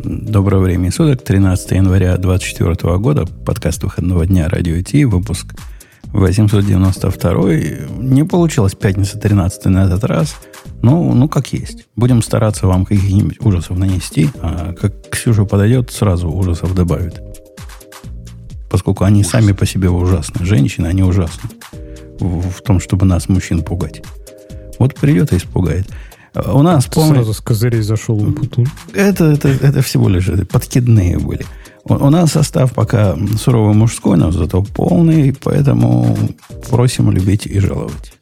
Доброго времени суток, 13 января 2024 года, подкаст выходного дня Радио Ти, выпуск 892. Не получилось пятница 13 на этот раз, ну, ну как есть. Будем стараться вам каких-нибудь ужасов нанести, а как Ксюша подойдет, сразу ужасов добавит. Поскольку они Ужас. сами по себе ужасны. Женщины, они ужасны. В, в том, чтобы нас, мужчин, пугать. Вот придет и испугает. У нас, помню... Сразу с козырей зашел Путун. Это, это, это всего лишь подкидные были. У, у нас состав пока суровый мужской, но зато полный, поэтому просим любить и жаловать.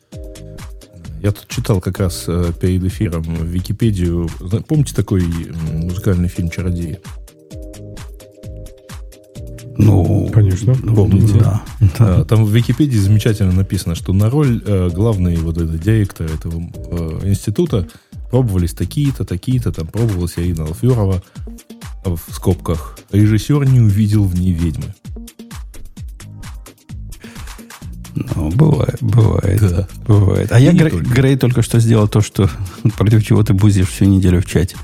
Я тут читал как раз э, перед эфиром в Википедию. Помните такой музыкальный фильм «Чародеи»? Ну, конечно. Помните? Да, да. Там в Википедии замечательно написано, что на роль э, главный вот этот директор этого э, института пробовались такие-то, такие-то, там пробовалась Ирина Алферова в скобках. Режиссер не увидел в ней ведьмы. Ну, бывает, бывает. Да. Бывает. А и я Грей только. Грей только что сделал то, что против чего ты бузишь всю неделю в чате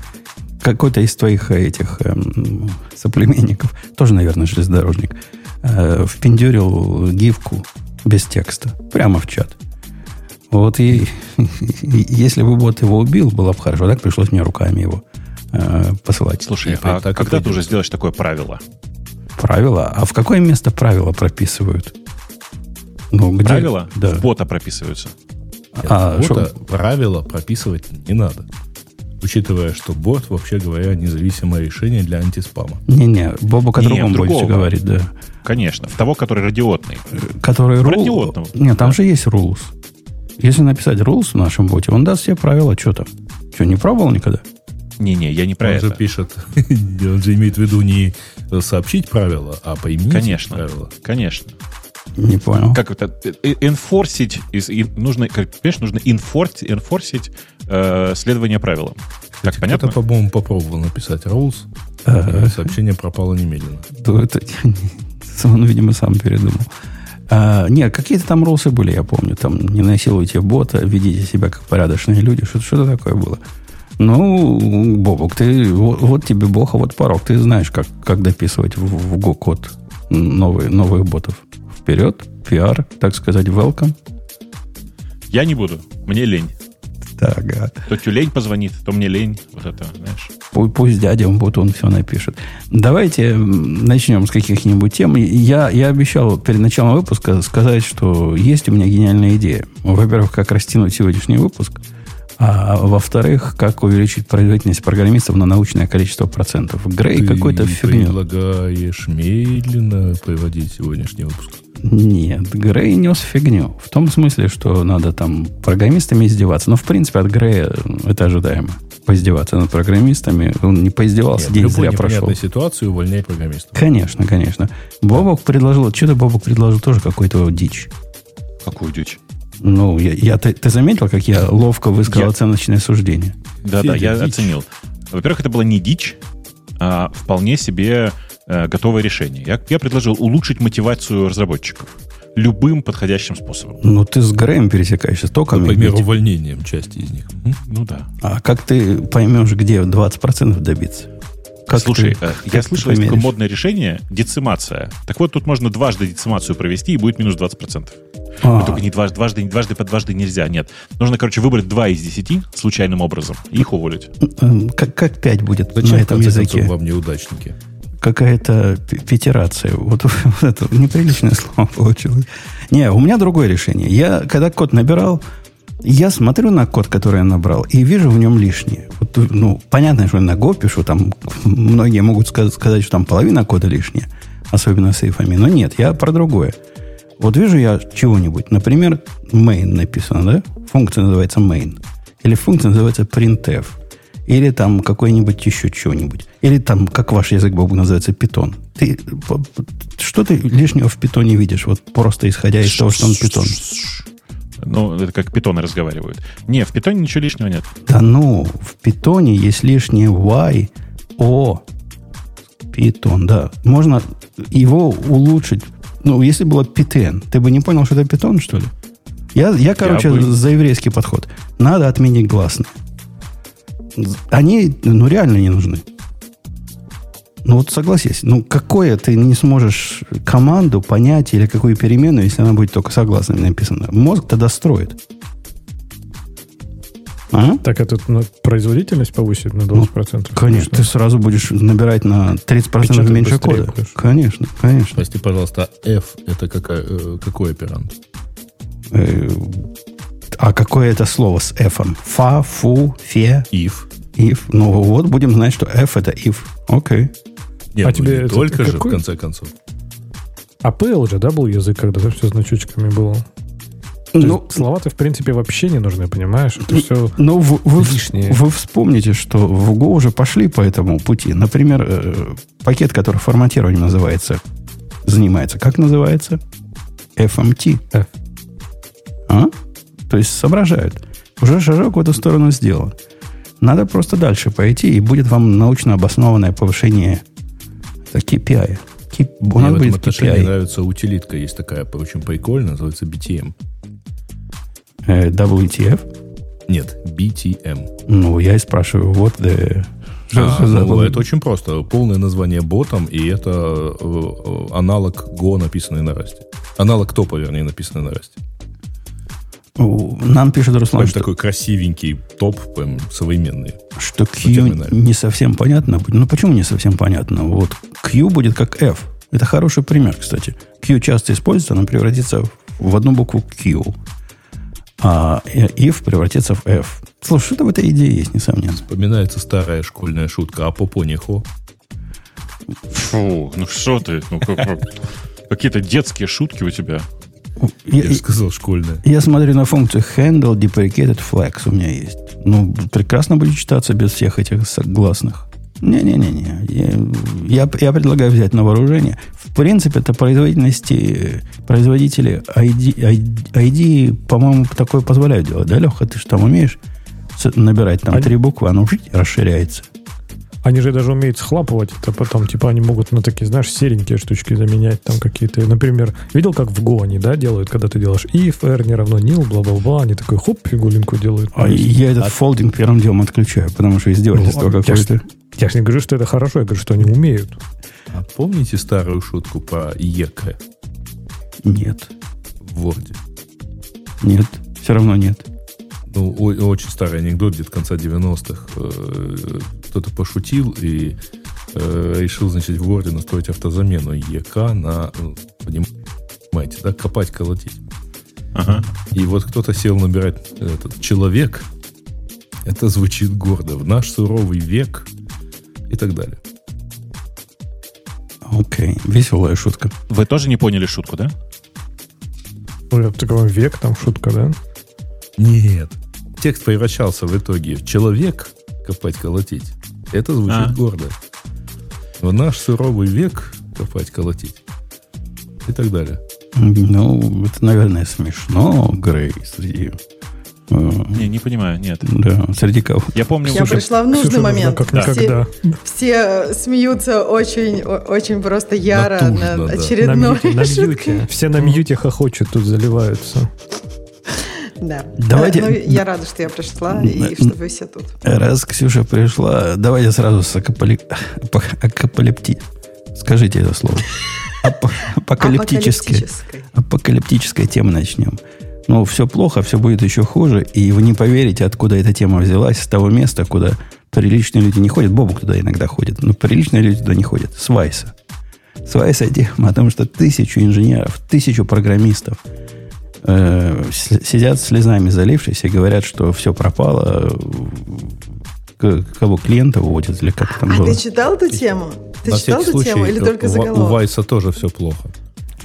какой-то из твоих э, этих эм, соплеменников, тоже, наверное, железнодорожник, э, впендюрил гифку без текста прямо в чат. Вот и, и если бы бот его убил, было бы хорошо. Так пришлось мне руками его э, посылать. Слушай, а так когда ты уже сделаешь такое правило? Правило? А в какое место правила прописывают? Ну, где? Правила да. в бота прописываются. А, бота шо? правила прописывать не надо учитывая, что бот, вообще говоря, независимое решение для антиспама. Не-не, Бобок о другом больше говорит, да. Конечно, в того, который радиотный. Который рул... Радиотного. Нет, там да. же есть rules. Если написать rules в нашем боте, он даст себе правила, что там. Что, не пробовал никогда? Не-не, я не про он это. Он же пишет, он же имеет в виду не сообщить правила, а поименить конечно, правила. Конечно, Не понял. Как это? Enforcить, нужно, понимаешь, нужно enforcить э, следование правилам. Так, понятно? Кто-то, по-моему, попробовал написать rules, ага. сообщение пропало немедленно. Да, это, он, видимо, сам передумал. А, нет, какие-то там рулсы были, я помню. Там не насилуйте бота, ведите себя как порядочные люди. Что-то, что такое было. Ну, Бобок, ты, вот, вот тебе бог, а вот порог. Ты знаешь, как, как дописывать в, в Go код новые, новых ботов. Вперед, пиар, так сказать, welcome. Я не буду, мне лень. Ага. То тюлень позвонит, то мне лень. Вот это, знаешь. Пусть, пусть дядя он будет, он все напишет. Давайте начнем с каких-нибудь тем. Я, я обещал перед началом выпуска сказать, что есть у меня гениальная идея. Во-первых, как растянуть сегодняшний выпуск. А во-вторых, как увеличить производительность программистов на научное количество процентов. Грей какой-то фигню. Ты предлагаешь медленно проводить сегодняшний выпуск? Нет, Грей нес фигню. В том смысле, что надо там программистами издеваться. Но, в принципе, от Грея это ожидаемо. Поиздеваться над программистами. Он не поиздевался, Нет, день зря прошел. В ситуацию увольняй программистов. Конечно, конечно. Бобок предложил, что-то Бобок предложил тоже какой-то дичь. Какую дичь? Ну, я, я, ты, ты заметил, как я ловко высказал я... оценочное суждение? Да-да, я дичь. оценил. Во-первых, это было не дичь, а вполне себе э, готовое решение. Я, я предложил улучшить мотивацию разработчиков любым подходящим способом. Ну, ты с Греем пересекаешься только Например, увольнением части из них. Ну да. А как ты поймешь, где 20% добиться? Как Слушай, ты, э, я как слышал, есть такое модное решение – децимация. Так вот, тут можно дважды децимацию провести, и будет минус 20%. А. Но только не дважды, дважды, дважды по дважды нельзя, нет. Нужно, короче, выбрать два из десяти случайным образом и их уволить. Как, как пять будет Зачем, на этом языке? вам неудачники? Какая-то петерация. Вот, вот это неприличное слово получилось. Не, у меня другое решение. Я, когда код набирал, я смотрю на код, который я набрал, и вижу в нем лишнее. Вот, ну, понятно, что я на Go пишу, там многие могут сказать, сказать, что там половина кода лишняя, особенно с эйфами. Но нет, я про другое. Вот вижу я чего-нибудь, например, main написано, да? Функция называется main. Или функция называется printf. Или там какой-нибудь еще чего-нибудь. Или там, как ваш язык, Богу, называется, питон. Ты, что ты лишнего в питоне видишь? Вот просто исходя из того, что он питон. Ну, это как питоны разговаривают. Не, в питоне ничего лишнего нет. Да ну, в питоне есть лишнее y, o. Питон, да. Можно его улучшить. Ну, если было питен, ты бы не понял, что это питон, что ли? Я, я короче, я бы... за еврейский подход. Надо отменить гласные. Они, ну, реально не нужны. Ну вот согласись, ну какое ты не сможешь команду понять или какую переменную, если она будет только согласной написана? Мозг тогда строит. А? Так это на производительность повысит на 20%? Ну, конечно, конечно, ты сразу будешь набирать на 30% Печатать меньше кода. Будешь. Конечно, конечно. Прости, пожалуйста, а F это какая, э, какой оперант? А какое это слово с F? Фа, фу, фе? If. If. Ну вот, будем знать, что F это if. Окей. Нет, а ну, тебе не только же, в конце концов. А PL же, да, был язык, когда это все значочками было? Ну, слова-то, в принципе, вообще не нужны, понимаешь? Это все ну, вы, вы, лишнее. Вы вспомните, что в Go уже пошли по этому пути. Например, э, пакет, который форматированием называется, занимается. Как называется? FMT. F. А? То есть соображают. Уже шажок в эту сторону сделан. Надо просто дальше пойти, и будет вам научно обоснованное повышение это KPI. Keep, у Мне в этом отношении KPI. нравится утилитка. Есть такая очень прикольная, называется BTM. Э, WTF? Нет, BTM. Ну, я и спрашиваю, вот the... А, ну, это очень просто. Полное название ботом, и это э, аналог Go, написанный на Rust. Аналог топа, вернее, написанный на Rust. Нам пишет Руслан, что... такой красивенький топ, прям современный. Что Q не совсем понятно. Ну, почему не совсем понятно? Вот Q будет как F. Это хороший пример, кстати. Q часто используется, она превратится в одну букву Q а if превратится в f. Слушай, что-то в этой идее есть, несомненно. Вспоминается старая школьная шутка, а попо не хо. Фу, ну что ты? Ну, как, какие-то детские шутки у тебя. Я, я сказал школьная. Я смотрю на функцию handle deprecated flags у меня есть. Ну, прекрасно будет читаться без всех этих согласных. Не-не-не-не. Я, я предлагаю взять на вооружение. В принципе, это производительности производители ID, ID, ID по-моему, такое позволяют делать, да, Леха? Ты же там умеешь набирать там они... три буквы, оно расширяется. Они же даже умеют схлапывать это потом. Типа они могут на такие, знаешь, серенькие штучки заменять там какие-то. Например, видел, как в Go они, да, делают, когда ты делаешь if, r не равно nil, бла-бла-бла. Они такой хоп, фигулинку делают. А я этот а... фолдинг первым делом отключаю, потому что издевательство ну, какое-то. Я же не говорю, что это хорошо, я говорю, что они умеют. А помните старую шутку по ЕК? Нет. В Word? Нет, все равно нет. Ну, очень старый анекдот, где-то конца 90-х. Кто-то пошутил и э, решил, значит, в Word настроить автозамену ЕК на, понимаете, да, копать, колотить. Ага. И вот кто-то сел набирать этот человек. Это звучит гордо. В наш суровый век и так далее. Окей, okay. веселая шутка. Вы тоже не поняли шутку, да? Ну, такой век, там шутка, да? Нет. Текст превращался в итоге в человек копать, колотить. Это звучит а. гордо. В наш суровый век копать, колотить. И так далее. Ну, это, наверное, смешно, Грей, среди не, не понимаю, нет. Да, среди кого? Я помню... Я Ксюша, пришла в нужный Ксюша момент. Как все, все смеются очень, очень просто яро Натужно, на да. очередной на мьюте, на мьюте. Все на мьюте хохочут, тут заливаются. Да. Давайте... Ну, я рада, что я пришла и что вы все тут. Раз Ксюша пришла, давайте сразу с акапали... акапалипти. Скажите это слово. Апокалиптическое. Апокалиптическая тема начнем ну, все плохо, все будет еще хуже, и вы не поверите, откуда эта тема взялась, с того места, куда приличные люди не ходят. Бобук туда иногда ходит, но приличные люди туда не ходят. С Вайса. С Вайса тема о том, что тысячу инженеров, тысячу программистов э, сидят слезами залившись и говорят, что все пропало, кого клиента выводят, или как там а было. ты читал эту тему? Ты На читал эту случай, тему или только заголовок? У Вайса тоже все плохо.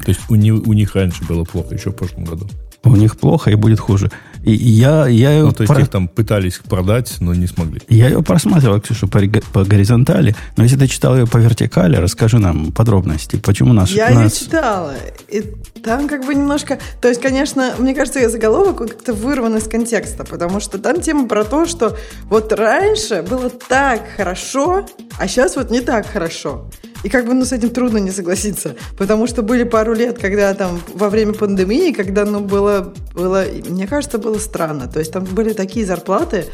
То есть у, не, у них раньше было плохо, еще в прошлом году у них плохо и будет хуже. И я, я ее ну, то есть про... их там пытались продать, но не смогли. Я ее просматривал, Ксюша, по, по горизонтали. Но если ты читал ее по вертикали, расскажи нам подробности, почему нас... Я нас... ее читала. И там как бы немножко... То есть, конечно, мне кажется, ее заголовок как-то вырван из контекста, потому что там тема про то, что вот раньше было так хорошо, а сейчас вот не так хорошо. И как бы ну, с этим трудно не согласиться, потому что были пару лет, когда там во время пандемии, когда ну было, было, мне кажется, было странно. То есть там были такие зарплаты,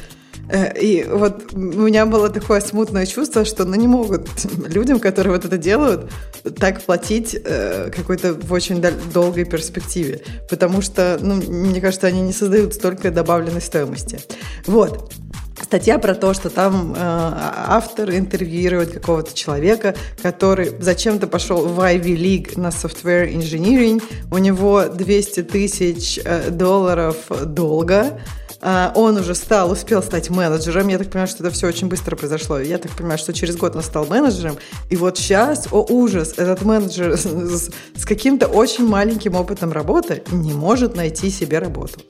Э, и вот у меня было такое смутное чувство, что ну, не могут людям, которые вот это делают, так платить э, какой-то в очень долгой перспективе. Потому что, ну, мне кажется, они не создают столько добавленной стоимости. Вот. Статья про то, что там э, автор интервьюирует какого-то человека, который зачем-то пошел в Ivy League на software engineering. У него 200 тысяч э, долларов долга. Э, он уже стал, успел стать менеджером. Я так понимаю, что это все очень быстро произошло. Я так понимаю, что через год он стал менеджером. И вот сейчас, о ужас, этот менеджер с, с каким-то очень маленьким опытом работы не может найти себе работу.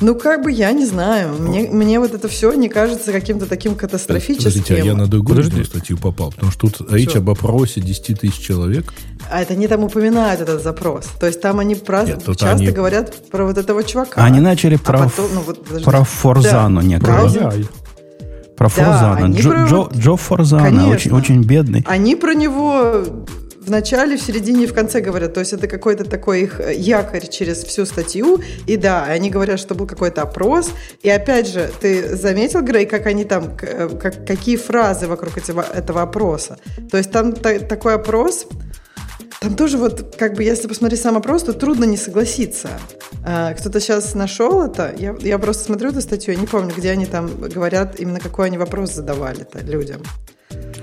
Ну, как бы я не знаю. Мне, мне вот это все не кажется каким-то таким катастрофическим. Подождите, а я на другую статью попал, потому что тут речь об опросе 10 тысяч человек. А это не там упоминают этот запрос. То есть там они про, Нет, часто они... говорят про вот этого чувака. Они начали а про, потом, ну, вот, про Форзану да, некого. Про, про Форзана. Джо, про... Джо, Джо Форзана, очень, очень бедный. Они про него в начале, в середине и в конце говорят. То есть это какой-то такой их э, якорь через всю статью. И да, они говорят, что был какой-то опрос. И опять же, ты заметил, Грей, как они там, э, как, какие фразы вокруг этого, этого опроса? То есть там та, такой опрос, там тоже вот, как бы, если посмотреть сам опрос, то трудно не согласиться. А, кто-то сейчас нашел это. Я, я просто смотрю эту статью, я не помню, где они там говорят, именно какой они вопрос задавали-то людям.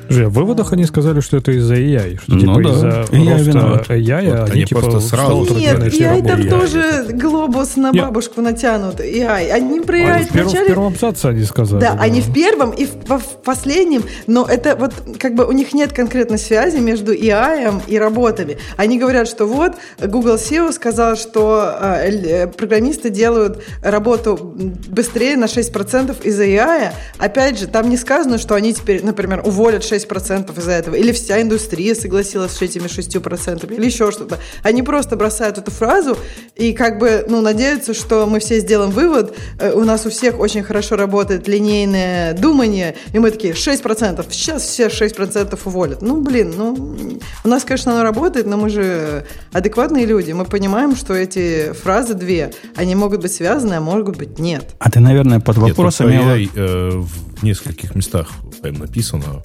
Же, в выводах они сказали, что это из-за AI. Что, типа, ну, да. из-за AI роста AI, вот, они, они типа просто сразу... Нет, AI там AI. тоже глобус на бабушку Нет. натянут. AI. Они про AI они в, первом, в первом абзаце они сказали. Да, да, они в первом и в, в последнем, но это вот как бы у них нет конкретной связи между AI и работами. Они говорят, что вот Google SEO сказал, что э, программисты делают работу быстрее на 6% из-за AI. Опять же, там не сказано, что они теперь, например, уволят 6 6% из-за этого, или вся индустрия согласилась с этими 6%, или еще что-то. Они просто бросают эту фразу и как бы, ну, надеются, что мы все сделаем вывод, э, у нас у всех очень хорошо работает линейное думание, и мы такие, 6%, сейчас все 6% уволят. Ну, блин, ну, у нас, конечно, оно работает, но мы же адекватные люди, мы понимаем, что эти фразы две, они могут быть связаны, а могут быть нет. А ты, наверное, под вопросом... Нет, э, в нескольких местах прям написано,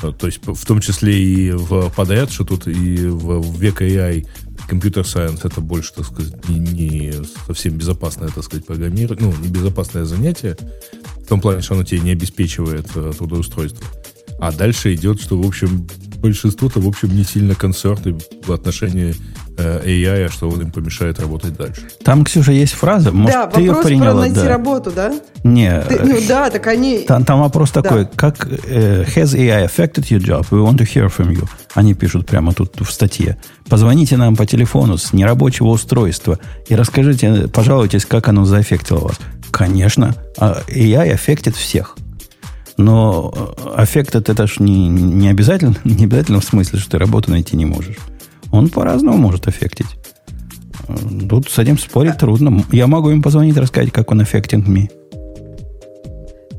то есть в том числе и в подряд, что тут и в, век AI компьютер сайенс это больше, так сказать, не, не совсем безопасное, так сказать, программирование, ну, не безопасное занятие, в том плане, что оно тебе не обеспечивает э, трудоустройство. А дальше идет, что, в общем, большинство-то, в общем, не сильно концерты в отношении э, AI, а что он им помешает работать дальше. Там, Ксюша, есть фраза, может, да, ты ее приняла? про найти да. работу, да? Не. Ты, ну, да, так они... Там, там вопрос да. такой, как uh, has AI affected your job? We want to hear from you. Они пишут прямо тут в статье. Позвоните нам по телефону с нерабочего устройства и расскажите, пожалуйтесь, как оно заэффектило вас. Конечно, а AI аффектит всех. Но аффект это, это ж не, не, обязательно, не обязательно в смысле, что ты работу найти не можешь. Он по-разному может аффектить. Тут с этим спорить трудно. Я могу им позвонить и рассказать, как он affecting me.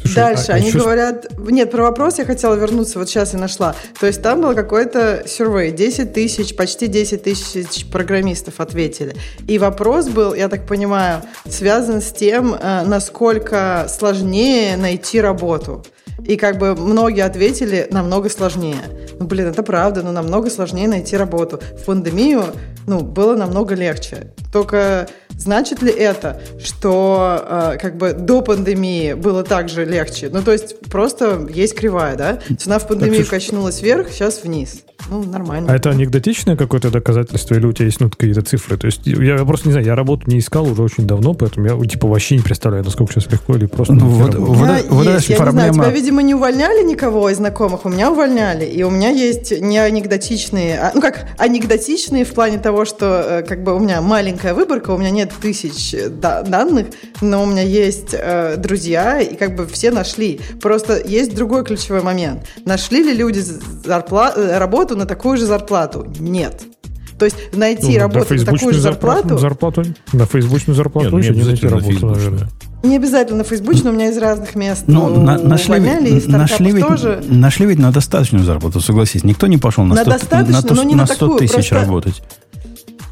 Слушай, Дальше. А, они еще... говорят... Нет, про вопрос я хотела вернуться. Вот сейчас я нашла. То есть там был какой-то survey. 10 тысяч, почти 10 тысяч программистов ответили. И вопрос был, я так понимаю, связан с тем, э, насколько сложнее найти работу. И как бы многие ответили, намного сложнее. Ну, блин, это правда, но намного сложнее найти работу. В пандемию, ну, было намного легче. Только значит ли это, что э, как бы до пандемии было также легче? Ну, то есть просто есть кривая, да? Цена в пандемию так, качнулась вверх, сейчас вниз. Ну, нормально. А это анекдотичное какое-то доказательство или у тебя есть ну, какие-то цифры? То есть я, просто не знаю, я работу не искал уже очень давно, поэтому я типа вообще не представляю, насколько сейчас легко или просто... Ну, вот, вот, вот, есть, я проблема... не знаю, тебя, видимо, не увольняли никого из знакомых, у меня увольняли, и у меня есть не анекдотичные, а, ну как, анекдотичные в плане того, что э, как бы у меня маленькая выборка, у меня нет тысяч э, данных, но у меня есть э, друзья, и как бы все нашли. Просто есть другой ключевой момент. Нашли ли люди зарплату, э, работу на такую же зарплату? Нет. То есть найти ну, работу на такую же зарплату... зарплату на фейсбучную зарплату Нет, не найти работу, наверное. Не обязательно фейсбучную, у меня из разных мест ну, на, нашли, увольняли, и нашли ведь, тоже. Нашли ведь на достаточную зарплату, согласись. Никто не пошел на, на 100, на, на, на, на 100 тысяч просто... работать.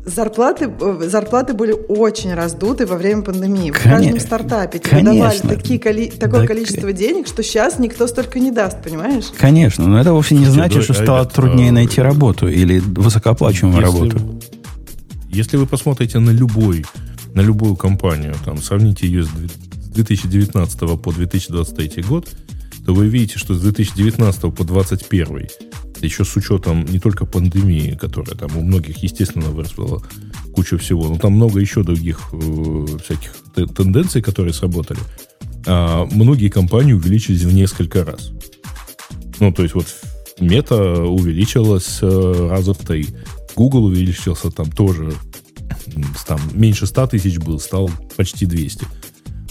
Зарплаты, э, зарплаты были очень раздуты во время пандемии. В каждом стартапе тебе давали такие, коли, такое да, количество денег, что сейчас никто столько не даст, понимаешь? Конечно, но это вовсе не значит, что стало труднее найти работу или высокооплачиваемую работу. Если вы посмотрите на любой, на любую компанию, там, сравните ее с 2019 по 2023 год, то вы видите, что с 2019 по 2021 еще с учетом не только пандемии, которая там у многих, естественно, вызвала кучу всего, но там много еще других э, всяких тенденций, которые сработали, а многие компании увеличились в несколько раз. Ну, то есть вот мета увеличилась э, раза в три. Google увеличился там тоже, там меньше 100 тысяч был, стал почти 200.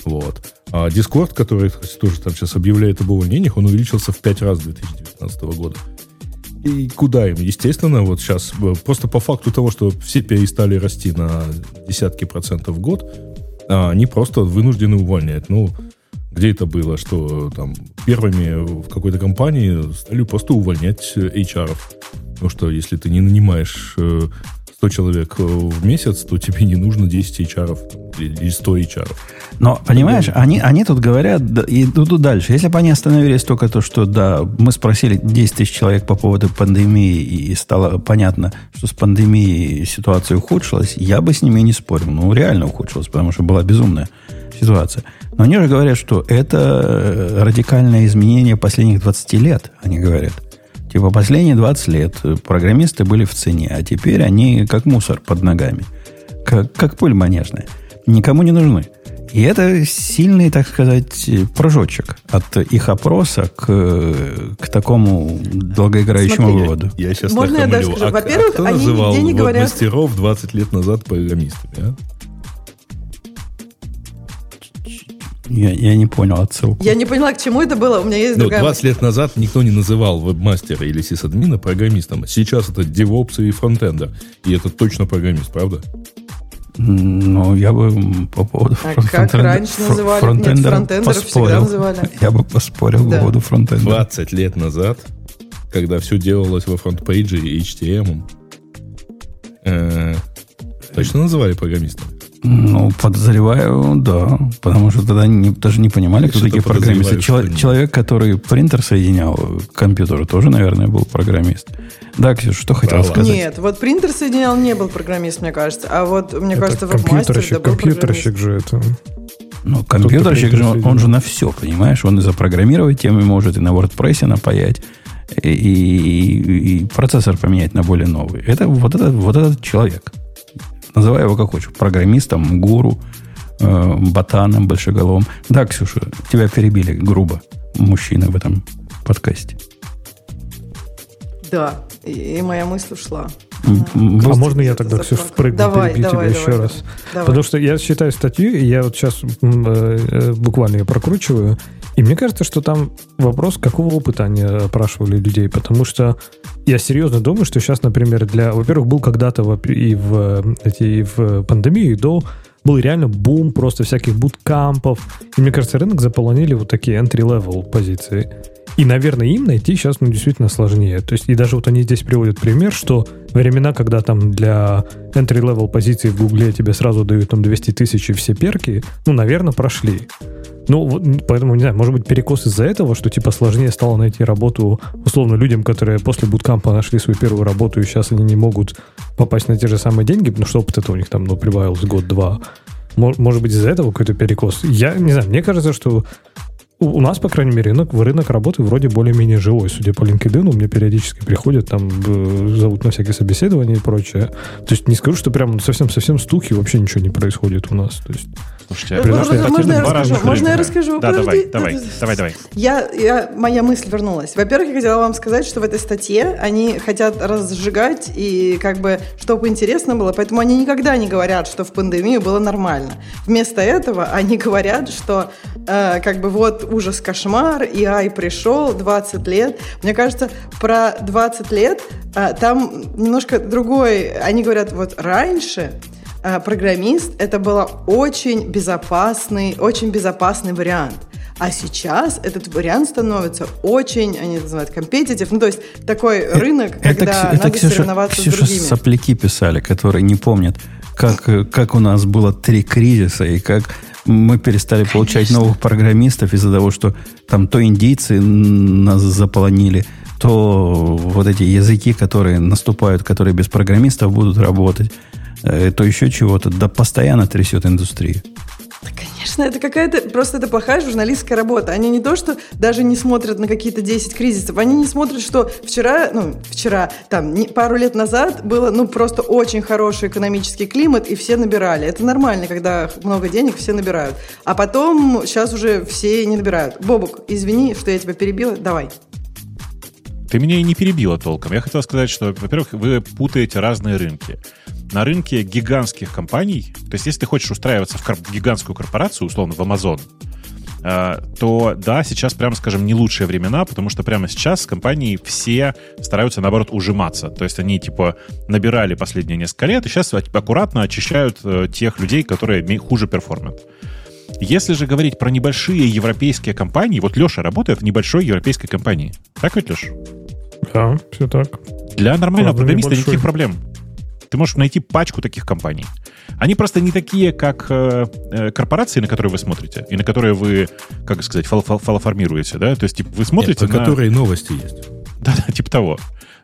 Вот. А Discord, который кстати, тоже там сейчас объявляет об увольнениях, он увеличился в 5 раз с 2019 года. И куда им? Естественно, вот сейчас э, просто по факту того, что все перестали расти на десятки процентов в год, а они просто вынуждены увольнять. Ну, где это было, что там первыми в какой-то компании стали просто увольнять HR. Потому что если ты не нанимаешь э, 100 человек э, в месяц, то тебе не нужно 10 HR или 100 HR. Но, понимаешь, они, они тут говорят, и идут дальше. Если бы они остановились только то, что, да, мы спросили 10 тысяч человек по поводу пандемии, и стало понятно, что с пандемией ситуация ухудшилась, я бы с ними не спорил. Ну, реально ухудшилась, потому что была безумная ситуация. Но они же говорят, что это э, радикальное изменение последних 20 лет, они говорят. Типа последние 20 лет программисты были в цене, а теперь они как мусор под ногами. Как, как пыль манежная. Никому не нужны. И это сильный, так сказать, прыжочек от их опроса к, к такому долгоиграющему Смотри, выводу. Я сейчас Можно я даже скажу? А, Во-первых, а кто они называл нигде не говорят... мастеров 20 лет назад программистами, а? Я, я не понял отсылку. Я не поняла, к чему это было. У меня есть ну, другая 20 мысль. лет назад никто не называл вебмастера или сисадмина программистом. Сейчас это девопсы и фронтендер. И это точно программист, правда? Ну, я бы по поводу а как раньше называли? Фронтендеров, Нет, фронтендеров поспорил. всегда называли. Я бы поспорил да. по поводу фронтендера. 20 лет назад, когда все делалось во FrontPage 'е и HTML, э, точно называли программистом? Ну, подозреваю, да. Потому что тогда не, даже не понимали, кто такие программисты. Чело- человек, который принтер соединял к компьютеру, тоже, наверное, был программист. Да, Ксюша, что хотел Правда. сказать? Нет, вот принтер соединял не был программист, мне кажется. А вот, мне это кажется, компьютерщик, да, компьютерщик же это... Ну, компьютерщик же, он, он же на все, понимаешь? Он и запрограммировать темы может, и на WordPress напаять, и, и, и процессор поменять на более новый. Это вот этот, вот этот человек. Называй его как хочешь. Программистом, гуру, э, ботаном, большеголовым. Да, Ксюша, тебя перебили грубо мужчины в этом подкасте. Да, и, моя мысль ушла. А можно я тогда все впрыгну, давай, перебью давай, тебя давай, еще раз? Давай. Потому что я считаю статью, и я вот сейчас э, э, буквально ее прокручиваю, и мне кажется, что там вопрос, какого опыта они опрашивали людей, потому что я серьезно думаю, что сейчас, например, для... Во-первых, был когда-то и в, и в пандемии, и до был реально бум просто всяких буткампов. И мне кажется, рынок заполонили вот такие entry-level позиции. И, наверное, им найти сейчас ну, действительно сложнее. То есть, и даже вот они здесь приводят пример, что времена, когда там для entry-level позиции в Гугле тебе сразу дают там 200 тысяч и все перки, ну, наверное, прошли. Ну, поэтому, не знаю, может быть, перекос из-за этого, что, типа, сложнее стало найти работу, условно, людям, которые после буткампа нашли свою первую работу, и сейчас они не могут попасть на те же самые деньги, потому что опыт это у них там, ну, прибавилось год-два. Может быть, из-за этого какой-то перекос. Я не знаю, мне кажется, что у нас, по крайней мере, рынок, рынок работы вроде более-менее живой. Судя по LinkedIn, мне периодически приходят, там зовут на всякие собеседования и прочее. То есть не скажу, что прям совсем-совсем стухи, вообще ничего не происходит у нас. То есть Слушайте, ну, можно, можно, я расскажу? Можно я расскажу? Да, Подожди. давай, давай, давай, давай. Я, я, моя мысль вернулась. Во-первых, я хотела вам сказать, что в этой статье они хотят разжигать и как бы, чтобы интересно было, поэтому они никогда не говорят, что в пандемию было нормально. Вместо этого они говорят, что э, как бы вот ужас, кошмар, и ай пришел, 20 лет. Мне кажется, про 20 лет э, там немножко другой. Они говорят, вот раньше Э, программист это был очень безопасный, очень безопасный вариант. А сейчас этот вариант становится очень, они называют компетитив, ну то есть такой э, рынок, это, когда это, надо Ксюша, соревноваться Ксюша с другими. сопляки писали, которые не помнят, как, э, как у нас было три кризиса и как мы перестали Конечно. получать новых программистов из-за того, что там то индийцы нас заполонили, то вот эти языки, которые наступают, которые без программистов будут работать, э, то еще чего-то, да постоянно трясет индустрию. Да, конечно, это какая-то, просто это плохая журналистская работа. Они не то, что даже не смотрят на какие-то 10 кризисов, они не смотрят, что вчера, ну, вчера, там, не, пару лет назад было, ну, просто очень хороший экономический климат, и все набирали. Это нормально, когда много денег, все набирают. А потом, сейчас уже все не набирают. Бобук, извини, что я тебя перебила, давай. Ты меня и не перебила толком. Я хотел сказать, что, во-первых, вы путаете разные рынки. На рынке гигантских компаний, то есть если ты хочешь устраиваться в гигантскую корпорацию, условно, в Amazon, э, то да, сейчас, прямо скажем, не лучшие времена, потому что прямо сейчас компании все стараются, наоборот, ужиматься. То есть они, типа, набирали последние несколько лет, и сейчас аккуратно очищают э, тех людей, которые хуже перформят. Если же говорить про небольшие европейские компании, вот Леша работает в небольшой европейской компании. Так ведь, Леша? Да, все так. Для нормального Правда, программиста небольшой. никаких проблем. Ты можешь найти пачку таких компаний. Они просто не такие, как э, э корпорации, на которые вы смотрите, и на которые вы, как сказать, фал фалоформируете, да? То есть, типа, вы смотрите Нет, на... которые новости есть. Да-да, типа того.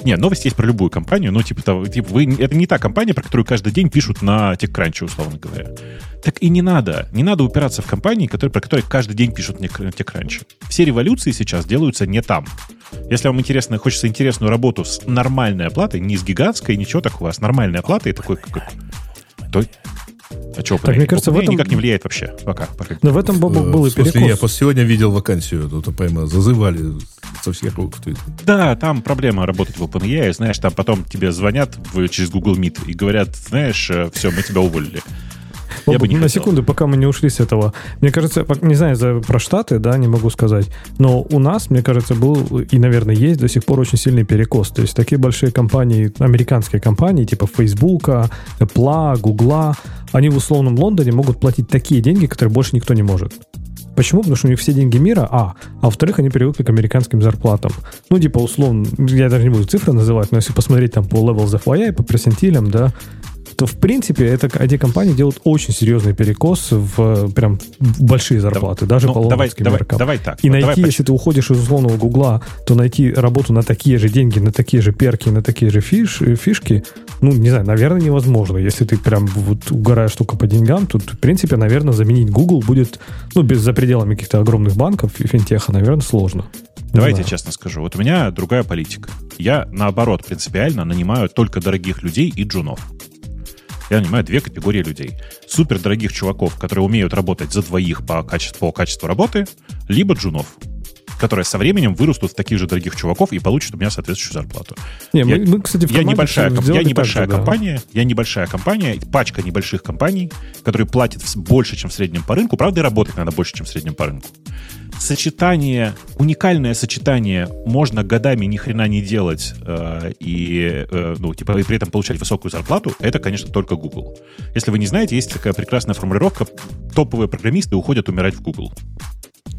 Не, новости есть про любую компанию, но типа, того, типа вы, это не та компания, про которую каждый день пишут на TechCrunch, условно говоря. Так и не надо. Не надо упираться в компании, которые, про которые каждый день пишут на TechCrunch. Все революции сейчас делаются не там. Если вам интересно, хочется интересную работу с нормальной оплатой, не с гигантской, ничего такого, а с нормальной оплатой, такой, как, то а что, так, мне кажется, в этом... никак не влияет вообще пока. пока. Но в этом, Бобок, был и перекос. Я просто сегодня видел вакансию, тут прямо зазывали со всех рук. Да, там проблема работать в OpenAI, знаешь, там потом тебе звонят через Google Meet и говорят, знаешь, э, все, мы тебя уволили. Я бы не на хотел. секунду, пока мы не ушли с этого. Мне кажется, не знаю за, про Штаты, да, не могу сказать, но у нас, мне кажется, был и, наверное, есть до сих пор очень сильный перекос. То есть такие большие компании, американские компании, типа Facebook, Apple, Google, они в условном Лондоне могут платить такие деньги, которые больше никто не может. Почему? Потому что у них все деньги мира, а. А во-вторых, они привыкли к американским зарплатам. Ну, типа, условно, я даже не буду цифры называть, но если посмотреть там по Levels of FYI, по персентилям, да, то в принципе это, эти компании делают очень серьезный перекос в прям большие зарплаты, да, даже ну, по давай, давай, давай так. И вот найти, давай если ты уходишь из условного Гугла, то найти работу на такие же деньги, на такие же перки, на такие же фиш, фишки, ну, не знаю, наверное, невозможно. Если ты прям вот угораешь только по деньгам, тут, в принципе, наверное, заменить Google будет, ну, без за пределами каких-то огромных банков и финтеха, наверное, сложно. Давайте я честно скажу. Вот у меня другая политика. Я, наоборот, принципиально нанимаю только дорогих людей и джунов я нанимаю две категории людей. Супер дорогих чуваков, которые умеют работать за двоих по качеству, по качеству работы, либо джунов, которые со временем вырастут в таких же дорогих чуваков и получат у меня соответствующую зарплату. Не, я, мы, мы, кстати, в я небольшая, я небольшая же, компания, да. я небольшая компания, пачка небольших компаний, которые платят больше, чем в среднем по рынку. Правда, и работать надо больше, чем в среднем по рынку сочетание, уникальное сочетание, можно годами ни хрена не делать э, и, э, ну, типа, и при этом получать высокую зарплату, это, конечно, только Google. Если вы не знаете, есть такая прекрасная формулировка, топовые программисты уходят умирать в Google.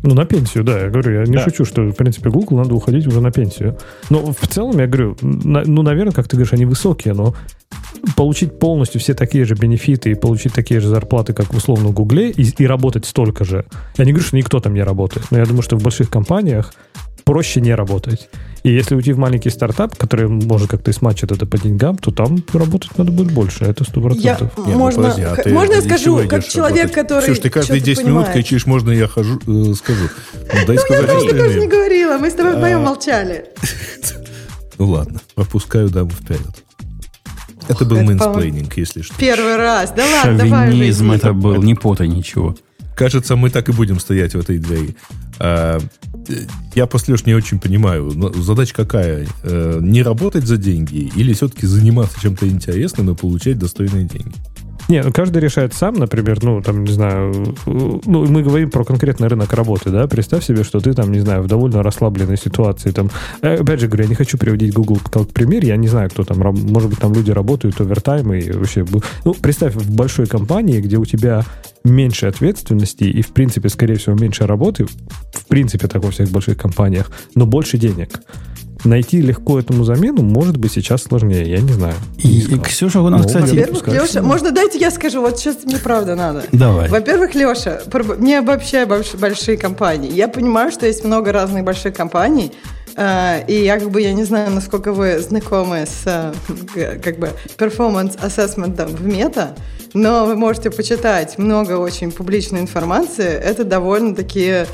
Ну, на пенсию, да, я говорю, я не да. шучу, что, в принципе, Google надо уходить уже на пенсию. Но в целом, я говорю, на, ну, наверное, как ты говоришь, они высокие, но получить полностью все такие же бенефиты и получить такие же зарплаты, как в условном Гугле, и, и работать столько же. Я не говорю, что никто там не работает, но я думаю, что в больших компаниях проще не работать. И если уйти в маленький стартап, который может как-то и смачить это по деньгам, то там работать надо будет больше. Это сто процентов. Ну, можно, подожди, а ты, можно я скажу, как человек, работать? который... Слушай, ты каждые 10 минут кричишь, можно я хожу, э, скажу. Ну, дай ну, сказать я тоже, тоже не говорила, мы с тобой вдвоем а... молчали. Ну ладно, пропускаю даму вперед. Это был mansplaining, если что. Первый раз. Да ладно, давай. Шовинизм это был, не путай ничего. Кажется, мы так и будем стоять в этой двери. Я после не очень понимаю. Задача какая? А, не работать за деньги или все-таки заниматься чем-то интересным и получать достойные деньги? Не, ну каждый решает сам, например, ну, там, не знаю, ну, мы говорим про конкретный рынок работы, да, представь себе, что ты там, не знаю, в довольно расслабленной ситуации, там, э, опять же говорю, я не хочу приводить Google как пример, я не знаю, кто там, может быть, там люди работают овертайм и вообще, ну, представь, в большой компании, где у тебя меньше ответственности и, в принципе, скорее всего, меньше работы, в принципе, так во всех больших компаниях, но больше денег найти легко этому замену может быть сейчас сложнее, я не знаю. И, и Ксюша, у нас, ну, кстати... Во-первых, Леша, можно дайте я скажу, вот сейчас мне правда надо. Давай. Во-первых, Леша, не обобщай большие компании. Я понимаю, что есть много разных больших компаний, Uh, и я как бы, я не знаю, насколько вы знакомы с uh, как бы performance assessment в мета, но вы можете почитать много очень публичной информации. Это довольно такие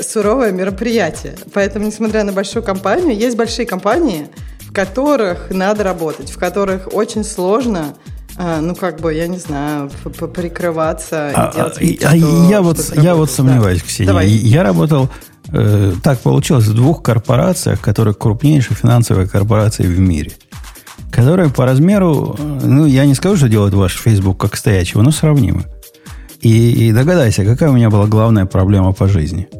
суровое мероприятие. Поэтому, несмотря на большую компанию, есть большие компании, в которых надо работать, в которых очень сложно а, ну, как бы, я не знаю, прикрываться а, делать вид, а, что, я, вот, я вот сомневаюсь, да. Ксения. Давай. Я работал, э, так получилось, в двух корпорациях, которые крупнейшие финансовые корпорации в мире. Которые по размеру, э, ну, я не скажу, что делают ваш Facebook как стоячего, но сравнимы. И, и догадайся, какая у меня была главная проблема по жизни –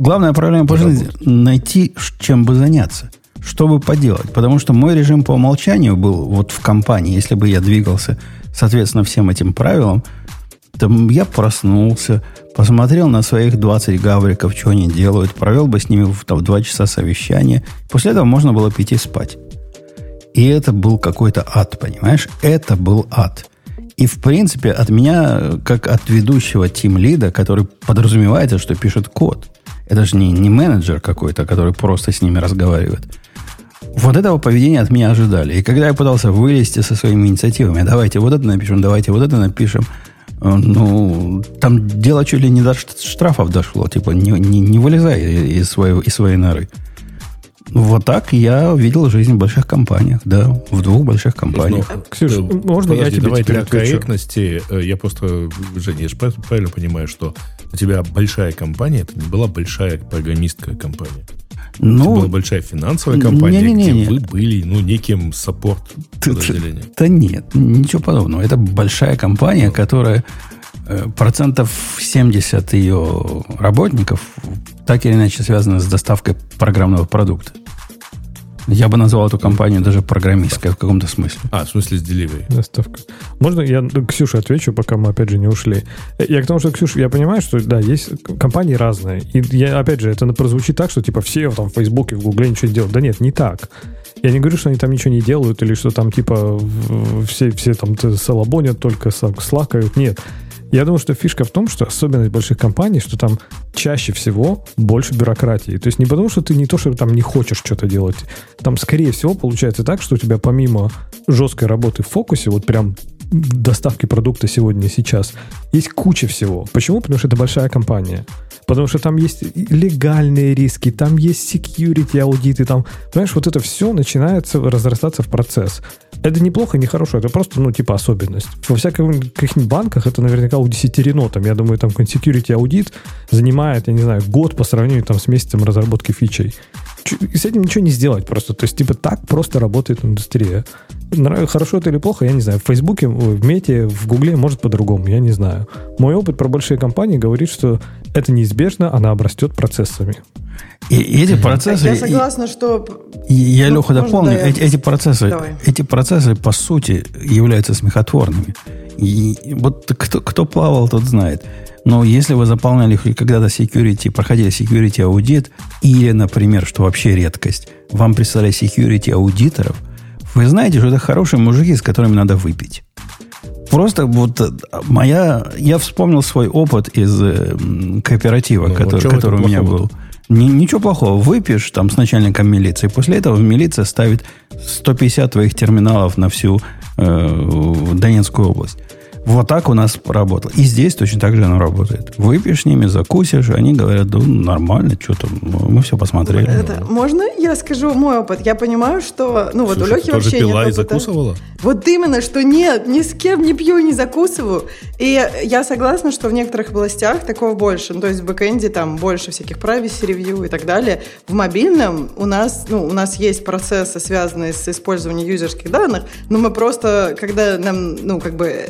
главная проблема по жизни – найти, чем бы заняться. Что бы поделать. Потому что мой режим по умолчанию был вот в компании. Если бы я двигался, соответственно, всем этим правилам, то я проснулся, посмотрел на своих 20 гавриков, что они делают, провел бы с ними там, 2 часа совещания. После этого можно было пойти спать. И это был какой-то ад, понимаешь? Это был ад. И, в принципе, от меня, как от ведущего тим-лида, который подразумевается, что пишет код – это же не, не менеджер какой-то, который просто с ними разговаривает. Вот этого поведения от меня ожидали. И когда я пытался вылезти со своими инициативами, давайте вот это напишем, давайте вот это напишем, э, ну, там дело чуть ли не до штрафов дошло. Типа, не, не, не вылезай из, своего, из своей норы. Вот так я видел жизнь в больших компаниях, да, в двух больших компаниях. Ну, Ксюша, можно подожди, я тебе давай для корректности, э, я просто, Женя, я же правильно понимаю, что у тебя большая компания, это не была большая программистская компания. Ну, это была большая финансовая компания, не, не, не, где вы были, ну, неким саппорт подразделением. Да нет, ничего подобного. Это большая компания, которая э, процентов 70 ее работников так или иначе связаны с доставкой программного продукта. Я бы назвал эту компанию даже программистской в каком-то смысле. А, в смысле с delivery. Доставка. Можно я Ксюше отвечу, пока мы опять же не ушли? Я к тому, что, Ксюша, я понимаю, что да, есть компании разные. И я, опять же, это прозвучит так, что типа все там в Фейсбуке, в Гугле ничего не делают. Да нет, не так. Я не говорю, что они там ничего не делают, или что там типа все, все там салабонят, только слакают. Нет. Я думаю, что фишка в том, что особенность больших компаний, что там чаще всего больше бюрократии. То есть не потому, что ты не то, что там не хочешь что-то делать. Там, скорее всего, получается так, что у тебя помимо жесткой работы в фокусе, вот прям доставки продукта сегодня и сейчас, есть куча всего. Почему? Потому что это большая компания. Потому что там есть легальные риски, там есть security аудиты, там, понимаешь, вот это все начинается разрастаться в процесс. Это неплохо, не хорошо, это просто, ну, типа особенность. Во всяких каких-нибудь банках это наверняка удесятерено. Там, я думаю, там security аудит занимает, я не знаю, год по сравнению там с месяцем разработки фичей. И с этим ничего не сделать просто. То есть, типа, так просто работает индустрия. Хорошо это или плохо, я не знаю. В Фейсбуке, в Мете, в Гугле может по-другому, я не знаю. Мой опыт про большие компании говорит, что это неизбежно, она обрастет процессами. И, и эти процессы... Я согласна, что... Я, ну, Леха, дополню, да, эти, эти, процессы, эти процессы, по сути, являются смехотворными. И вот кто, кто плавал, тот знает. Но если вы заполняли когда-то security, проходили security аудит, или, например, что вообще редкость, вам прислали security аудиторов, вы знаете, что это хорошие мужики, с которыми надо выпить. Просто вот э, моя... Я вспомнил свой опыт из э, кооператива, ну, который, который у меня был. Ни, ничего плохого. Выпьешь там с начальником милиции. После этого милиция ставит 150 твоих терминалов на всю э, Донецкую область. Вот так у нас работало. И здесь точно так же оно работает. Выпьешь с ними, закусишь, они говорят, да нормально, что там, мы все посмотрели. Это, можно я скажу мой опыт? Я понимаю, что, ну вот Слушай, у Лехи вообще пила нет и закусывала? Вот именно, что нет, ни с кем не пью, не закусываю. И я согласна, что в некоторых областях такого больше. Ну, то есть в бэкэнде там больше всяких privacy review и так далее. В мобильном у нас, ну, у нас есть процессы, связанные с использованием юзерских данных, но мы просто, когда нам, ну, как бы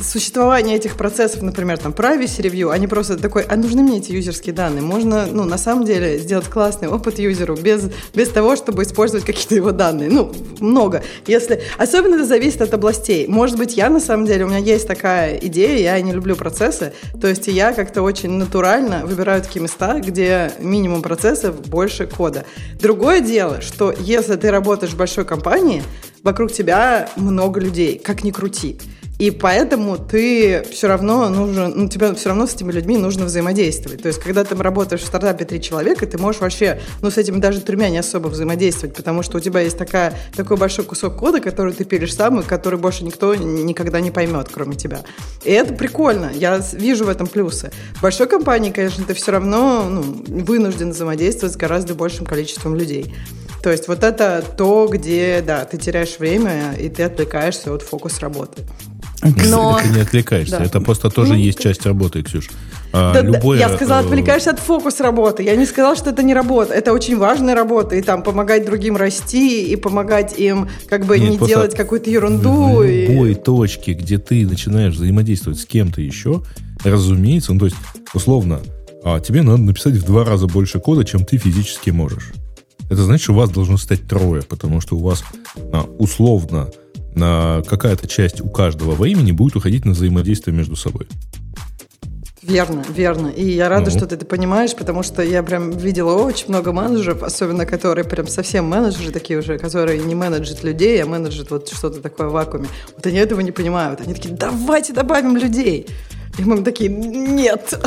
существование этих процессов, например, там, privacy review, они просто такой, а нужны мне эти юзерские данные? Можно, ну, на самом деле, сделать классный опыт юзеру без, без того, чтобы использовать какие-то его данные. Ну, много. Если, особенно это зависит от областей. Может быть, я, на самом деле, у меня есть такая идея, я не люблю процессы, то есть я как-то очень натурально выбираю такие места, где минимум процессов, больше кода. Другое дело, что если ты работаешь в большой компании, вокруг тебя много людей, как ни крути. И поэтому ты все равно нужен, ну, тебе все равно с этими людьми нужно взаимодействовать. То есть, когда ты работаешь в стартапе три человека, ты можешь вообще, ну, с этими даже тремя не особо взаимодействовать, потому что у тебя есть такая, такой большой кусок кода, который ты пилишь сам, и который больше никто никогда не поймет, кроме тебя. И это прикольно. Я вижу в этом плюсы. В большой компании, конечно, ты все равно ну, вынужден взаимодействовать с гораздо большим количеством людей. То есть вот это то, где, да, ты теряешь время, и ты отвлекаешься от фокус работы. Но... Ты не отвлекаешься. Да. Это просто тоже ну, есть часть работы, Ксюш. А, да, любое, я сказала, э, отвлекаешься от фокус работы. Я не сказала, что это не работа. Это очень важная работа. И там помогать другим расти, и помогать им как бы Нет, не делать какую-то ерунду. В любой и... точке, где ты начинаешь взаимодействовать с кем-то еще, разумеется, ну то есть, условно, а тебе надо написать в два раза больше кода, чем ты физически можешь. Это значит, что у вас должно стать трое, потому что у вас а, условно на какая-то часть у каждого во имени будет уходить на взаимодействие между собой. Верно, верно. И я рада, ну. что ты это понимаешь, потому что я прям видела очень много менеджеров, особенно которые прям совсем менеджеры такие уже, которые не менеджат людей, а менеджат вот что-то такое в вакууме. Вот они этого не понимают. Они такие, давайте добавим людей. И мы такие, нет.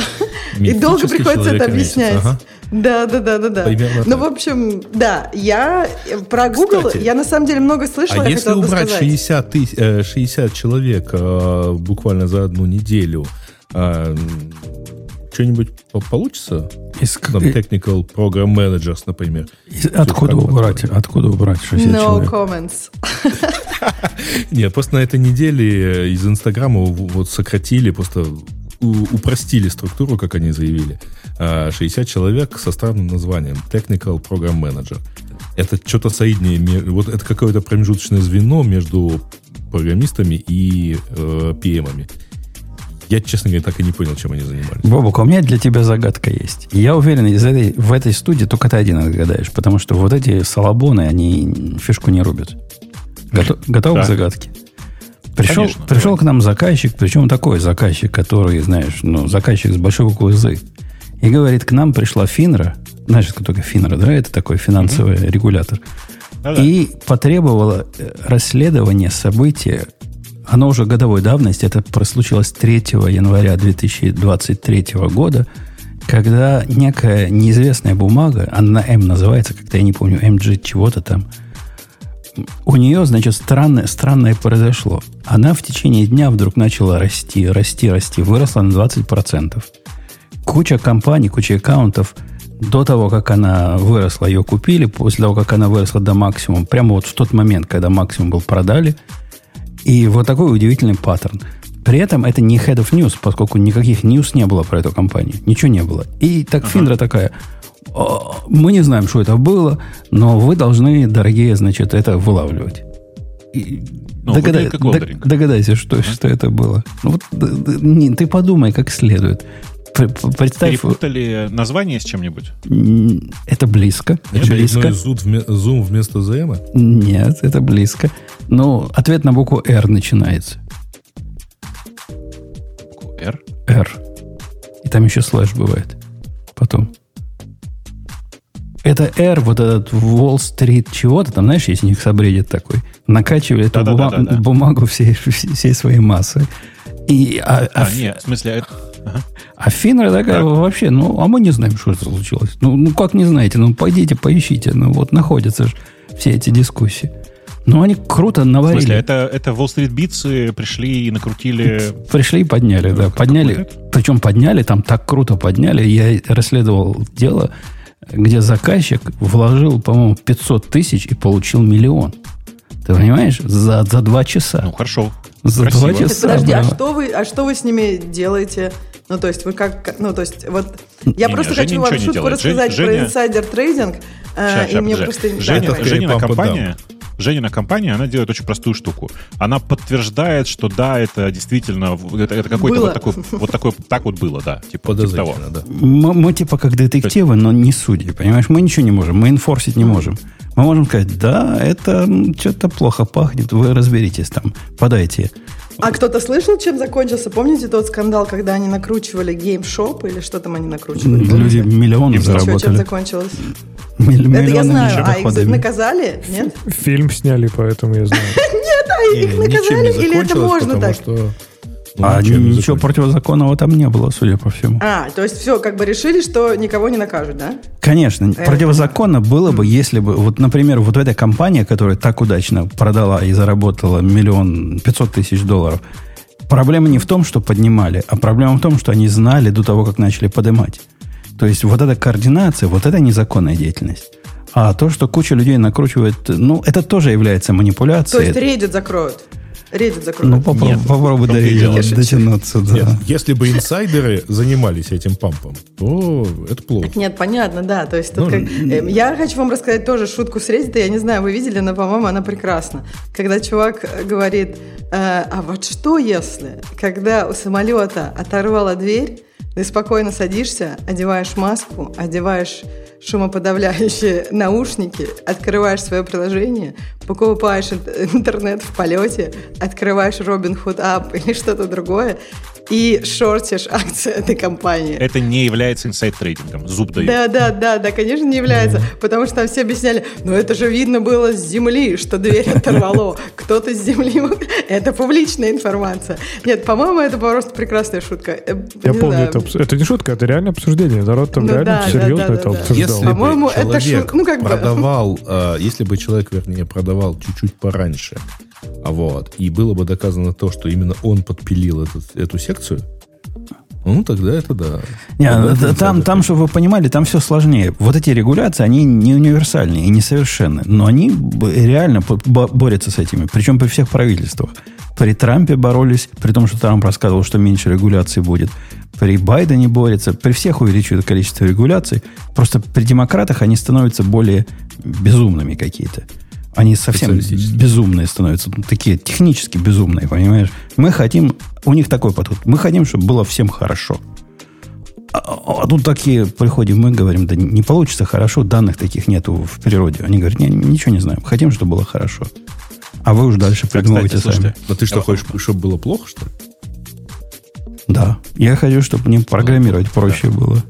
И долго приходится это объяснять. Ага. Да, да, да, да, да. Примерно ну, так. в общем, да, я про Google, Кстати, я на самом деле много слышала. А если убрать 60, тысяч, 60 человек э, буквально за одну неделю, э, что-нибудь получится? Из... Там, technical Program Managers, например. Откуда убрать? Откуда убрать 60 no человек? comments. Нет, просто на этой неделе из Инстаграма вот сократили, просто упростили структуру, как они заявили. 60 а, человек со странным названием Technical Program Manager. Это что-то среднее, вот это какое-то промежуточное звено между программистами и э, PM-ами. Я, честно говоря, так и не понял, чем они занимались. Бобук, у меня для тебя загадка есть. Я уверен, из этой, в этой студии только ты один отгадаешь, потому что вот эти салабоны, они фишку не рубят. Готов, готов да. к загадке? Пришел, Конечно, пришел к нам заказчик, причем такой заказчик, который, знаешь, ну, заказчик с большой буквы «З». И говорит, к нам пришла Финра, знаешь, кто такая Финра, да? Это такой финансовый mm-hmm. регулятор. Ну, и потребовала э, расследование события, оно уже годовой давности, это случилось 3 января 2023 года, когда некая неизвестная бумага, она на М называется, как-то я не помню, MG чего-то там – у нее, значит, странное, странное произошло. Она в течение дня вдруг начала расти, расти, расти, выросла на 20%. Куча компаний, куча аккаунтов до того, как она выросла, ее купили, после того, как она выросла до максимума, прямо вот в тот момент, когда максимум был, продали. И вот такой удивительный паттерн. При этом это не head of news, поскольку никаких news не было про эту компанию. Ничего не было. И так ага. Финдра такая, мы не знаем, что это было, но вы должны, дорогие, значит, это вылавливать. И ну, догадай, дог, догадайся, что, что это было. Ну, вот, не, ты подумай как следует. Представь... Перепутали название с чем-нибудь? Это близко. Это близко. Zoom вместо ZM? Нет, это близко. Но ответ на букву R начинается. Букву R? R. И там еще слэш бывает. Потом. Это R, вот этот Wall Street чего-то, там, знаешь, есть у них сабреддит такой, накачивали эту бума- да, да, бумагу всей, всей своей массы. И, а, а, а нет, в смысле... Ага. А Финра такая так. вообще, ну, а мы не знаем, что это случилось. Ну, ну, как не знаете? Ну, пойдите, поищите. Ну, вот находятся же все эти дискуссии. Ну, они круто наварили. В смысле, это, это Wall Street Beats пришли и накрутили... Пришли и подняли, да. Подняли, причем подняли, там так круто подняли. Я расследовал дело, где заказчик вложил, по-моему, 500 тысяч и получил миллион. Ты понимаешь? За, за два часа. Ну, хорошо. За Красиво. два часа. Подожди, а что, вы, а что вы с ними делаете? Ну, то есть, вы как... Ну, то есть, вот... Я не, просто не, хочу вам шутку рассказать Женя... про инсайдер трейдинг. Сейчас, и мне просто... Женя, да, Женина компания... Женина компания, она делает очень простую штуку. Она подтверждает, что да, это действительно, это, это какой-то вот такой, вот такой, так вот было, да, типа, типа того. Да. Мы, мы типа как детективы, но не судьи, понимаешь? Мы ничего не можем, мы enforce ить не можем. Мы можем сказать, да, это что-то плохо пахнет, вы разберитесь там, подайте а кто-то слышал, чем закончился? Помните тот скандал, когда они накручивали GameStop или что там они накручивали? Люди миллионы заработали. Что, чем закончилось? Миль, Это я знаю. А их наказали? Нет? Фильм сняли, поэтому я знаю. Нет, а их наказали или это можно так? Ну, а ничего, ничего противозаконного там не было, судя по всему. А, то есть все, как бы решили, что никого не накажут, да? Конечно. Это... Противозаконно было бы, если бы, вот, например, вот эта компания, которая так удачно продала и заработала миллион пятьсот тысяч долларов, проблема не в том, что поднимали, а проблема в том, что они знали до того, как начали поднимать. То есть вот эта координация, вот это незаконная деятельность. А то, что куча людей накручивает, ну, это тоже является манипуляцией. То есть Reddit закроют? Reddit закроют. Ну, попробуй, Нет, попробуй до Reddit дотянуться, да. Нет, если бы инсайдеры занимались этим пампом, то это плохо. Нет, понятно, да. То есть, тут ну, как... Э, я хочу вам рассказать тоже шутку с Reddit. Я не знаю, вы видели, но, по-моему, она прекрасна. Когда чувак говорит, э, а вот что если, когда у самолета оторвала дверь, ты спокойно садишься, одеваешь маску, одеваешь шумоподавляющие наушники, открываешь свое приложение, покупаешь интернет в полете, открываешь Robinhood App или что-то другое, и шортишь акции этой компании. Это не является inside trading ом, зуб даю. Да, да, да, да, конечно, не является, потому что там все объясняли, ну это же видно было с земли, что дверь оторвало, кто-то с земли, это публичная информация. Нет, по-моему, это просто прекрасная шутка. Э, Я помню, это, это не шутка, это реально обсуждение, народ там ну реально серьезно это обсуждал. Если по-моему, это шут... ну, как продавал, э, если бы человек, вернее, продавал чуть-чуть пораньше, вот, и было бы доказано то, что именно он подпилил этот, эту секцию, ну, тогда это да. Не, тогда там, там, чтобы вы понимали, там все сложнее. Вот эти регуляции, они не универсальные и несовершенны, но они реально борются с этими, причем при всех правительствах. При Трампе боролись, при том, что Трамп рассказывал, что меньше регуляций будет. При Байдене борются, при всех увеличивают количество регуляций. Просто при демократах они становятся более безумными какие-то. Они совсем безумные становятся. Такие технически безумные, понимаешь? Мы хотим... У них такой подход. Мы хотим, чтобы было всем хорошо. А, а тут такие приходим, мы говорим, да не получится хорошо, данных таких нету в природе. Они говорят, не, ничего не знаем, хотим, чтобы было хорошо. А вы уж дальше придумываете сами. А ты что, хочешь, чтобы было плохо, что ли? Да. Я хочу, чтобы мне программировать проще было.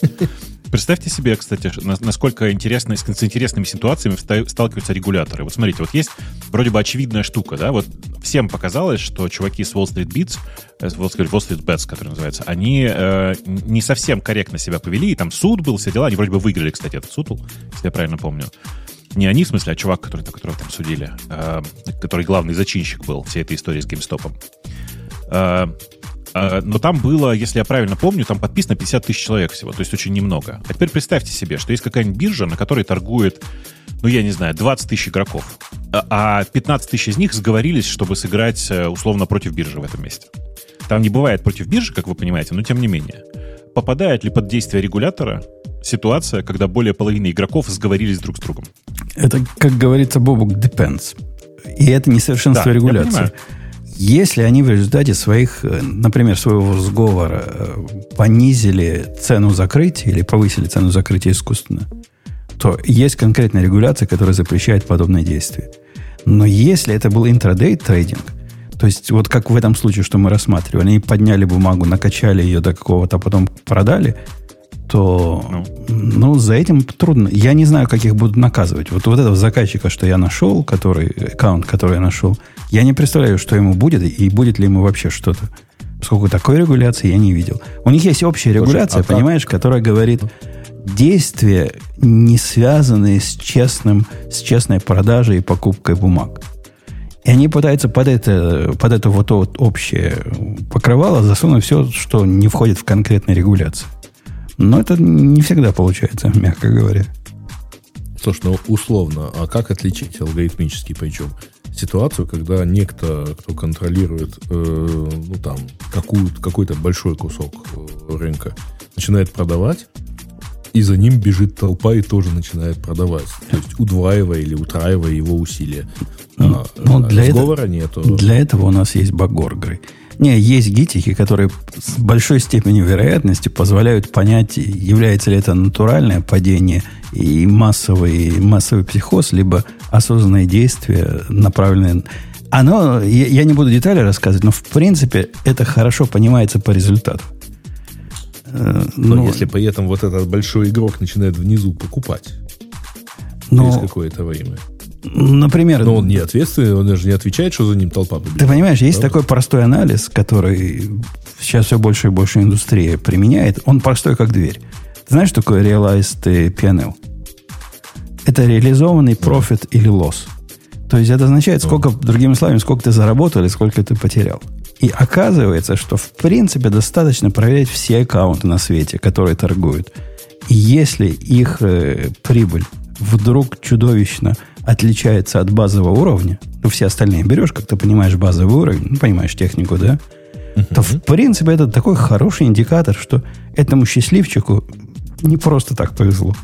Представьте себе, кстати, насколько интересно, с интересными ситуациями сталкиваются регуляторы. Вот смотрите, вот есть вроде бы очевидная штука, да, вот всем показалось, что чуваки с Wall Street Beats, э, Wall Street, Wall Street Bets, который называется, они э, не совсем корректно себя повели, и там суд был, все дела, они вроде бы выиграли, кстати, этот суд если я правильно помню. Не они, в смысле, а чувак, который, которого там судили, э, который главный зачинщик был всей этой истории с GameStop. Э, но там было, если я правильно помню, там подписано 50 тысяч человек всего, то есть очень немного. А теперь представьте себе, что есть какая-нибудь биржа, на которой торгует, ну, я не знаю, 20 тысяч игроков, а 15 тысяч из них сговорились, чтобы сыграть э, условно против биржи в этом месте. Там не бывает против биржи, как вы понимаете, но тем не менее. Попадает ли под действие регулятора ситуация, когда более половины игроков сговорились друг с другом? Это, как говорится, Бобук, depends. И это несовершенство да, регуляции. Если они в результате своих, э, например, своего сговора э, понизили цену закрытия или повысили цену закрытия искусственно, то есть конкретная регуляция, которая запрещает подобные действия. Но если это был интрадей трейдинг, то есть вот как в этом случае, что мы рассматривали, они подняли бумагу, накачали ее до какого-то, а потом продали, то ну. ну, за этим трудно. Я не знаю, как их будут наказывать. Вот, вот этого заказчика, что я нашел, который, аккаунт, который я нашел, я не представляю, что ему будет и будет ли ему вообще что-то. Поскольку такой регуляции я не видел. У них есть общая регуляция, Слушай, а понимаешь, как? которая говорит, действия, не связанные с, честным, с честной продажей и покупкой бумаг. И они пытаются под это, под это вот, вот общее покрывало засунуть все, что не входит в конкретные регуляции. Но это не всегда получается, мягко говоря. Слушай, ну условно, а как отличить алгоритмический причем? Ситуацию, когда некто, кто контролирует э, ну, там, какую, какой-то большой кусок э, рынка, начинает продавать, и за ним бежит толпа и тоже начинает продавать. То есть удваивая или утраивая его усилия. Ну, а, ну, для этого, нету. Для этого у нас есть багоргры. Не, есть гитики, которые с большой степенью вероятности позволяют понять, является ли это натуральное падение и массовый, массовый психоз, либо осознанное действие, направленное... Оно, я, я не буду детали рассказывать, но в принципе это хорошо понимается по результату. Э, но ну, если при этом вот этот большой игрок начинает внизу покупать но, через какое-то время. Например... Но он не ответственный, он даже не отвечает, что за ним толпа побежит. Ты понимаешь, есть да? такой простой анализ, который сейчас все больше и больше индустрия применяет. Он простой, как дверь. Ты знаешь, что такое realized PNL? Это реализованный профит или лосс. То есть это означает, сколько, другими словами, сколько ты заработал и сколько ты потерял. И оказывается, что в принципе достаточно проверять все аккаунты на свете, которые торгуют. И если их э, прибыль вдруг чудовищно отличается от базового уровня, ну, все остальные берешь, как ты понимаешь базовый уровень, ну, понимаешь технику, да, uh-huh. то, в принципе, это такой хороший индикатор, что этому счастливчику не просто так повезло.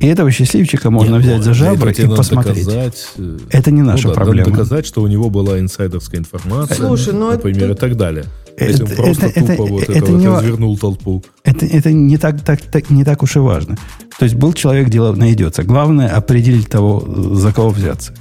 И этого счастливчика можно Нет, взять за жабры и посмотреть. Доказать, э, это не наша ну, да, проблема. Надо доказать, что у него была инсайдерская информация, Слушай, ну например, это... и так далее. Это, просто это, тупо это, вот это, это не, развернул толпу. Это, это не, так, так, так, не так уж и важно. То есть был человек, дело найдется. Главное определить того, за кого взяться.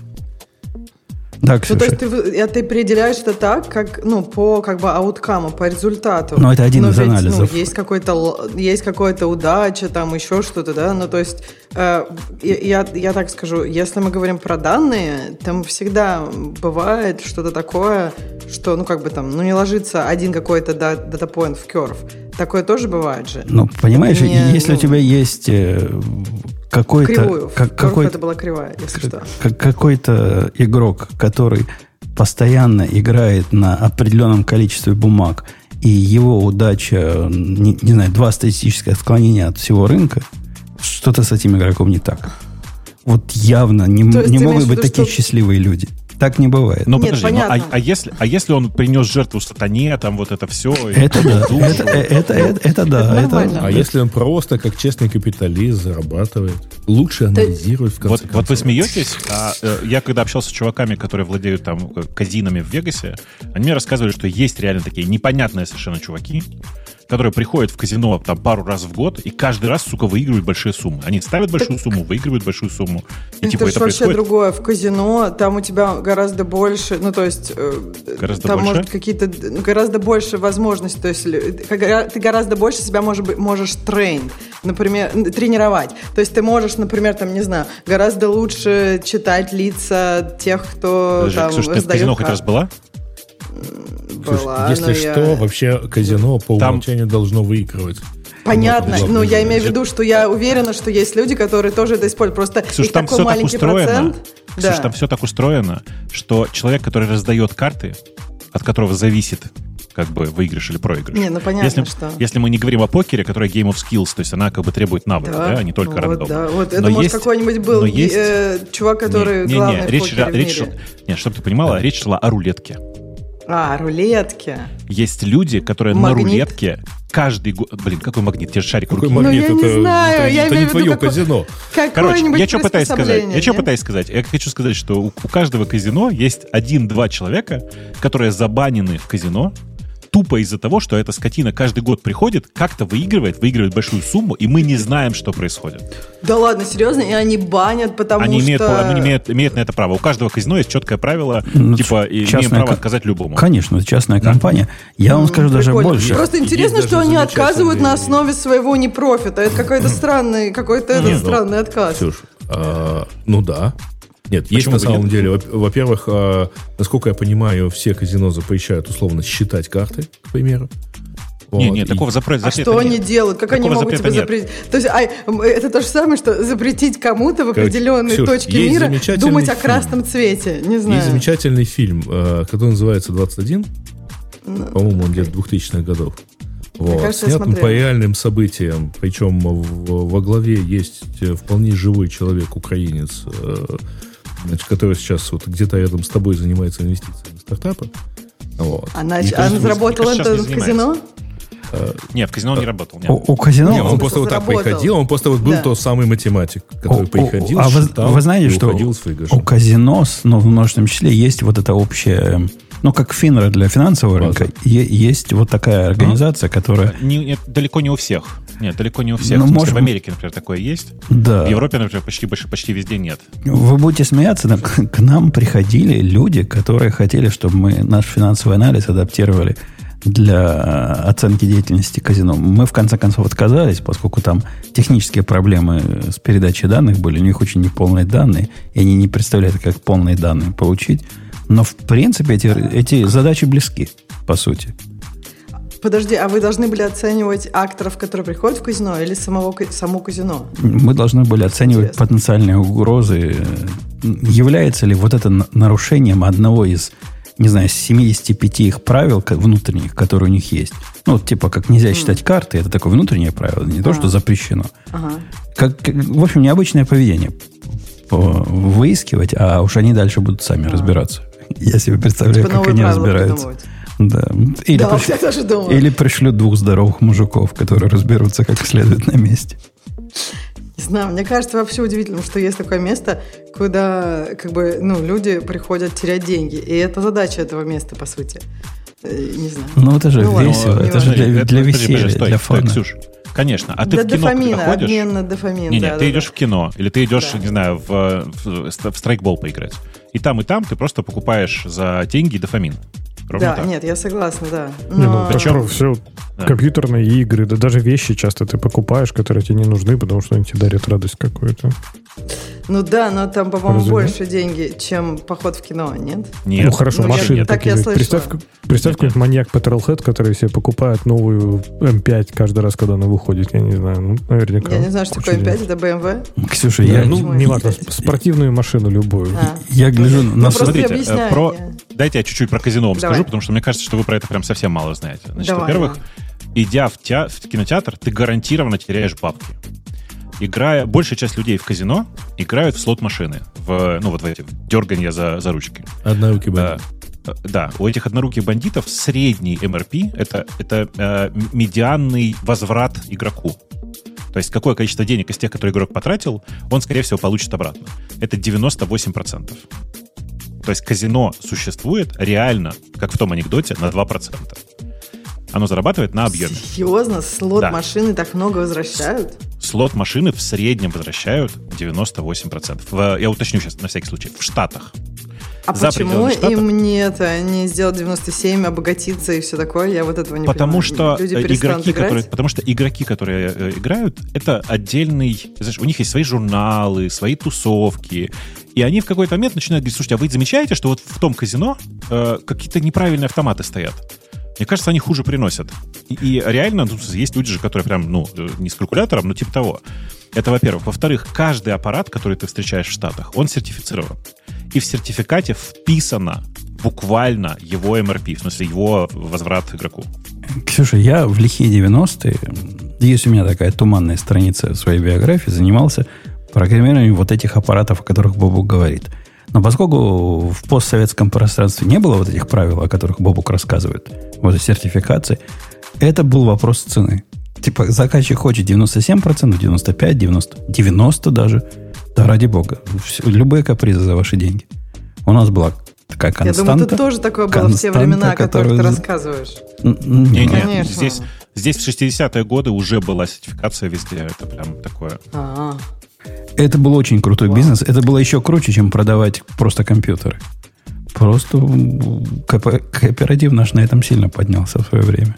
Да, Ксюша. Ну, то есть ты, ты определяешь это так, как, ну, по как бы ауткаму, по результату. Но это один ну, из ведь, анализов. Ну, есть какой-то есть какая-то удача, там еще что-то, да. Ну, то есть э, я, я так скажу, если мы говорим про данные, там всегда бывает что-то такое, что, ну, как бы там, ну, не ложится один какой-то дата-поинт в curve. Такое тоже бывает же. Ну, понимаешь, не, если ну, у тебя есть э, какой-то... Как, какой, это была кривая, если что. Как, какой-то игрок, который постоянно играет на определенном количестве бумаг, и его удача, не, не знаю, два статистических отклонения от всего рынка, что-то с этим игроком не так. Вот явно не, не могут быть такие что... счастливые люди. Так не бывает. Ну, подожди, ну, а, а, если, а если он принес жертву сатане, там вот это все? Это да, это, это, это, это да. Это, а если он просто как честный капиталист зарабатывает? Лучше анализирует в конце вот, концов. Вот вы смеетесь, а э, я когда общался с чуваками, которые владеют там э, казинами в Вегасе, они мне рассказывали, что есть реально такие непонятные совершенно чуваки, которые приходят в казино там пару раз в год и каждый раз, сука, выигрывают большие суммы. Они ставят большую сумму, выигрывают большую сумму. И, это типа, это вообще происходит... другое. В казино там у тебя гораздо больше, ну, то есть... Э, гораздо там больше? может какие-то... Ну, гораздо больше возможностей. То есть ты гораздо больше себя можешь, можешь трейн, например, тренировать. То есть ты можешь, например, там, не знаю, гораздо лучше читать лица тех, кто Подожди, там Ксюша, ты в казино хоть раз была? Была. Если что, я... вообще казино по Там... умолчанию должно выигрывать. Понятно, но я имею в виду, что я уверена, что есть люди, которые тоже это используют. Просто Слушай, там такой все маленький так устроено, процент. Слушай, да. там все так устроено, что человек, который раздает карты, от которого зависит как бы выигрыш или проигрыш. Не, ну понятно, если, что... Если мы не говорим о покере, которая Game of Skills, то есть она как бы требует навыка, да, да а не только ну, рандом. Вот, да, вот это, но может, есть, какой-нибудь был есть... э, чувак, который не, не, главный не, речь, в покере речь, в мире. Речь, нет, чтобы ты понимала, да. речь шла о рулетке. А, рулетки. Есть люди, которые магнит. на рулетке каждый год... Блин, какой магнит? Тебе шарик Какой магнит? Ну, я это, не знаю. Это, я это не твое какой, казино. Короче, я что пытаюсь сказать? Я что пытаюсь сказать? Я хочу сказать, что у, у каждого казино есть один-два человека, которые забанены в казино, тупо из-за того, что эта скотина каждый год приходит, как-то выигрывает, выигрывает большую сумму, и мы не знаем, что происходит. Да ладно, серьезно? И они банят, потому они что... Имеют, они имеют, имеют на это право. У каждого казино есть четкое правило, ну, типа, имеем право отказать любому. Конечно, частная да. компания. Я вам скажу даже больше. Просто интересно, что они отказывают на основе своего непрофита. Это какой-то странный, какой-то этот ну, странный отказ. Ксюш, а, ну да, нет, Почему есть на самом нет? деле. Во-первых, а, насколько я понимаю, все казино запрещают условно считать карты, к примеру. Вот. Не, не, такого запрета, А что они делают? Как такого они могут тебя запретить? То есть, а, это то же самое, что запретить кому-то в определенной Ксюш, точке мира думать о красном цвете. Не знаю. Есть замечательный фильм, э, который называется «21». Ну, По-моему, он где-то 2000-х годов. Вот. Кажется, Снят по реальным событиям. Причем в, во главе есть э, вполне живой человек, украинец, э, значит, который сейчас вот где-то рядом с тобой занимается инвестициями в стартапы. Вот. Она, и, она заработала это в казино? Нет, в казино он не работал. Нет. У, у казино? Нет, он, он просто вот так приходил, он просто вот был да. тот самый математик, который у, приходил, а считал, вы, вы знаете, что у казино, но в множественном числе есть вот это общее ну, как Финра для финансового База. рынка, есть вот такая организация, а? которая... Не, не, далеко не у всех. Нет, далеко не у всех. Ну, в, может... в Америке, например, такое есть. Да. В Европе, например, почти, почти везде нет. Вы будете смеяться, но к нам приходили люди, которые хотели, чтобы мы наш финансовый анализ адаптировали для оценки деятельности казино. Мы, в конце концов, отказались, поскольку там технические проблемы с передачей данных были, у них очень неполные данные, и они не представляют, как полные данные получить. Но, в принципе, эти, эти задачи близки, по сути. Подожди, а вы должны были оценивать акторов, которые приходят в казино, или самого, само казино? Мы должны были оценивать Интересно. потенциальные угрозы. Является ли вот это нарушением одного из, не знаю, 75 их правил внутренних, которые у них есть? Ну, вот, типа, как нельзя считать mm. карты, это такое внутреннее правило, не а. то, что запрещено. Ага. Как, как, в общем, необычное поведение выискивать, а уж они дальше будут сами а. разбираться. Я себе представляю, типа как они разбираются. Да. Или, да, пришлют, или пришлют двух здоровых мужиков, которые разберутся как следует на месте. Не знаю, мне кажется вообще удивительным, что есть такое место, куда как бы, ну, люди приходят терять деньги. И это задача этого места, по сути. Э, не знаю. Ну, это же ну, весело. Ладно, это же для, для веселья, для фана. Ксюш, Конечно. А ты Для в кино дофамина, когда ходишь... обмен на дофамин. Не, не, да, ты да, идешь да. в кино, или ты идешь, да. не знаю, в, в, в страйкбол поиграть. И там, и там ты просто покупаешь за деньги дофамин. Ровно да, так. нет, я согласна, да. Но... Не, ну, причем все да. компьютерные игры, да даже вещи часто ты покупаешь, которые тебе не нужны, потому что они тебе дарят радость какую-то. Ну да, но там, по-моему, больше деньги, чем поход в кино, нет? Нет. Ну хорошо, ну, машины я, такие. Так я представь, представь какой-нибудь маньяк Petrolhead, который себе покупает новую М5 каждый раз, когда она выходит, я не знаю, ну, наверняка. Я не знаю, что такое М5, это BMW. Ксюша, я... Ну, не важно, спортивную машину любую. А. Я гляжу на... Ну, смотрите, э, про... Дайте я чуть-чуть про казино вам Давай. Скажу, потому что мне кажется, что вы про это прям совсем мало знаете. Значит, во-первых, идя в, те... в кинотеатр, ты гарантированно теряешь бабки играя, большая часть людей в казино играют в слот-машины, в, ну, вот в эти, в дерганье за, за ручки. Однорукий бандит. Да, да, у этих одноруких бандитов средний МРП это, это э, медианный возврат игроку. То есть какое количество денег из тех, которые игрок потратил, он, скорее всего, получит обратно. Это 98%. То есть казино существует реально, как в том анекдоте, на 2%. Оно зарабатывает на объеме. Серьезно? Слот-машины да. так много возвращают? Слот-машины в среднем возвращают 98%. В, я уточню сейчас на всякий случай. В Штатах. А За почему им не это, не сделать 97, обогатиться и все такое? Я вот этого не потому понимаю. Что Люди игроки, которые, потому что игроки, которые э, играют, это отдельный... Знаешь, у них есть свои журналы, свои тусовки. И они в какой-то момент начинают говорить, слушайте, а вы замечаете, что вот в том казино э, какие-то неправильные автоматы стоят? Мне кажется, они хуже приносят. И, и реально, ну, есть люди же, которые прям, ну, э, не с калькулятором, но типа того. Это, во-первых. Во-вторых, каждый аппарат, который ты встречаешь в Штатах, он сертифицирован. И в сертификате вписано буквально его MRP, в смысле его возврат игроку. Ксюша, я в лихие 90-е, есть у меня такая туманная страница своей биографии, занимался программированием вот этих аппаратов, о которых Бобу говорит – но поскольку в постсоветском пространстве не было вот этих правил, о которых Бобук рассказывает, вот сертификации, это был вопрос цены. Типа, заказчик хочет 97%, 95, 90, 90 даже. Да ради бога. Все, любые капризы за ваши деньги. У нас была такая константа. Я думаю, тут тоже такое было в те времена, о которых ты рассказываешь. Не-не, здесь, здесь в 60-е годы уже была сертификация везде. Это прям такое. А-а. Это был очень крутой бизнес. Это было еще круче, чем продавать просто компьютеры. Просто кооператив наш на этом сильно поднялся в свое время.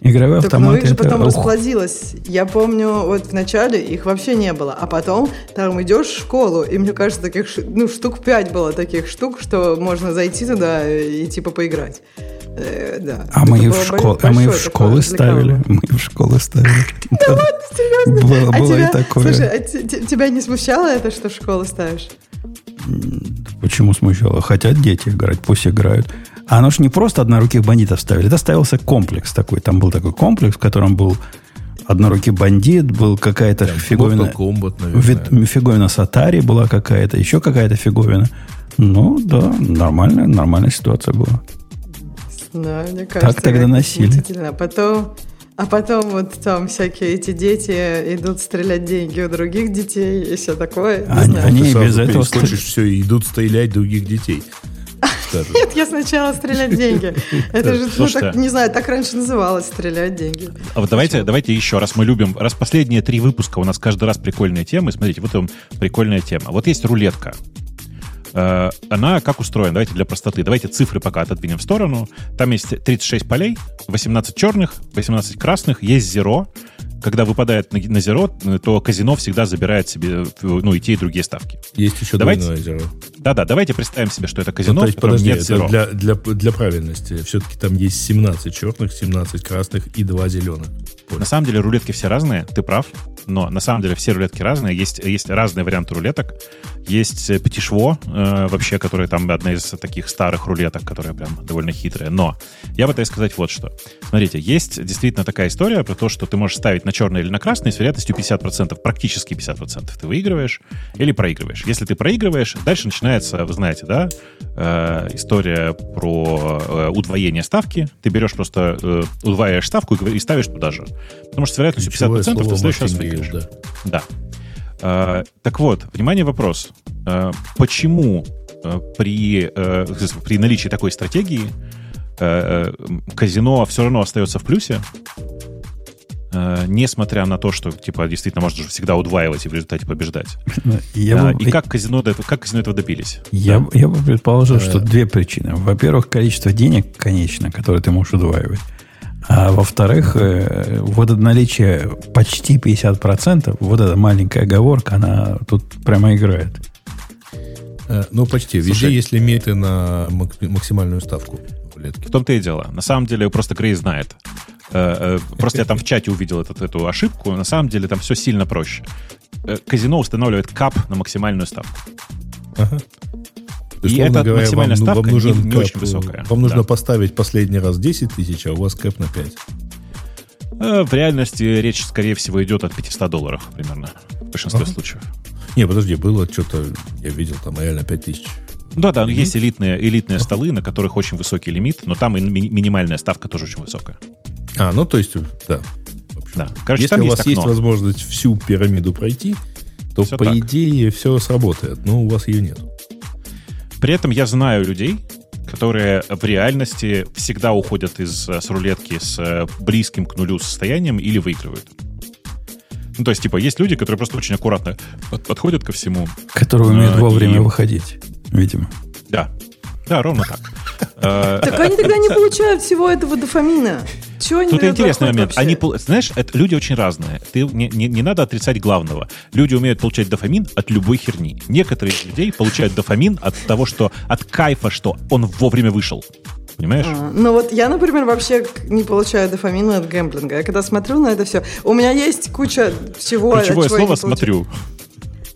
Игровые так, автоматы. Ну, их же потом это... расплодилось. Я помню, вот в начале их вообще не было. А потом там идешь в школу, и мне кажется, таких ну, штук пять было таких штук, что можно зайти туда и типа поиграть. Э, да. А мы, в школ... а мы в школы ставили. Мы в школы ставили. Да ладно, серьезно? Было, а было и такое. Слушай, а тебя не смущало это, что в школу ставишь? Почему смущало? Хотят дети играть, пусть играют. А оно ж не просто одноруких бандитов ставили. Это ставился комплекс такой. Там был такой комплекс, в котором был однорукий бандит, был какая-то да, фиговина. Kombat, фиговина с была какая-то, еще какая-то фиговина. Ну, да, нормальная, нормальная ситуация была. Да, мне кажется, так тогда носили. А потом, а потом вот там всякие эти дети идут стрелять деньги у других детей и все такое. Они, они и без этого слышишь все и идут стрелять других детей. Нет, я сначала стрелять деньги. Это же, ну, так, не знаю, так раньше называлось стрелять деньги. А вот давайте, давайте еще раз мы любим, раз последние три выпуска у нас каждый раз прикольные темы. Смотрите, вот там прикольная тема. Вот есть рулетка. Э, она как устроена? Давайте для простоты. Давайте цифры пока отодвинем в сторону. Там есть 36 полей, 18 черных, 18 красных, есть зеро. Когда выпадает на, на зеро, то казино всегда забирает себе ну, и те, и другие ставки. Есть еще давайте, двойное зеро. Да-да, давайте представим себе, что это казино, ну, то есть, подожди, нет зеро. Для, для, для правильности. Все-таки там есть 17 черных, 17 красных и 2 зеленых. На самом деле рулетки все разные, ты прав, но на самом деле все рулетки разные. Есть, есть разные варианты рулеток. Есть э, Петишво, э, вообще, которая там одна из таких старых рулеток, которая прям довольно хитрая. Но я пытаюсь сказать вот что. Смотрите, есть действительно такая история про то, что ты можешь ставить на черный или на красный с вероятностью 50%, практически 50%. Ты выигрываешь или проигрываешь. Если ты проигрываешь, дальше начинается, вы знаете, да, э, история про э, удвоение ставки. Ты берешь просто, э, удваиваешь ставку и, и ставишь туда же. Потому что с вероятностью 50% ты в следующий раз выиграешь. Да. да. А, так вот, внимание, вопрос. А, почему а, при, при наличии такой стратегии казино все равно остается в плюсе, несмотря на то, что типа действительно можно же всегда удваивать и в результате побеждать. Я бы... И как казино, как казино этого добились? Я, да? я бы предположил, что две причины. Во-первых, количество денег конечно, которое ты можешь удваивать. А во-вторых, э, вот это наличие почти 50%, вот эта маленькая оговорка, она тут прямо играет. Э, ну, почти. Везде есть лимиты на максимальную ставку В том-то и дело. На самом деле, просто Грей знает. Э, просто я там в чате увидел этот, эту ошибку. На самом деле, там все сильно проще. Казино устанавливает кап на максимальную ставку. Ага. И эта говоря, максимальная вам, ставка вам нужен не, не очень высокая. Вам нужно да. поставить последний раз 10 тысяч, а у вас кэп на 5. Э, в реальности речь, скорее всего, идет от 500 долларов примерно в большинстве ага. случаев. Не, подожди, было что-то, я видел, там реально 5 тысяч. Да, да, лимит? есть элитные, элитные столы, на которых очень высокий лимит, но там и ми- минимальная ставка тоже очень высокая. А, ну то есть, да. Да. Короче, Если у вас есть, есть возможность всю пирамиду пройти, то все по так. идее все сработает, но у вас ее нет. При этом я знаю людей, которые в реальности всегда уходят из, с рулетки с э, близким к нулю состоянием или выигрывают. Ну, то есть, типа, есть люди, которые просто очень аккуратно подходят ко всему. Которые умеют а, вовремя и... выходить, видимо. Да. Да, ровно так. Так они тогда не получают всего этого дофамина. Чего они Тут интересный момент. Они, знаешь, это, люди очень разные. Ты, не, не, не надо отрицать главного. Люди умеют получать дофамин от любой херни. Некоторые из людей получают дофамин от того, что от кайфа, что он вовремя вышел. Понимаешь? А, ну вот я, например, вообще не получаю дофамина от гэмблинга. Я когда смотрю на это все, у меня есть куча всего. Ключевое слово «смотрю».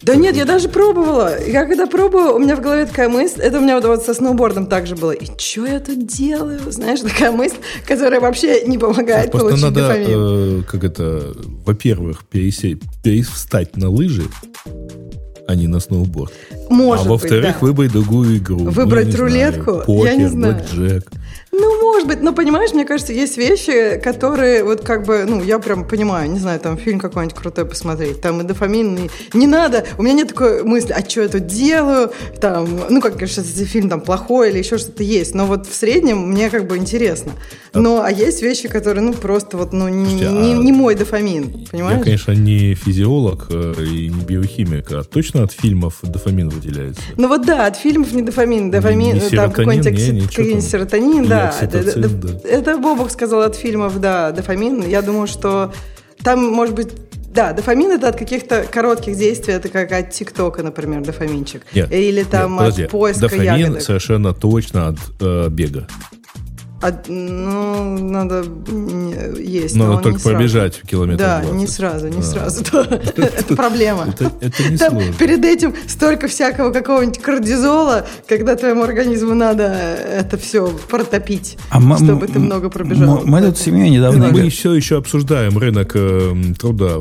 Да нет, я даже пробовала. Я когда пробую, у меня в голове такая мысль, это у меня вот со сноубордом также было. И что я тут делаю? Знаешь, такая мысль, которая вообще не помогает Просто получить надо, дофамин. Э, как это, во-первых, пересесть, перестать на лыжи, а не на сноуборд. Может а во-вторых, да. выбрать другую игру. Выбрать ну, рулетку? Знаю, покер, я не знаю. блэкджек. Ну, может быть, но понимаешь, мне кажется, есть вещи, которые вот как бы, ну, я прям понимаю, не знаю, там фильм какой-нибудь крутой посмотреть, там и дофамин, и не надо, у меня нет такой мысли, а что я тут делаю, там, ну, как, конечно, если фильм там плохой или еще что-то есть, но вот в среднем мне как бы интересно. Но, а есть вещи, которые, ну, просто вот, ну, не, Слушайте, не, а не мой дофамин, понимаешь? Я, конечно, не физиолог э, и не биохимик, а точно от фильмов дофамин выделяется? Ну, вот да, от фильмов не дофамин, дофамин, не, не там какой-нибудь серотонин, да, окситоцин, да. Это Бобок сказал от фильмов, да, дофамин. Я думаю, что там, может быть, да, дофамин это от каких-то коротких действий, это как от ТикТока, например, дофаминчик. Нет, Или там нет, от поиска дофамин ягодок. совершенно точно от э, бега. А, ну, надо есть. Надо только побежать километр Да, 20. не сразу, не а. сразу. Это проблема. Это не сложно. Перед этим столько всякого какого-нибудь кардизола, когда твоему организму надо это все протопить, а чтобы ты много пробежал. Мы тут семьей недавно... Мы все еще обсуждаем рынок э, труда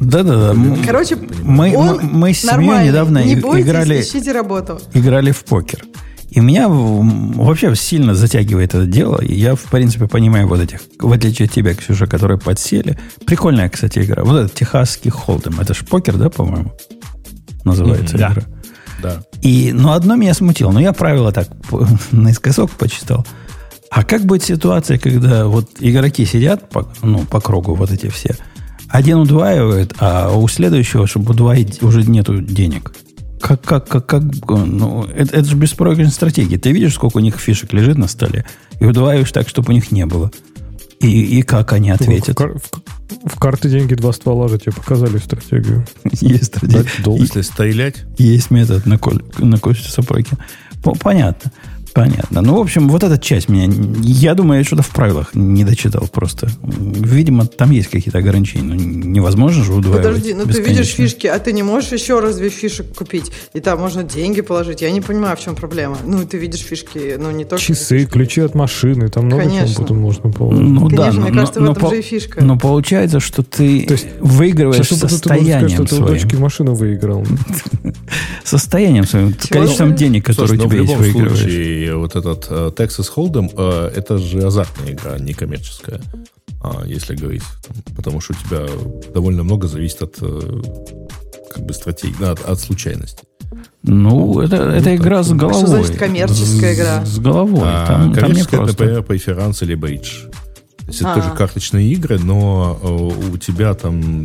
да-да-да. Короче, мы, мы, мы с семьей недавно не бойтесь, играли, ищите работу. играли в покер. И меня вообще сильно затягивает это дело. И я, в принципе, понимаю вот этих, в отличие от тебя, Ксюша, которые подсели. Прикольная, кстати, игра. Вот этот техасский холдем. Это же покер, да, по-моему? Называется mm-hmm, игра. Да. И, ну, одно меня смутило. Ну, я правила так наискосок почитал. А как будет ситуация, когда вот игроки сидят по, ну, по кругу, вот эти все, один удваивает, а у следующего, чтобы удвоить, уже нету денег как, как, как, как ну, это, это же беспроигрышная стратегия. Ты видишь, сколько у них фишек лежит на столе, и удваиваешь так, чтобы у них не было. И, и как они ответят? В, в, в карты деньги два ствола же тебе показали стратегию. Есть стратегия. Если стрелять? Есть метод на, коль, на кости сопроки. Понятно. Понятно. Ну, в общем, вот эта часть меня... Я думаю, я что-то в правилах не дочитал просто. Видимо, там есть какие-то ограничения. Ну, невозможно же удваивать Подожди, ну ты видишь фишки, а ты не можешь еще раз две фишек купить. И там можно деньги положить. Я не понимаю, в чем проблема. Ну, ты видишь фишки, ну не только... Часы, фишки. ключи от машины, там много Конечно. чего потом можно положить. Ну, Конечно, да, мне но, кажется, но, в этом но, же и фишка. Но получается, что ты То есть, выигрываешь состоянием сказать, что своим. ты у дочки машину выиграл. Состоянием своим, количеством денег, которые у тебя есть, выигрываешь. Вот этот э, Texas Hold'em э, это же азартная игра, не коммерческая, а, если говорить. Потому что у тебя довольно много зависит от э, как бы стратегии, от, от случайности. Ну, это, ну, это игра с головой. Что значит коммерческая игра? С, с головой. А, там, коммерческая, там например, преферанс или бейдж. То есть это тоже карточные игры, но у тебя там...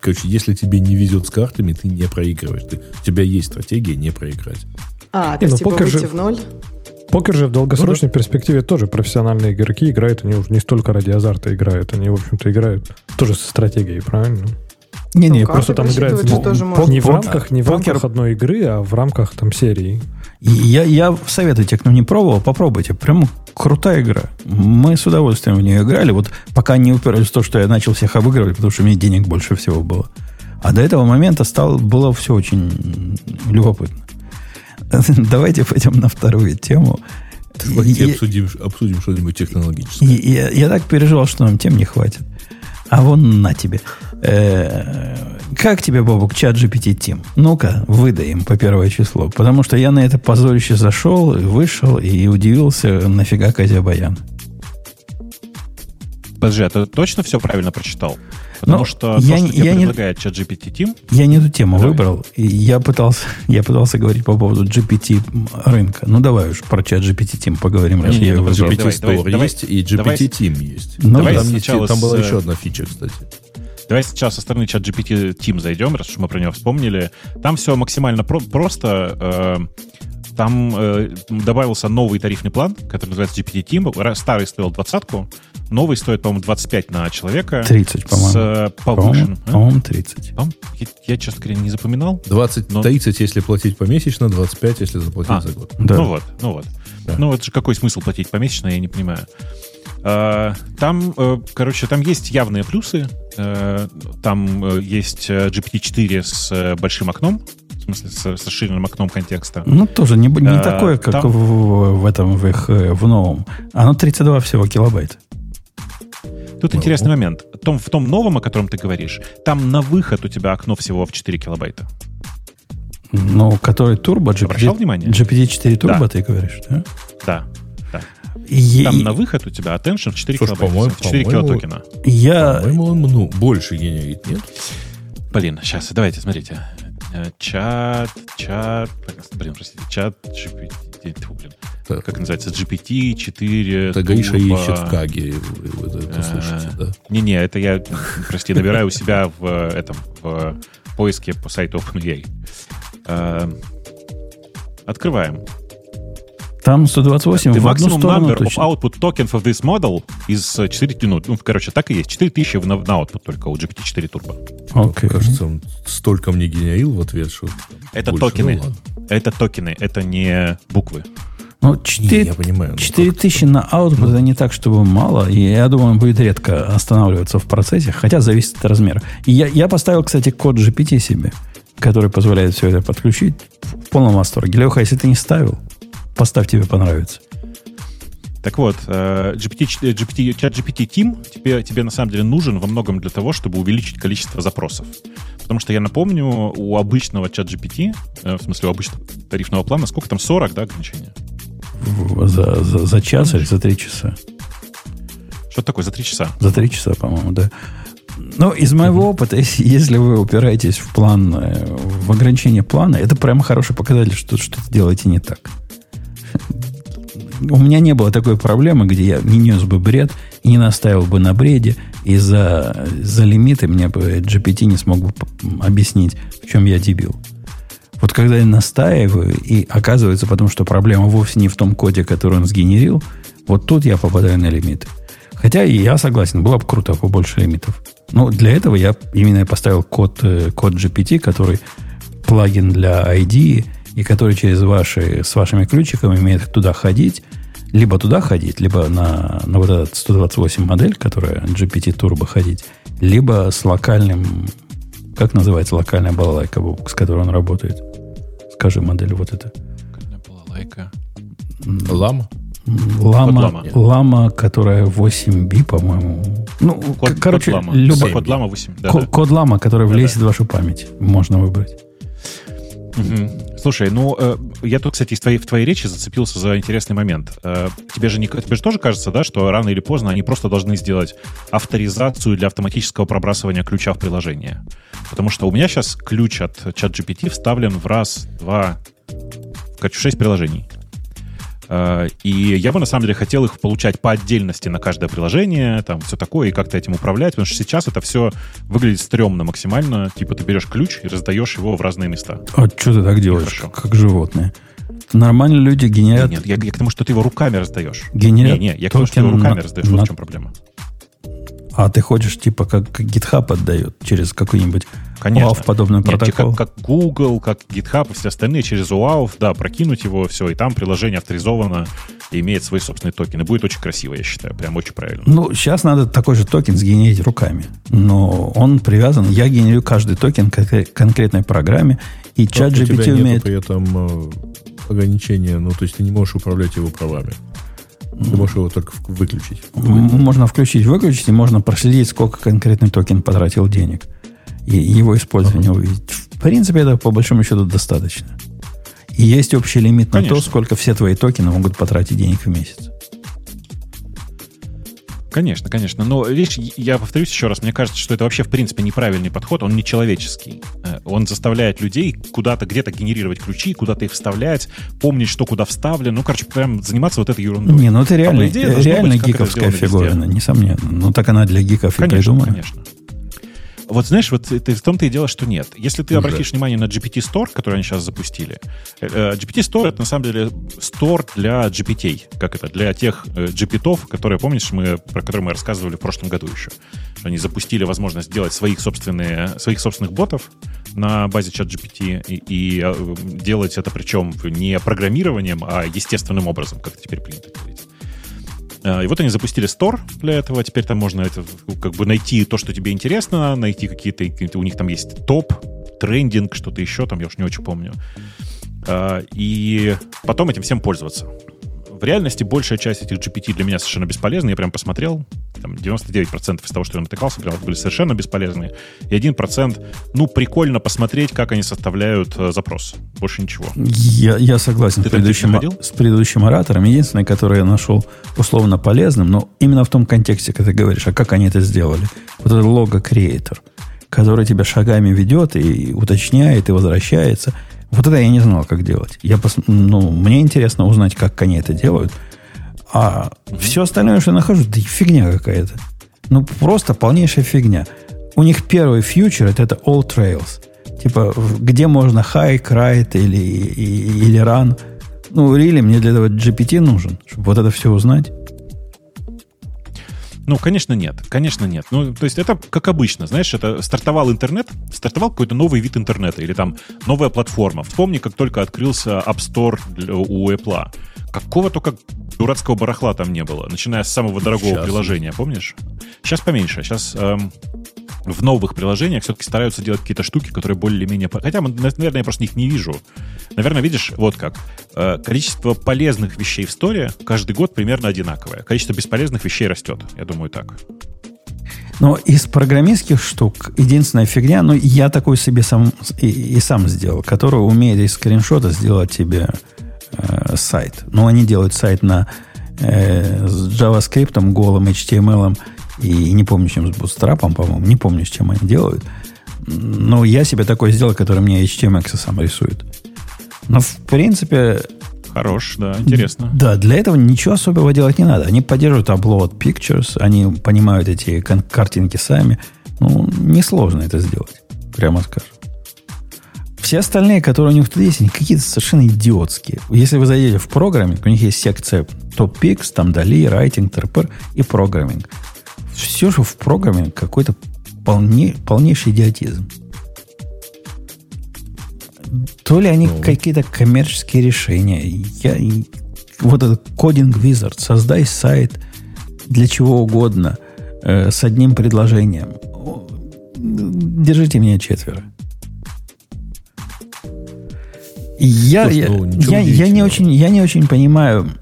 Короче, если тебе не везет с картами, ты не проигрываешь. Ты, у тебя есть стратегия не проиграть. А, то есть, ну, типа, выйти же... в ноль? Покер же в долгосрочной ну, перспективе тоже профессиональные игроки играют, они уже не столько ради азарта играют, они, в общем-то, играют тоже со стратегией, правильно? Не-не, ну, просто там играют в, тоже не в рамках, не в рамках одной игры, а в рамках там серии. Я, я советую те, кто не пробовал, попробуйте. Прям крутая игра. Мы с удовольствием в нее играли. Вот пока не уперлись в то, что я начал всех обыгрывать, потому что у меня денег больше всего было. А до этого момента стало, было все очень любопытно. Давайте пойдем на вторую тему. Давайте и, обсудим, обсудим что-нибудь технологическое. Я, я так переживал, что нам тем не хватит. А вон на тебе. Э, как тебе, Бобук, чат GPT Team? Ну-ка, выдай им по первое число. Потому что я на это позорище зашел, вышел и удивился, нафига Козя Баян. Подожди, а ты точно все правильно прочитал? Потому Но что я, то, что я тебе предлагает чат GPT Team... Я не эту тему давай. выбрал. И я пытался, я пытался говорить по поводу GPT рынка. Ну, давай уж про чат GPT Team поговорим. Не, не, ну, GPT давай, Store давай, есть и GPT давай, Team есть. Ну, давай там, есть, там была еще одна фича, кстати. Давай сейчас со стороны чат GPT Team зайдем, раз уж мы про него вспомнили. Там все максимально про- просто. Э, там э, добавился новый тарифный план, который называется GPT Team. Старый стоил двадцатку, Новый стоит, по-моему, 25 на человека. 30, по-моему. С uh, повышенным. По-моему, а? 30. Я, я, честно говоря, не запоминал. 20, но... 30, если платить помесячно, 25, если заплатить а, за год. Да. Ну вот, ну вот. Да. Ну, это же какой смысл платить помесячно, я не понимаю. Uh, там, uh, короче, там есть явные плюсы. Uh, там есть GPT-4 с большим окном, в смысле, с, расширенным окном контекста. Ну, тоже не, не такое, как там... в, в этом, в их, в новом. Оно 32 всего килобайт. Тут ну, интересный момент. В том, в том новом, о котором ты говоришь, там на выход у тебя окно всего в 4 килобайта. Ну, который турбо, GPT, внимание? GPT-4 турбо, да. ты говоришь, да? Да. да. И... Там на выход у тебя attention в 4 Слушай, килобайта. В 4 килотокена. Я... По-моему, он ну, больше генерит, нет? Блин, сейчас, давайте, смотрите. Э, чат, чат, блин, простите, чат GPT, блин, так. как называется, GPT-4. Это Гриша ищет в Каге, вы, вы это слушаете, да? Не-не, это я, прости, набираю у себя в этом, в поиске по сайту OpenAI. Э, открываем. Там 128 The в одну сторону number точно. of output tokens of this model из 4, ну, ну, короче, так и есть. 4000 на, на output только у GPT-4 Turbo. Okay. Кажется, он столько мне генерил в ответ, что... Это токены. Ну, это токены, это не буквы. Ну, 4, не, я понимаю. 4 ну, тысячи на output ну. это не так, чтобы мало. И я думаю, он будет редко останавливаться в процессе, хотя зависит от размера. И я, я поставил, кстати, код GPT себе, который позволяет все это подключить в полном восторге. Леха, если ты не ставил, поставь, тебе понравится. Так вот, GPT, GPT, чат GPT Team тебе, тебе на самом деле нужен во многом для того, чтобы увеличить количество запросов. Потому что я напомню, у обычного чат GPT, э, в смысле у обычного тарифного плана, сколько там, 40, да, ограничения? За, за, за час или за три часа? Что такое за три часа? За три часа, по-моему, да. Ну, из моего опыта, если вы упираетесь в план, э, в ограничение плана, это прямо хороший показатель, что что-то делаете не так у меня не было такой проблемы, где я не нес бы бред и не наставил бы на бреде, и за, за лимиты мне бы GPT не смог бы объяснить, в чем я дебил. Вот когда я настаиваю, и оказывается потому, что проблема вовсе не в том коде, который он сгенерил, вот тут я попадаю на лимиты. Хотя и я согласен, было бы круто побольше лимитов. Но для этого я именно поставил код, э, код GPT, который плагин для ID, и который через ваши, с вашими ключиками умеет туда ходить, либо туда ходить, либо на, на вот этот 128 модель, которая GPT Turbo ходить, либо с локальным, как называется локальная балалайка, с которой он работает? Скажи модель вот это. Локальная балалайка. Лама? Лама, лама. лама, которая 8B, по-моему. Ну, код, короче, код лама. Любо... Код лама 8. Да, код, да. код лама, который да, влезет да. в вашу память, можно выбрать. Угу. Слушай, ну э, я тут, кстати, в твоей, в твоей речи зацепился за интересный момент. Э, тебе же не, тебе же тоже кажется, да, что рано или поздно они просто должны сделать авторизацию для автоматического пробрасывания ключа в приложение. Потому что у меня сейчас ключ от ChatGPT вставлен в раз, два, в 6 приложений. Э, и я бы, на самом деле, хотел их получать по отдельности на каждое приложение, там, все такое, и как-то этим управлять, потому что сейчас это все выглядит стрёмно максимально. Типа ты берешь ключ и раздаешь его в разные места. А что ты так делаешь, как, как животные? Нормально люди генерят... Нет, я, я к тому, что ты его руками раздаешь. Генерят не, не, я к тому, что ты его руками на, раздаешь. На... Вот в чем проблема. А ты хочешь, типа, как, как GitHub отдает через какой-нибудь Конечно. OAuth подобный Нет, протокол? Как, как Google, как GitHub и все остальные через OAuth, да, прокинуть его, все, и там приложение авторизовано и имеет свои собственные токены. Будет очень красиво, я считаю, прям очень правильно. Ну, сейчас надо такой же токен сгенерить руками. Но он привязан, я генерю каждый токен к конкретной программе, и ChatGPT умеет... при этом э, ограничения, ну, то есть ты не можешь управлять его правами. Ты можешь его только выключить. Можно включить, выключить, и можно проследить, сколько конкретный токен потратил денег. И его использование ага. увидеть. В принципе, это по большому счету достаточно. И есть общий лимит Конечно. на то, сколько все твои токены могут потратить денег в месяц. Конечно, конечно. Но видишь, я повторюсь еще раз, мне кажется, что это вообще в принципе неправильный подход, он нечеловеческий. Э, он заставляет людей куда-то где-то генерировать ключи, куда-то их вставлять, помнить, что куда вставлено. Ну, короче, прям заниматься вот этой ерундой. Не, ну это реально, а идее, реально быть, гиковская фигурина, несомненно. Ну так она для гиков конечно, и придумана. Конечно, вот знаешь, вот ты, в том-то и дело, что нет. Если ты Уже. обратишь внимание на GPT Store, который они сейчас запустили, э, э, GPT Store это на самом деле store для GPT, как это, для тех э, GPT, которые, помнишь, мы, про которые мы рассказывали в прошлом году еще. Они запустили возможность сделать своих, собственные, своих собственных ботов на базе чат GPT и, и делать это причем не программированием, а естественным образом, как теперь принято говорить. А, и вот они запустили стор для этого. Теперь там можно это, как бы найти то, что тебе интересно, найти какие-то... Какие у них там есть топ, трендинг, что-то еще, там я уж не очень помню. А, и потом этим всем пользоваться. В реальности большая часть этих GPT для меня совершенно бесполезна. Я прям посмотрел, там 99% из того, что я натыкался, прям были совершенно бесполезные. И 1%, ну, прикольно посмотреть, как они составляют э, запрос. Больше ничего. Я, я согласен с предыдущим, с предыдущим оратором. Единственное, которое я нашел условно полезным, но именно в том контексте, когда ты говоришь, а как они это сделали. Вот это лого креатор который тебя шагами ведет и уточняет, и возвращается – вот это я не знал, как делать. Я пос... ну, мне интересно узнать, как они это делают. А все остальное, что я нахожу, да фигня какая-то. Ну, просто полнейшая фигня. У них первый фьючер это, All Trails. Типа, где можно hike, ride или, или run. Ну, really, мне для этого GPT нужен, чтобы вот это все узнать. Ну, конечно, нет. Конечно, нет. Ну, то есть это как обычно, знаешь, это стартовал интернет, стартовал какой-то новый вид интернета или там новая платформа. Вспомни, как только открылся App Store у Apple. какого только дурацкого барахла там не было, начиная с самого дорогого Сейчас. приложения, помнишь? Сейчас поменьше. Сейчас эм, в новых приложениях все-таки стараются делать какие-то штуки, которые более-менее... Хотя, наверное, я просто их не вижу. Наверное, видишь, вот как. Э, количество полезных вещей в сторе каждый год примерно одинаковое. Количество бесполезных вещей растет. Я думаю, так. Но из программистских штук единственная фигня, ну, я такой себе сам и, и сам сделал, который умеет из скриншота сделать тебе э, сайт. Ну, они делают сайт на э, с JavaScript, голым HTML и не помню, чем с Bootstrap, по-моему, не помню, с чем они делают. Но я себе такой сделал, который мне HTML сам рисует. Но, в принципе, Хорош, да, интересно. Да, для этого ничего особого делать не надо. Они поддерживают upload pictures, они понимают эти картинки сами. Ну, несложно это сделать, прямо скажем. Все остальные, которые у них тут есть, они какие-то совершенно идиотские. Если вы зайдете в программинг, у них есть секция топ-пикс, там Дали, райтинг, ТРПР и программинг. Все же в программинг какой-то полне, полнейший идиотизм то ли они ну. какие-то коммерческие решения. Я, вот этот кодинг Wizard, создай сайт для чего угодно э, с одним предложением. Держите меня четверо. Я, Слушай, ну, я, я, не очень, я не очень понимаю,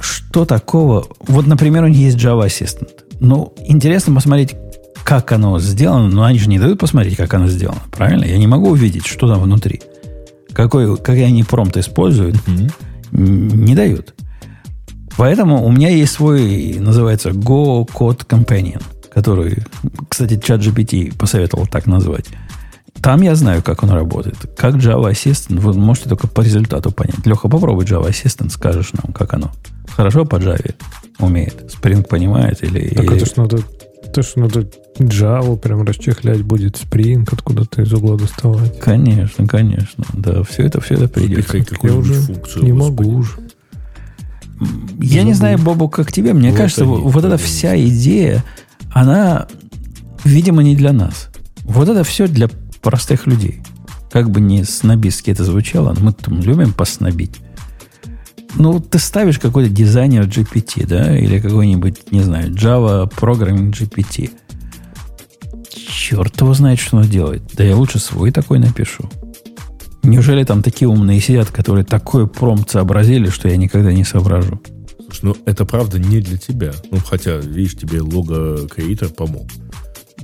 что такого. Вот, например, у них есть Java Assistant. Ну, интересно посмотреть, как оно сделано, но они же не дают посмотреть, как оно сделано. Правильно? Я не могу увидеть, что там внутри. Какой, какие они промпт используют, mm-hmm. не дают. Поэтому у меня есть свой, называется Go Code Companion, который, кстати, чат GPT посоветовал так назвать. Там я знаю, как он работает. Как Java Assistant, вы можете только по результату понять. Леха, попробуй Java Assistant, скажешь нам, как оно. Хорошо по Java умеет? Spring понимает или... Так или... это ж надо, это ж надо Java прям расчехлять будет, Spring откуда-то из угла доставать. Конечно, конечно. Да, все это, все это придет. Я уже функцию, не могу уже. Я не знаю, Бобу, как тебе. Мне вот кажется, они, вот эта вся идея, она, видимо, не для нас. Вот это все для простых людей. Как бы не снобистски это звучало, мы там любим поснобить. Ну, ты ставишь какой-то дизайнер GPT, да, или какой-нибудь, не знаю, Java Programming GPT – черт его знает, что он делает. Да я лучше свой такой напишу. Неужели там такие умные сидят, которые такой промпт сообразили, что я никогда не соображу? Слушай, ну это правда не для тебя. Ну, хотя, видишь, тебе лого креатор помог.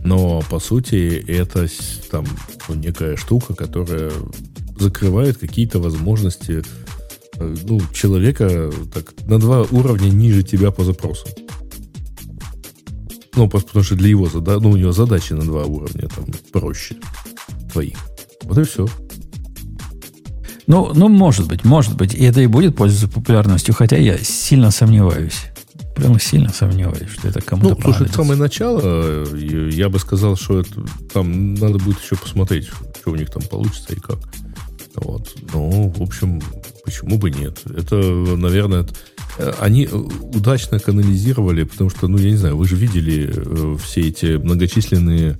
Но, по сути, это там ну, некая штука, которая закрывает какие-то возможности ну, человека так, на два уровня ниже тебя по запросу. Ну, потому что для его зада... ну, у него задачи на два уровня там проще твоих. Вот и все. Ну, ну, может быть, может быть. И это и будет пользоваться популярностью, хотя я сильно сомневаюсь. Прямо сильно сомневаюсь, что это кому-то Ну, слушай, это самое начало, я бы сказал, что это, там надо будет еще посмотреть, что у них там получится и как. Вот. Ну, в общем, почему бы нет? Это, наверное, Э, они э, удачно канализировали, потому что, ну, я не знаю, вы же видели э, все эти многочисленные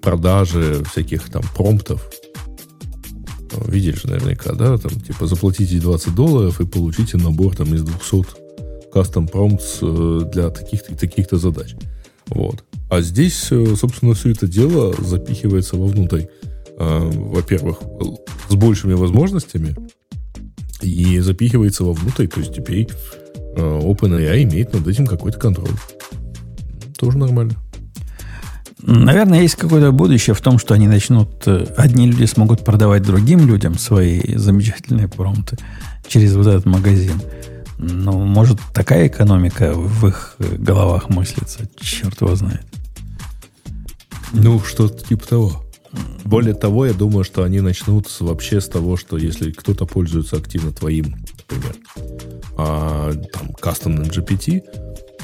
продажи всяких там промптов. Видели же наверняка, да? Там, типа, заплатите 20 долларов и получите набор там из 200 кастом промптс для таких-то таких-то задач. Вот. А здесь, собственно, все это дело запихивается вовнутрь. Во-первых, с большими возможностями, и запихивается вовнутрь. То есть теперь э, OpenAI имеет над этим какой-то контроль. Тоже нормально. Наверное, есть какое-то будущее в том, что они начнут... Э, одни люди смогут продавать другим людям свои замечательные промпты через вот этот магазин. Ну, может, такая экономика в их головах мыслится. Черт его знает. Ну, что-то типа того. Более того, я думаю, что они начнут вообще с того, что если кто-то пользуется активно твоим, например, а, там, кастомным GPT,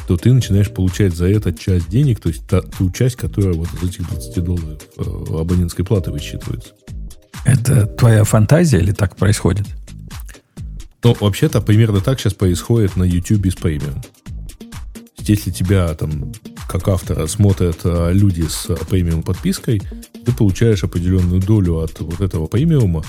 то ты начинаешь получать за это часть денег, то есть та, ту часть, которая вот из этих 20 долларов э, абонентской платы высчитывается. Это твоя фантазия или так происходит? Ну, вообще-то примерно так сейчас происходит на YouTube с премиум. Если тебя там как автора смотрят а, люди с премиум подпиской, ты получаешь определенную долю от вот этого премиума,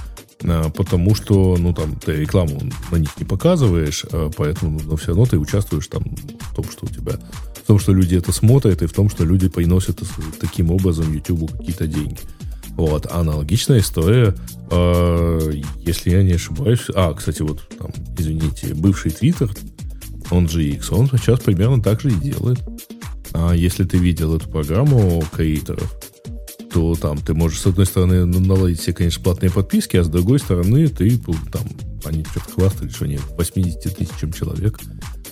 А, потому что, ну, там, ты рекламу на них не показываешь, а поэтому, но все равно ты участвуешь там в том, что у тебя, в том, что люди это смотрят, и в том, что люди приносят таким образом YouTube какие-то деньги. Вот, аналогичная история, э, если я не ошибаюсь. А, кстати, вот там, извините, бывший Twitter, он же X, он сейчас примерно так же и делает. А если ты видел эту программу креаторов, то там ты можешь, с одной стороны, наладить себе, конечно, платные подписки, а с другой стороны, ты там, они что-то хвастали, что они 80 тысячам человек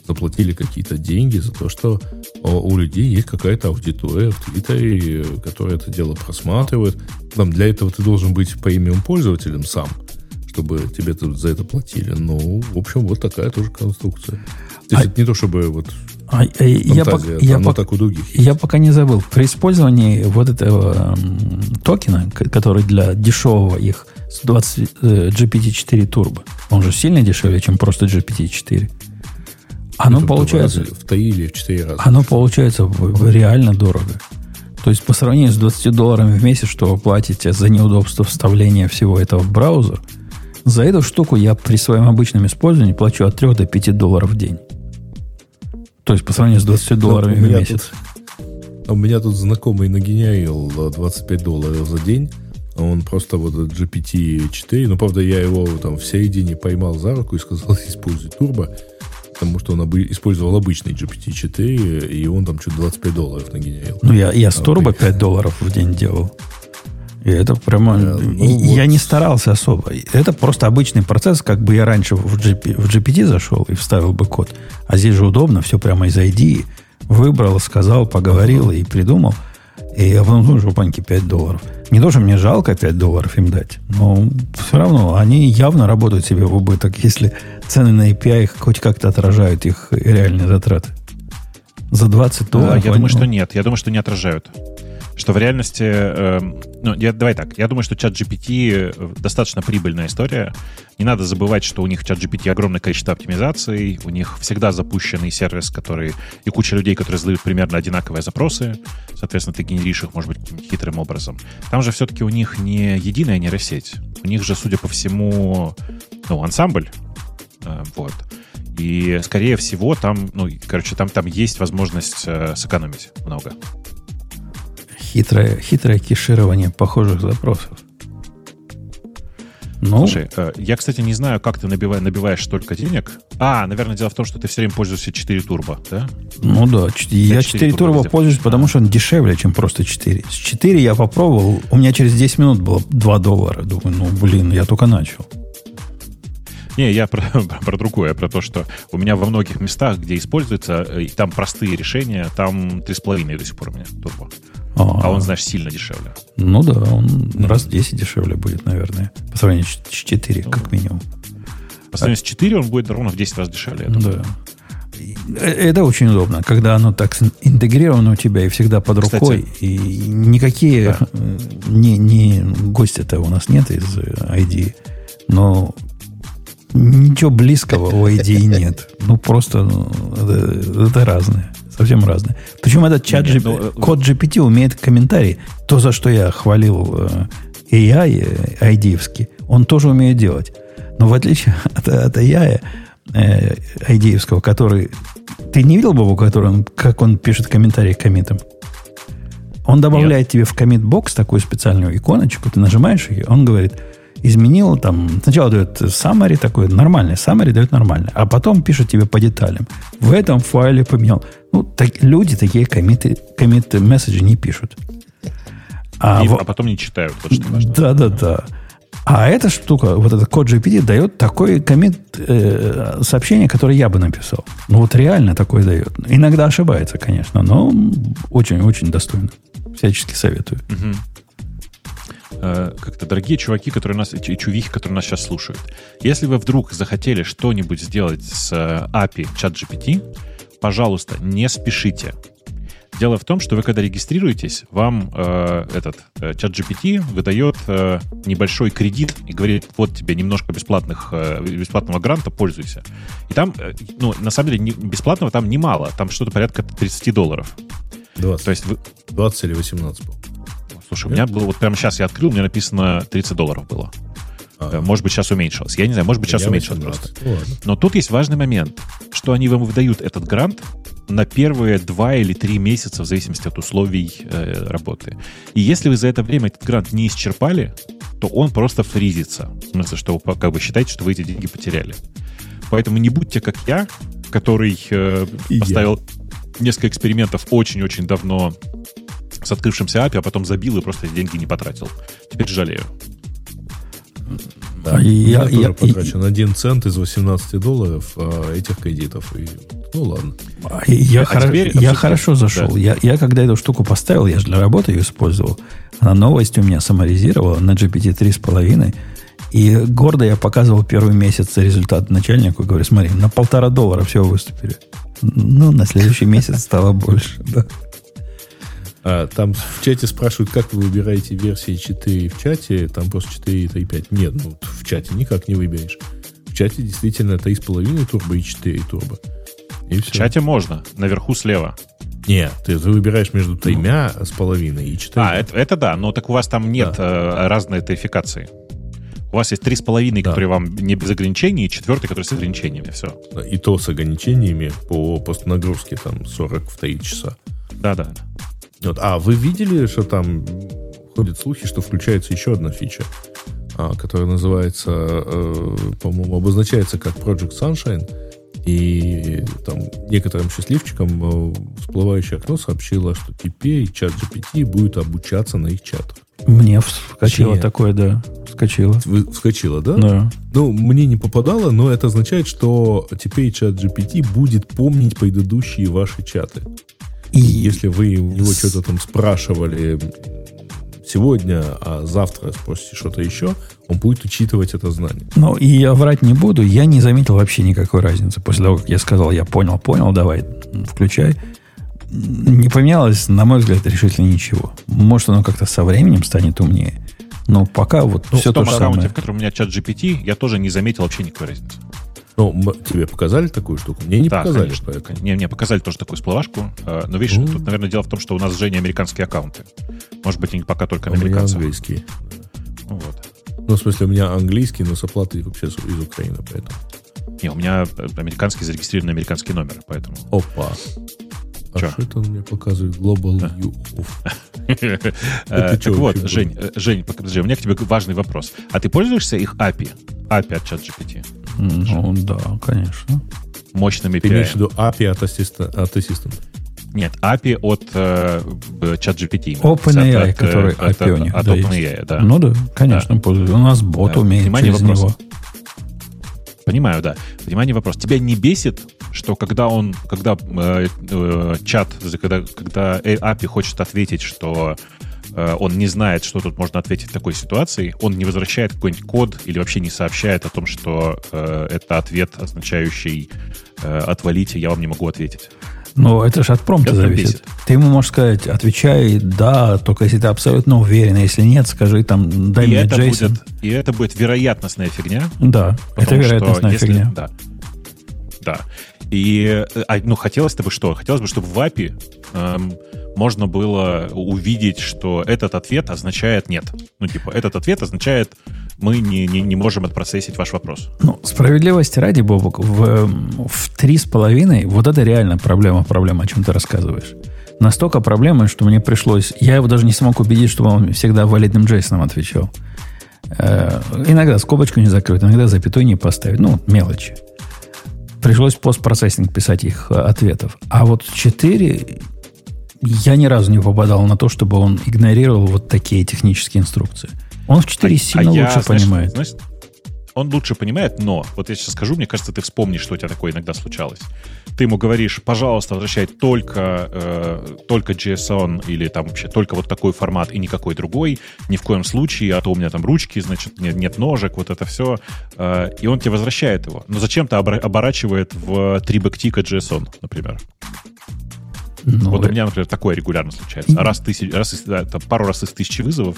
заплатили какие-то деньги за то, что у людей есть какая-то аудитория в Твиттере, которая это дело просматривает. Там для этого ты должен быть премиум пользователем сам, чтобы тебе за это платили. Ну, в общем, вот такая тоже конструкция. То есть а... это не то, чтобы вот а, а, я, пока, я, по, так у других я пока не забыл. При использовании вот этого м, токена, который для дешевого их с 20 э, GPT-4 Turbo, он же сильно дешевле, чем просто GPT-4. Оно Это получается... В 3 или в 4 раза. Оно получается реально дорого. То есть по сравнению с 20 долларами в месяц, что вы платите за неудобство вставления всего этого в браузер, за эту штуку я при своем обычном использовании плачу от 3 до 5 долларов в день. То есть по сравнению с 20 долларами в месяц. Тут, у меня тут знакомый нагеняил 25 долларов за день. Он просто вот GPT-4, ну, правда, я его там в середине поймал за руку и сказал, используй турбо, потому что он обы- использовал обычный GPT-4, и он там что-то 25 долларов нагеняил. Ну, я, я с а турбо 5 долларов в день делал. И это прямо... Yeah, ну, я вот. не старался особо. Это просто обычный процесс, как бы я раньше в, GP, в GPT зашел и вставил бы код. А здесь же удобно, все прямо из ID. Выбрал, сказал, поговорил uh-huh. и придумал. И я потом думаю, что паньки 5 долларов. Не то, что мне жалко 5 долларов им дать, но все равно они явно работают себе в убыток, если цены на API хоть как-то отражают их реальные затраты. За 20 долларов. Я думаю, что нет. Я думаю, что не отражают что в реальности, э, ну, я, давай так, я думаю, что чат GPT э, достаточно прибыльная история. Не надо забывать, что у них чат GPT огромное количество оптимизаций, у них всегда запущенный сервис, который и куча людей, которые задают примерно одинаковые запросы, соответственно, ты генеришь их, может быть, каким-то хитрым образом. Там же все-таки у них не единая нейросеть, у них же, судя по всему, ну, ансамбль, э, вот. И, скорее всего, там, ну, короче, там, там есть возможность э, сэкономить много хитрое, хитрое кеширование похожих запросов. Ну, Слушай, э, я, кстати, не знаю, как ты набиваешь, набиваешь столько денег. А, наверное, дело в том, что ты все время пользуешься 4 турбо, да? Ну да, я 4, 4 турбо пользуюсь, потому что он дешевле, чем просто 4. С 4 я попробовал, у меня через 10 минут было 2 доллара. Думаю, ну, блин, я только начал. Не, я про, про, про другое, про то, что у меня во многих местах, где используется, э, там простые решения, там 3,5 до сих пор у меня турбо. А, а он, знаешь, сильно дешевле. Ну да, он mm-hmm. раз в 10 дешевле будет, наверное. По сравнению с 4, ну, как минимум. По сравнению с 4 он будет ровно в 10 раз дешевле. Да. Э, это очень удобно, когда оно так интегрировано у тебя и всегда под рукой. Кстати, и никакие да. Э, не, не гости-то у нас нет из ID, но ничего близкого у ID нет. Ну, просто ну, это, это разное совсем разные. Причем этот чат Нет, но... Ну, код GPT умеет комментарии. То, за что я хвалил э, AI, айдиевский, он тоже умеет делать. Но в отличие от, от AI, э, айдиевского, который... Ты не видел, Бобу, который он, как он пишет комментарии к комитам? Он добавляет Нет. тебе в комит-бокс такую специальную иконочку, ты нажимаешь ее, он говорит, изменил, там, сначала дает summary такой, нормальный, summary дает нормальный, а потом пишет тебе по деталям. В этом файле поменял. Ну, так, люди такие комиты, комиты месседжи не пишут. А, И, в... а потом не читают. Вот что важно. Да, да, да. А эта штука, вот этот код GPT дает такой комит э, сообщение, которое я бы написал. Ну вот реально такое дает. Иногда ошибается, конечно, но очень-очень достойно. Всячески советую. Угу. Э, как-то дорогие чуваки, которые нас, и чувихи, которые нас сейчас слушают. Если вы вдруг захотели что-нибудь сделать с э, API ChatGPT, пожалуйста, не спешите. Дело в том, что вы когда регистрируетесь, вам э, этот э, ChatGPT выдает э, небольшой кредит и говорит, вот тебе немножко бесплатных, э, бесплатного гранта, пользуйся. И там, э, ну, на самом деле, не, бесплатного там немало, там что-то порядка 30 долларов. 20. То есть вы... 20 или 18, Слушай, у меня было, вот прямо сейчас я открыл, у меня написано 30 долларов было. А. Может быть, сейчас уменьшилось. Я не знаю, может быть, сейчас уменьшилось просто. Ну, Но тут есть важный момент, что они вам выдают этот грант на первые два или три месяца, в зависимости от условий э, работы. И если вы за это время этот грант не исчерпали, то он просто фризится. В смысле, что вы как бы считаете, что вы эти деньги потеряли. Поэтому не будьте как я, который э, поставил я. несколько экспериментов очень-очень давно с открывшимся API, а потом забил и просто деньги не потратил. Теперь жалею. Да, я, я, я тоже потрачен и, 1 цент из 18 долларов а, этих кредитов. И, ну ладно. Я, а хоро, теперь, я хорошо зашел. Да. Я, я когда эту штуку поставил, я же для работы ее использовал. Она новость у меня саморезировала на GPT 3,5. И гордо я показывал первый месяц результат начальнику. Говорю, смотри, на полтора доллара все выступили. Ну, на следующий месяц стало больше. Да. А, там в чате спрашивают, как вы выбираете версии 4 в чате, там просто 4 и 3.5. Нет, ну в чате никак не выберешь. В чате действительно 3,5 турбо и 4 турбо. И в все. чате можно, наверху слева. Нет, ты, ты выбираешь между тремя с половиной и четырьмя. А, это, это да, но так у вас там нет да. э, разной тарификации. У вас есть три с половиной, которые вам не без ограничений, и четвертый, который с ограничениями. Все. И то с ограничениями по постнагрузке там 40 в 3 часа. Да, да. Вот. А вы видели, что там ходят слухи, что включается еще одна фича, а, которая называется, э, по-моему, обозначается как Project Sunshine, и там некоторым счастливчикам э, всплывающее окно сообщило, что теперь чат GPT будет обучаться на их чатах. Мне вскочило Точнее, такое, да. Вскочило. Вскочило, да? Да. Ну, мне не попадало, но это означает, что теперь чат GPT будет помнить предыдущие ваши чаты. И если вы у него что-то там спрашивали сегодня, а завтра спросите что-то еще, он будет учитывать это знание. Ну, и я врать не буду, я не заметил вообще никакой разницы. После того, как я сказал, я понял, понял, давай, включай. Не поменялось, на мой взгляд, решительно ничего. Может, оно как-то со временем станет умнее. Но пока вот ну, все в том то же аккаунте, самое. в котором у меня чат GPT, я тоже не заметил вообще никакой разницы. Ну, тебе показали такую штуку? Мне не да, показали. Конечно. Поэтому. Не, мне показали тоже такую всплывашку. Э, но видишь, mm. тут, наверное, дело в том, что у нас с Женей американские аккаунты. Может быть, они пока только на американцев. У меня английские. Ну, вот. Ну, в смысле, у меня английский, но с оплатой вообще из Украины, поэтому. Не, у меня э, американский зарегистрированный американский номер, поэтому. Опа. А что это он мне показывает? Global да. Э, Так вот, Жень, Жень, подожди, у меня к тебе важный вопрос. А ты пользуешься их API? API от ChatGPT? Ну, да, конечно. Мощными API. Ты имеешь в виду API от ассистента? Нет, API от э, ChatGPT. OpenAI, от, который от, API у них. От да, OpenAI, да. Ну да, конечно, да. У нас бот да. умеет Внимание, через вопрос. него. Понимаю, да. Внимание, вопрос. Тебя не бесит, что когда он, когда э, э, чат, когда, когда API хочет ответить, что Э, он не знает, что тут можно ответить в такой ситуации, он не возвращает какой-нибудь код или вообще не сообщает о том, что э, это ответ, означающий э, «отвалите, я вам не могу ответить». Ну, это же от промпта зависит. Бесит. Ты ему можешь сказать, отвечай «да», только если ты абсолютно уверен. Если нет, скажи там «дай и мне это JSON». Будет, и это будет вероятностная фигня. Да, это вероятностная что, фигня. Если, да, да. И а, ну, хотелось бы что? Хотелось бы, чтобы в API эм, можно было увидеть, что этот ответ означает нет. Ну, типа, этот ответ означает мы не, не, не можем отпроцессить ваш вопрос. Ну, справедливости ради, Бобок, в, в три с половиной вот это реально проблема, проблема, о чем ты рассказываешь. Настолько проблема, что мне пришлось... Я его даже не смог убедить, чтобы он всегда валидным Джейсоном отвечал. Э, иногда скобочку не закрыть, иногда запятой не поставить. Ну, мелочи. Пришлось постпроцессинг писать их э, ответов. А вот 4 я ни разу не попадал на то, чтобы он игнорировал вот такие технические инструкции. Он в 4 а, сильно а лучше я, понимает. Знаешь, он лучше понимает, но вот я сейчас скажу, мне кажется, ты вспомнишь, что у тебя такое иногда случалось. Ты ему говоришь, пожалуйста, возвращай только, э, только JSON или там вообще только вот такой формат и никакой другой, ни в коем случае, а то у меня там ручки, значит, нет, нет ножек, вот это все. Э, и он тебе возвращает его. Но зачем-то оборачивает в 3 бэктика JSON, например. Ну, вот у меня, например, такое регулярно случается. А раз, тысяч, раз это пару раз из тысячи вызовов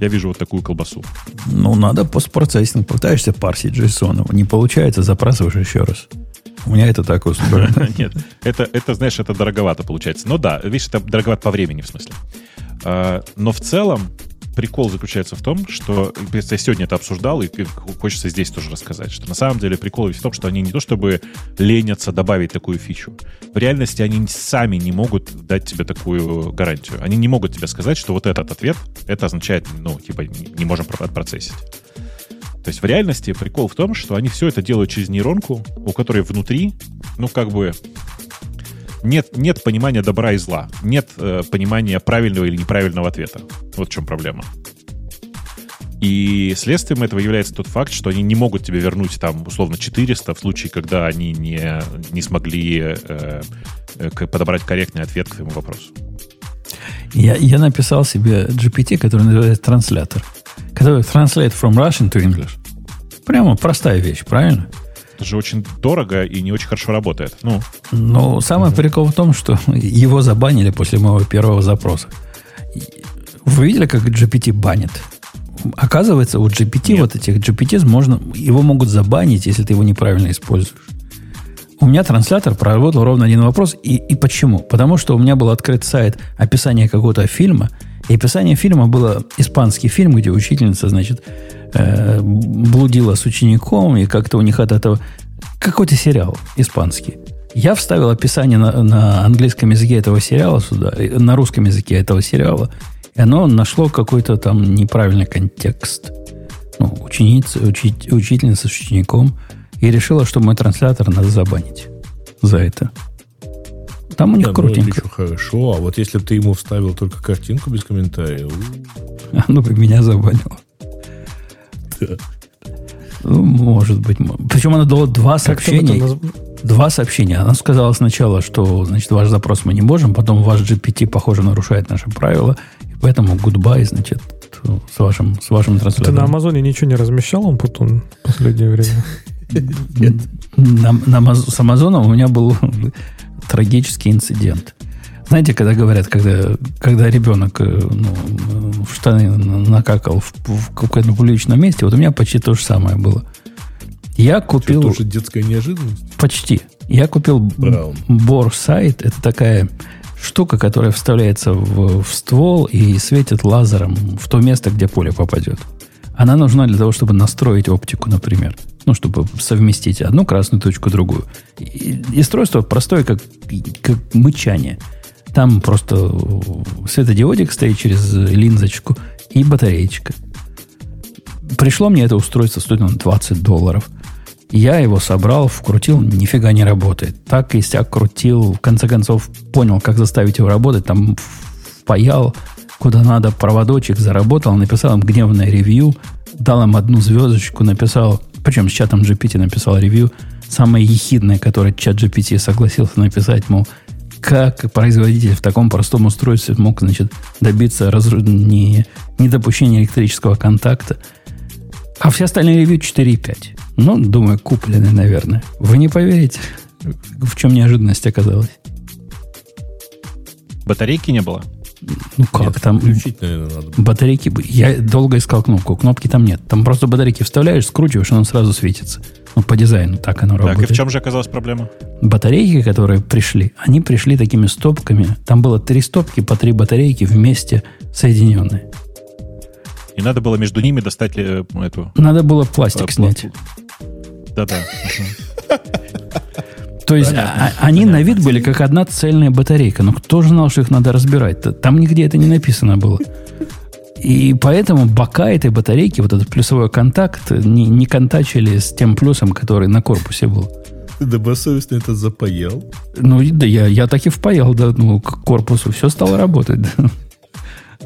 я вижу вот такую колбасу. Ну, надо постпроцессинг. Пытаешься парсить JSON. Не получается, запрашиваешь еще раз. У меня это так устроено. Нет, это, это, знаешь, это дороговато получается. Но да, видишь, это дороговато по времени, в смысле. А, но в целом, прикол заключается в том, что я сегодня это обсуждал, и хочется здесь тоже рассказать, что на самом деле прикол в том, что они не то чтобы ленятся добавить такую фичу. В реальности они сами не могут дать тебе такую гарантию. Они не могут тебе сказать, что вот этот ответ, это означает, ну, типа, не можем отпроцессить. То есть в реальности прикол в том, что они все это делают через нейронку, у которой внутри, ну, как бы нет, нет понимания добра и зла, нет э, понимания правильного или неправильного ответа. Вот в чем проблема. И следствием этого является тот факт, что они не могут тебе вернуть там условно 400 в случае, когда они не, не смогли э, подобрать корректный ответ к твоему вопросу. Я, я написал себе GPT, который называется транслятор. Который translate from Russian to English. Прямо простая вещь, правильно? Это же очень дорого и не очень хорошо работает. Ну, ну самый угу. прикол в том, что его забанили после моего первого запроса. Вы видели, как GPT банит? Оказывается, у GPT, Нет. вот этих GPT, можно, его могут забанить, если ты его неправильно используешь. У меня транслятор проработал ровно один вопрос. И, и почему? Потому что у меня был открыт сайт описания какого-то фильма, и описание фильма было испанский фильм, где учительница, значит, э, блудила с учеником, и как-то у них от этого... Какой-то сериал испанский. Я вставил описание на, на английском языке этого сериала сюда, на русском языке этого сериала, и оно нашло какой-то там неправильный контекст. Ну, ученица, учи, учительница с учеником, и решила, что мой транслятор надо забанить за это. Там у них да, крутенько. Ну, хорошо, а вот если бы ты ему вставил только картинку без комментариев... Оно бы меня забанило. Ну, может быть. Причем она дала два сообщения. Наз... Два сообщения. Она сказала сначала, что значит, ваш запрос мы не можем, потом ваш GPT, похоже, нарушает наши правила, и поэтому goodbye, значит, с вашим, с вашим транслятором. Ты на Амазоне ничего не размещал, он потом в последнее время? Нет. На, на, с Амазоном у меня был трагический инцидент. Знаете, когда говорят, когда, когда ребенок э, ну, в штаны накакал в, в каком-то публичном месте, вот у меня почти то же самое было. Я купил... Что, тоже детская неожиданность? Почти. Я купил Бор сайт. Это такая штука, которая вставляется в, в ствол и светит лазером в то место, где поле попадет. Она нужна для того, чтобы настроить оптику, например. Ну, чтобы совместить одну красную точку, другую. И, и устройство простое, как, как мычание. Там просто светодиодик стоит через линзочку и батареечка. Пришло мне это устройство, стоит оно 20 долларов. Я его собрал, вкрутил, нифига не работает. Так и сяк крутил, в конце концов понял, как заставить его работать. Там впаял куда надо, проводочек заработал, написал им гневное ревью, дал им одну звездочку, написал, причем с чатом GPT написал ревью, самое ехидное, которое чат GPT согласился написать, мол, как производитель в таком простом устройстве мог, значит, добиться разру... не... недопущения электрического контакта. А все остальные ревью 4,5. Ну, думаю, куплены, наверное. Вы не поверите, в чем неожиданность оказалась. Батарейки не было? Ну как нет, там? Включить, наверное, надо. Батарейки. Я долго искал кнопку. Кнопки там нет. Там просто батарейки вставляешь, скручиваешь, и оно сразу светится. Ну, по дизайну так оно так, работает. Так, и в чем же оказалась проблема? Батарейки, которые пришли, они пришли такими стопками. Там было три стопки по три батарейки вместе соединенные. И надо было между ними достать э, эту... Надо было пластик э, снять. Да-да. То есть а, а, они на вид были как одна цельная батарейка. Но кто же знал, что их надо разбирать? -то? Там нигде это не написано было. И поэтому бока этой батарейки, вот этот плюсовой контакт, не, не контачили с тем плюсом, который на корпусе был. Ты добросовестно это запаял? Ну, да, я, я так и впаял да, ну, к корпусу. Все стало работать. Да.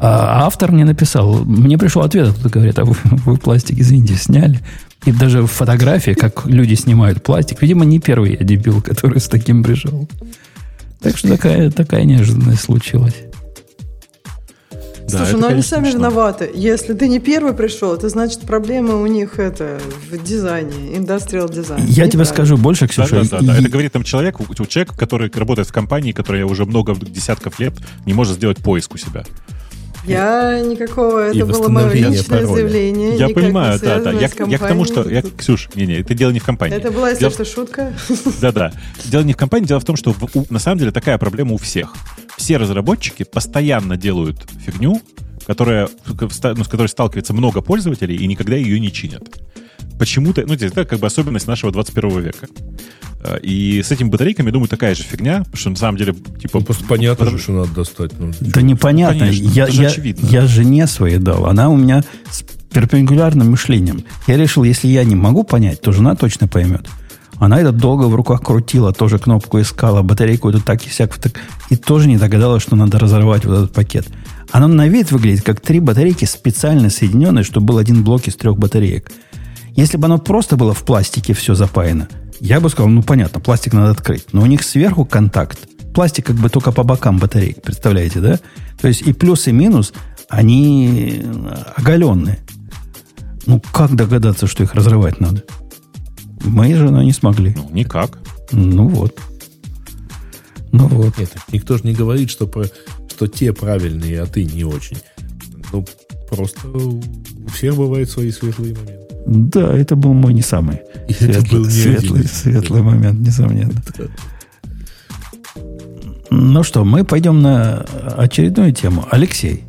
А автор мне написал, мне пришел ответ, кто говорит, а вы, вы пластик, извините, сняли. И даже фотографии, как люди снимают пластик. Видимо, не первый я дебил, который с таким пришел. Так что такая, такая неожиданность случилась. Да, Слушай, ну они сами смешно. виноваты. Если ты не первый пришел, это значит проблемы у них это в дизайне, индустриал дизайн. Я тебе скажу больше, Ксюша. Да, да, да, да. Это говорит там человек, человек, который работает в компании, которая уже много десятков лет не может сделать поиск у себя. Я никакого, это было мое личное пароля. заявление. Я понимаю, да, да. Я, я к тому, что... Я, Ксюш, не-не, это дело не в компании. Это была, если дело... что, шутка. Да-да. Дело не в компании, дело в том, что в, у, на самом деле такая проблема у всех. Все разработчики постоянно делают фигню, которая, ну, с которой сталкивается много пользователей и никогда ее не чинят. Почему-то, ну, это как бы особенность нашего 21 века. Э, и с этими батарейками, думаю, такая же фигня, потому что на самом деле, типа... Ну, просто понятно потому... же, что надо достать. Ну, да непонятно. Конечно, я, же я, очевидно. я жене своей дал. Она у меня с перпендикулярным мышлением. Я решил, если я не могу понять, то жена точно поймет. Она это долго в руках крутила, тоже кнопку искала, батарейку эту так и сяк, так, и тоже не догадалась, что надо разорвать вот этот пакет. Она на вид выглядит как три батарейки, специально соединенные, чтобы был один блок из трех батареек. Если бы оно просто было в пластике все запаяно, я бы сказал, ну понятно, пластик надо открыть. Но у них сверху контакт. Пластик как бы только по бокам батареек, представляете, да? То есть и плюс, и минус, они оголенные. Ну, как догадаться, что их разрывать надо? Мы же не смогли. Ну, никак. Ну вот. Ну вот. Нет, никто же не говорит, что, что те правильные, а ты не очень. Ну, просто у всех бывают свои светлые моменты. Да, это был мой не самый И светлый, это был не светлый, светлый момент, несомненно. Ну что, мы пойдем на очередную тему. Алексей,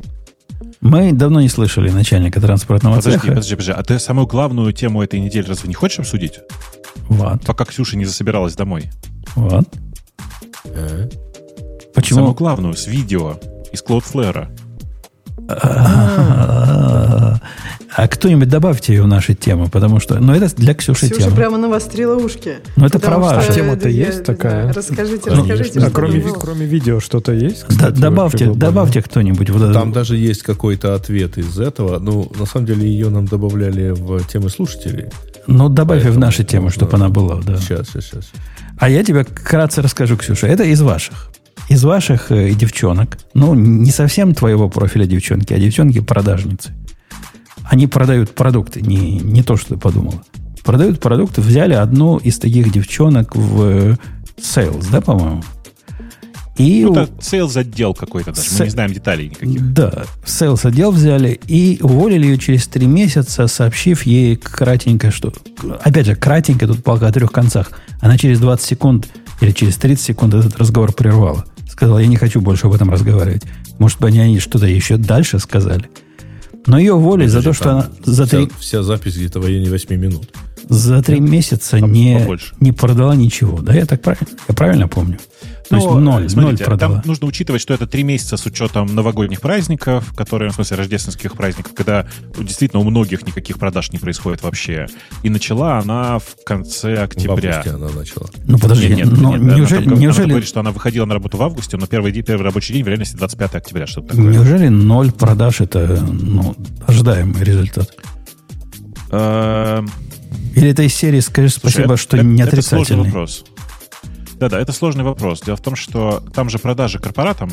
мы давно не слышали начальника транспортного подожди, цеха. Подожди, подожди, а ты самую главную тему этой недели разве не хочешь обсудить? Вот. Пока Ксюша не засобиралась домой. Вот. А? Почему? Самую главную, с видео из Cloudflare. А кто-нибудь добавьте ее в наши темы, потому что... Ну, это для Ксюши Ксюша тема. прямо навострила ушки. Ну, это про ваши. Тема-то есть такая? Расскажите, расскажите. А кроме, кроме видео что-то есть? Кстати, добавьте, добавьте кто-нибудь. Вот Там даже есть какой-то ответ из этого. Ну, на самом деле, ее нам добавляли в темы слушателей. Ну, добавь в наши темы, чтобы она была, да. Сейчас, сейчас, сейчас. А я тебе вкратце расскажу, Ксюша. Это из ваших. Из ваших э, девчонок. Ну, не совсем твоего профиля девчонки, а девчонки-продажницы. Они продают продукты, не, не то, что ты подумала. Продают продукты, взяли одну из таких девчонок в э, sales, да, по-моему? И ну, это sales отдел какой-то даже, С... мы не знаем деталей никаких. Да, sales отдел взяли и уволили ее через три месяца, сообщив ей кратенько, что... Опять же, кратенько, тут палка о трех концах. Она через 20 секунд или через 30 секунд этот разговор прервала. Сказала, я не хочу больше об этом разговаривать. Может быть, они что-то еще дальше сказали. Но ее уволили за то, что она за вся, три... Вся запись где-то в районе 8 минут. За три месяца не, не продала ничего. Да, я так правильно, я правильно помню. То есть ну, ноль, смотрите, ноль продала. Там нужно учитывать, что это три месяца с учетом новогодних праздников, которые, в смысле, рождественских праздников, когда действительно у многих никаких продаж не происходит вообще. И начала она в конце октября. В августе она начала. Ну, подожди, нет, нет, но нет, неужели... Она, неужели... она говорит, что она выходила на работу в августе, но первый, день, первый рабочий день в реальности 25 октября, что-то такое. Неужели ноль продаж это ну, ожидаемый результат? Эм. Или это из серии «Скажи спасибо, что не отрицательный»? Это сложный вопрос. Да-да, это сложный вопрос. Дело в том, что там же продажи корпоратам,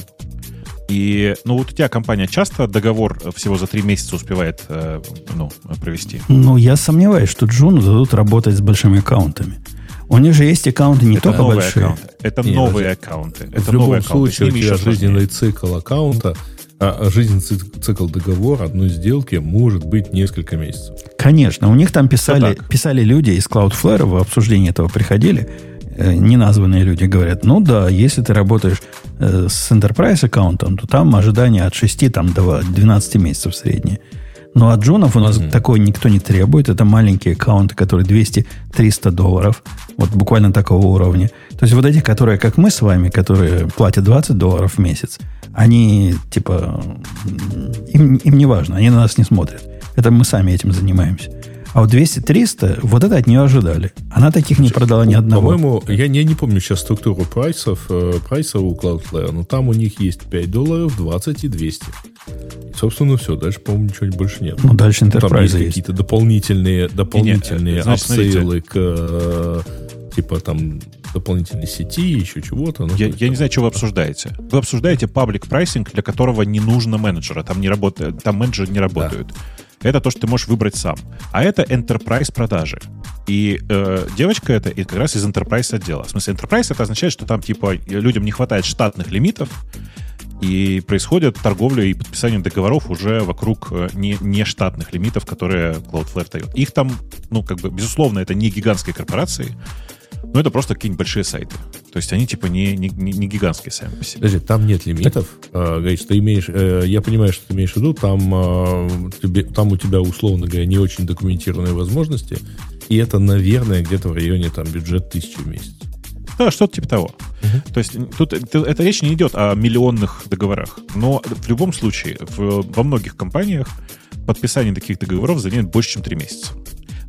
и, ну, вот у тебя компания часто договор всего за три месяца успевает э, ну, провести? Ну, я сомневаюсь, что Джуну дадут работать с большими аккаунтами. У них же есть аккаунты не это только большие. Аккаунты. Это Нет, новые аккаунты. Это в любом случае, у тебя жизненный цикл аккаунта, а жизненный цикл договора одной сделки может быть несколько месяцев. Конечно. У них там писали, писали люди из Cloudflare в обсуждении этого приходили, неназванные люди говорят, ну да, если ты работаешь э, с Enterprise аккаунтом, то там ожидание от 6 там, до 12 месяцев среднее. Но от джунов у нас mm-hmm. такой никто не требует. Это маленькие аккаунты, которые 200-300 долларов. Вот буквально такого уровня. То есть вот эти, которые, как мы с вами, которые платят 20 долларов в месяц, они типа им, им не важно, они на нас не смотрят. Это мы сами этим занимаемся. А вот 200-300, вот это от нее ожидали. Она таких не продала ни одного. По-моему, я не, не помню сейчас структуру прайсов, э, прайса у Cloudflare, но там у них есть 5 долларов, 20 и 200. И, собственно, все. Дальше, по-моему, ничего больше нет. Ну, дальше Enterprise там есть. какие-то дополнительные, дополнительные нет, апсейлы к э, типа там дополнительной сети, еще чего-то. Ну, я, я не знаю, что вы обсуждаете. Вы обсуждаете public pricing, для которого не нужно менеджера. Там не работает, там менеджеры не работают. Да. Это то, что ты можешь выбрать сам. А это enterprise продажи. И э, девочка это и как раз из enterprise отдела. В смысле, enterprise это означает, что там типа людям не хватает штатных лимитов, и происходит торговля и подписание договоров уже вокруг э, не, не штатных лимитов, которые Cloudflare дает. Их там, ну, как бы, безусловно, это не гигантские корпорации, но это просто какие-нибудь большие сайты. То есть они типа не, не, не гигантские сами по себе. Подожди, там нет лимитов. А, говоришь, ты имеешь, э, я понимаю, что ты имеешь в виду, там, а, тебе, там у тебя, условно говоря, не очень документированные возможности, и это, наверное, где-то в районе там бюджет тысячи в месяц. Да, что-то типа того. Uh-huh. То есть тут эта речь не идет о миллионных договорах. Но в любом случае, в, во многих компаниях подписание таких договоров занимает больше, чем три месяца.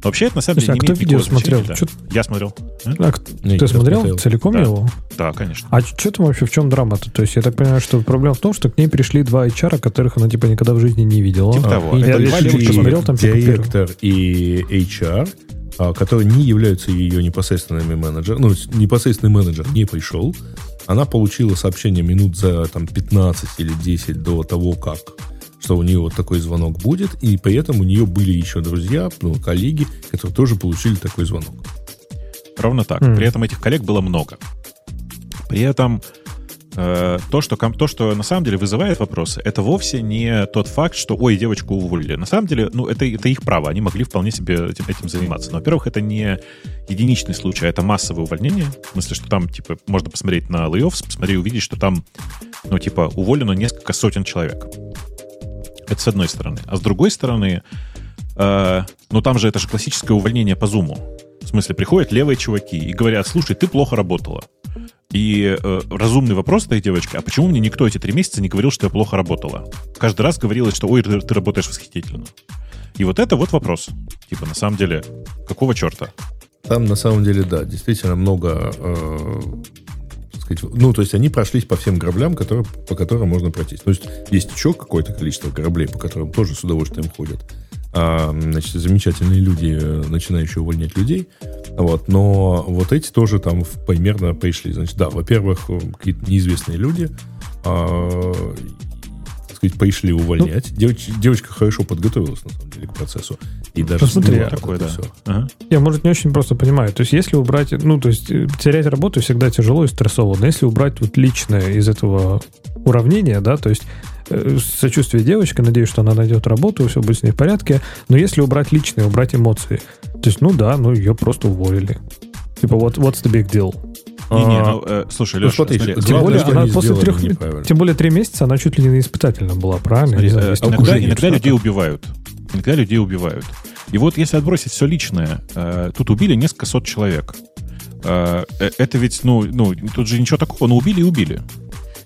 Вообще это на самом Слушай, деле а кто видео смотрел? Да. Я смотрел. А? А, ты смотрел, смотрел целиком да. его? Да, конечно. А что там вообще, в чем драма-то? То есть я так понимаю, что проблема в том, что к ней пришли два HR, которых она типа никогда в жизни не видела. Типа того. И это я посмотрел там директор и HR, а, которые не являются ее непосредственными менеджерами, ну, непосредственный менеджер не пришел, она получила сообщение минут за там, 15 или 10 до того, как что у нее вот такой звонок будет, и при этом у нее были еще друзья, ну, коллеги, которые тоже получили такой звонок. Ровно так. Mm. При этом этих коллег было много. При этом э, то, что, то, что на самом деле вызывает вопросы, это вовсе не тот факт, что, ой, девочку уволили. На самом деле, ну, это, это их право, они могли вполне себе этим, этим заниматься. Но, во-первых, это не единичный случай, а это массовое увольнение. В смысле, что там, типа, можно посмотреть на layoffs, посмотреть и увидеть, что там, ну, типа, уволено несколько сотен человек. Это с одной стороны. А с другой стороны, э, ну там же это же классическое увольнение по зуму. В смысле, приходят левые чуваки и говорят, слушай, ты плохо работала. И э, разумный вопрос этой девочки, а почему мне никто эти три месяца не говорил, что я плохо работала? Каждый раз говорилось, что ой, ты, ты работаешь восхитительно. И вот это вот вопрос. Типа, на самом деле, какого черта? Там, на самом деле, да, действительно много э, сказать, ну, то есть они прошлись по всем граблям, которые, по которым можно пройтись. То есть есть еще какое-то количество кораблей, по которым тоже с удовольствием ходят. А, значит, замечательные люди, э, начинающие увольнять людей. Вот, но вот эти тоже там примерно пришли. Значит, да, во-первых, э, какие-то неизвестные люди, а, сказать, пришли увольнять. Ну, Девоч, девочка хорошо подготовилась, на самом деле, к процессу. И даже посмотри, такое, да. Все. Ага. Я, может, не очень просто понимаю. То есть, если убрать, ну, то есть, э, терять работу всегда тяжело и стрессово. Но если убрать вот личное из этого уравнения, да, то есть э, сочувствие девочки, надеюсь, что она найдет работу, все будет с ней в порядке. Но если убрать личное, убрать эмоции, то есть, ну да, ну ее просто уволили. Типа, вот what's the big deal? Не, не, ну, э, слушай, Леша, ну, смотри, смотри, тем более, она после трех, тем более три месяца она чуть ли не испытательно была, правильно? Смотри, знаю, э, иногда, иногда людей убивают. Иногда людей убивают. И вот если отбросить все личное, э, тут убили несколько сот человек. Э это ведь, ну, ну, тут же ничего такого, но убили и убили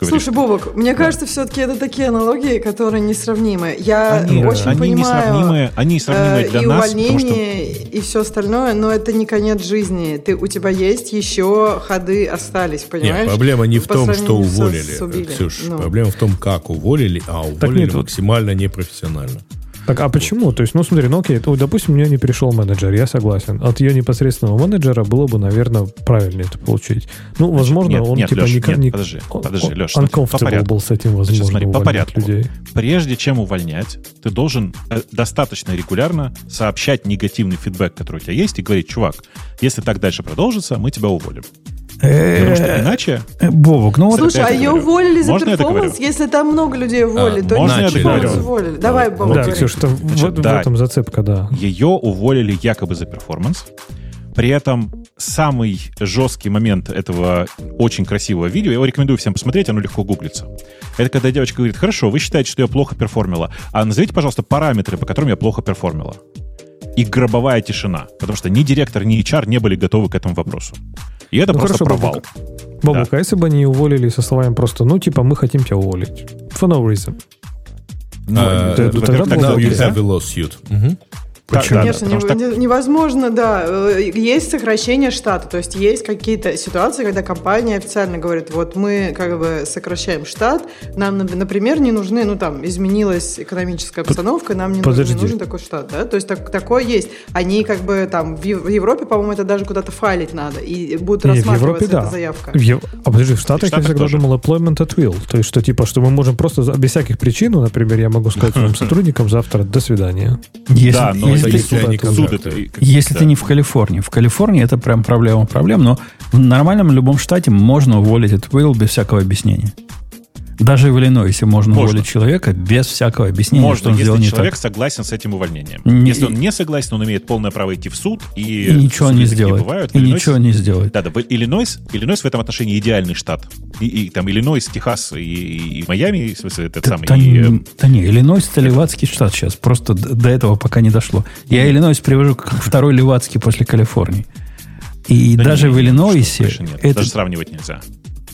говоришь. Слушай, Бобок, мне кажется, все-таки это такие аналогии, которые несравнимы. Я они, очень они понимаю... Несравнимые, они несравнимые для и нас. И увольнение, что... и все остальное, но это не конец жизни. Ты, у тебя есть еще ходы остались, понимаешь? Нет, проблема не в том, что уволили. Ксюш, ну. проблема в том, как уволили, а уволили нет, максимально непрофессионально. Так, а почему? То есть, ну смотри, ну окей, то, допустим, у меня не пришел менеджер, я согласен. От ее непосредственного менеджера было бы, наверное, правильнее это получить. Ну, возможно, нет, он нет, типа Леш, никак не... Подожди, подожди, Леш, uncomfortable был с этим, возможно, Значит, смотри, по порядку. людей. Прежде чем увольнять, ты должен э, достаточно регулярно сообщать негативный фидбэк, который у тебя есть, и говорить, чувак, если так дальше продолжится, мы тебя уволим. Потому что иначе... Э, Бобук, ну вот... Слушай, а ее уволили за performance? Если там много людей уволили, то можно я договорю? уволили. Давай, Бобук. Да, Ксюша, в этом зацепка, да. Ее уволили якобы за performance. При этом самый жесткий момент этого очень красивого видео, я его рекомендую всем посмотреть, оно легко гуглится. Это когда девочка говорит, хорошо, вы считаете, что я плохо перформила, а назовите, пожалуйста, параметры, по которым я плохо перформила. И гробовая тишина, потому что ни директор, ни HR не были готовы к этому вопросу. И это ну, просто хорошо, провал. Бабук, Бабук да. а если бы они уволили со словами просто, ну, типа, мы хотим тебя уволить. For no reason. Ну, uh, тогда, тогда you have a lawsuit. Угу. Почему? Конечно, да, не, что... невозможно, да. Э, есть сокращение штата, то есть есть какие-то ситуации, когда компания официально говорит, вот мы как бы сокращаем штат, нам, например, не нужны, ну там, изменилась экономическая обстановка, нам не, нужен, не нужен такой штат, да, то есть так, такое есть. Они как бы там в Европе, по-моему, это даже куда-то файлить надо, и будет не, рассматриваться Европе, эта да. заявка. В Ев... А подожди, в Штатах, в Штатах я всегда тоже. думал employment at will, то есть что типа, что мы можем просто без всяких причин, ну, например, я могу сказать своим сотрудникам завтра до свидания. Если, да, но если, если, они суд это, если да. ты не в Калифорнии. В Калифорнии это прям проблема проблем, но в нормальном любом штате можно уволить этот will без всякого объяснения. Даже в Иллинойсе можно, можно. уволить человека без всякого объяснения, можно, что он если сделал не человек так. согласен с этим увольнением. Не, если он не согласен, он имеет полное право идти в суд и, и ничего не сделать. Бывают. И Иллинойс, ничего не сделать. Да, да. Иллинойс, Иллинойс в этом отношении идеальный штат. И, и там Иллинойс, Техас и, и, Майами, в смысле, этот да, самый. Да, и, э, да не, Иллинойс это левацкий штат сейчас. Просто до этого пока не дошло. Я Иллинойс привожу как второй левацкий после Калифорнии. И да даже не, в Иллинойсе... Это, даже сравнивать нельзя.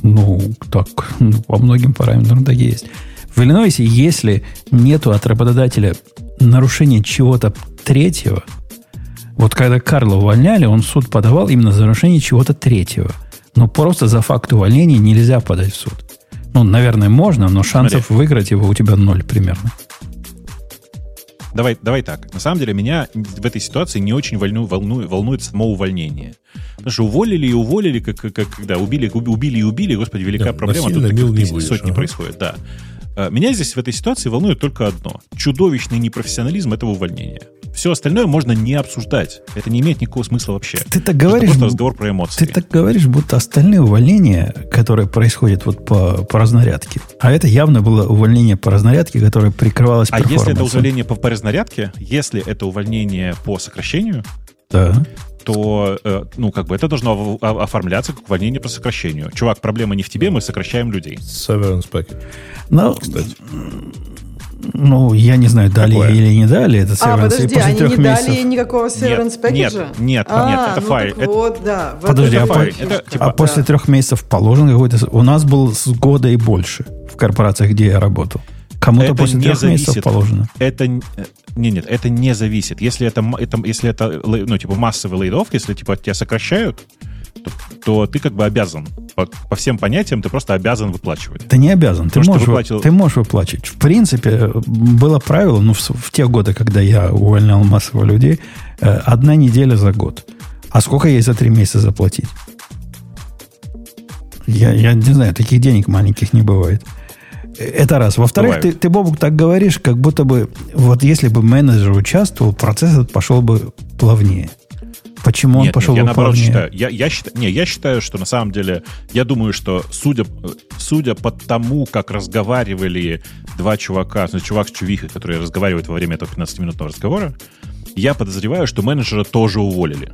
Ну, так, ну, по многим параметрам так и есть. В Иллинойсе, если нету от работодателя нарушения чего-то третьего, вот когда Карла увольняли, он в суд подавал именно за нарушение чего-то третьего. Но просто за факт увольнения нельзя подать в суд. Ну, наверное, можно, но шансов Смотри. выиграть его у тебя ноль примерно. Давай, давай так. На самом деле, меня в этой ситуации не очень волну, волну, волнует само увольнение. Потому что уволили и уволили, как, как когда убили, убили и убили, господи, велика да, проблема. Тут мил не будешь, сотни ага. происходит, да. А, меня здесь в этой ситуации волнует только одно. Чудовищный непрофессионализм этого увольнения. Все остальное можно не обсуждать. Это не имеет никакого смысла вообще. Ты так говоришь... Это просто разговор про эмоции. Ты так говоришь, будто остальные увольнения, которые происходят вот по, по разнарядке, а это явно было увольнение по разнарядке, которое прикрывалось А если это увольнение по, по разнарядке, если это увольнение по сокращению, да то, э, ну, как бы это должно оформляться как увольнение по сокращению. Чувак, проблема не в тебе, мы сокращаем людей. Severance package. Ну, кстати. Ну, я не знаю, дали Какое? или не дали это. А, подожди, они не месяцев... дали никакого severance package? Нет, нет, а, нет, это ну файл. Это... Вот, да. Подожди, а, по... это, типа, а после трех месяцев положен какой-то... У нас был с года и больше в корпорациях, где я работал. Кому-то это после трех зависит. месяцев положено. Это не, нет, это не зависит. Если это, это, если это ну, типа массовый лейдов, если типа тебя сокращают, то, ты как бы обязан. По, по всем понятиям ты просто обязан выплачивать. Ты не обязан. Ты можешь, выплатил... ты можешь выплачивать. В принципе, было правило, ну, в, в те годы, когда я увольнял массово людей, э, одна неделя за год. А сколько ей за три месяца заплатить? Я, я не знаю, таких денег маленьких не бывает. Это раз. Во-вторых, ты, ты, Бобук, так говоришь, как будто бы вот если бы менеджер участвовал, процесс этот пошел бы плавнее. Почему нет, он пошел нет, я наоборот считаю. Я, я, считаю, не, я считаю, что на самом деле, я думаю, что судя, судя по тому, как разговаривали два чувака, ну, чувак с чувихой, которые разговаривают во время этого 15-минутного разговора, я подозреваю, что менеджера тоже уволили.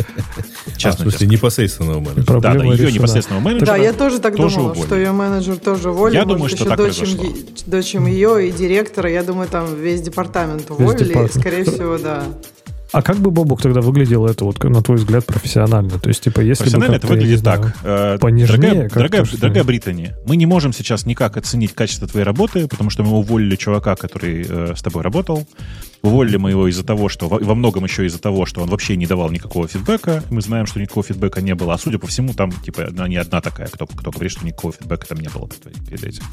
Честно, а, в смысле, непосредственного менеджера. Проблема да, да, ее непосредственного менеджера. Да, я тоже так тоже думала, уволили. что ее менеджер тоже уволили. Я думаю, что так дочь, произошло. Дочь ее и директора, я думаю, там весь департамент уволили. Департамент. Скорее всего, да. А как бы, Бобук, тогда выглядело это, вот, на твой взгляд, профессионально? То есть, типа, если профессионально бы это выглядит знаю, так. Э, понежнее, дорогая, дорогая, дорогая Британия, мы не можем сейчас никак оценить качество твоей работы, потому что мы уволили чувака, который э, с тобой работал. Уволили мы его из-за того, что... Во многом еще из-за того, что он вообще не давал никакого фидбэка. Мы знаем, что никакого фидбэка не было. А судя по всему, там, типа, она не одна такая, кто, кто говорит, что никакого фидбэка там не было перед этим.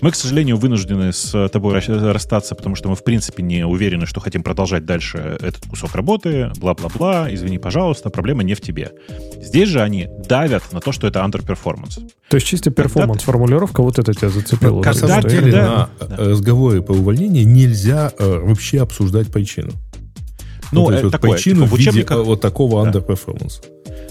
Мы, к сожалению, вынуждены с тобой расстаться, потому что мы, в принципе, не уверены, что хотим продолжать дальше этот кусок работы, бла-бла-бла, извини, пожалуйста, проблема не в тебе. Здесь же они давят на то, что это underperformance. То есть чисто перформанс-формулировка, вот это тебя зацепило? На самом деле на да. разговоре по увольнению нельзя э, вообще обсуждать причину. Ну, ну то есть, вот такое, причину типа, в, в виде вот такого да. underperformance.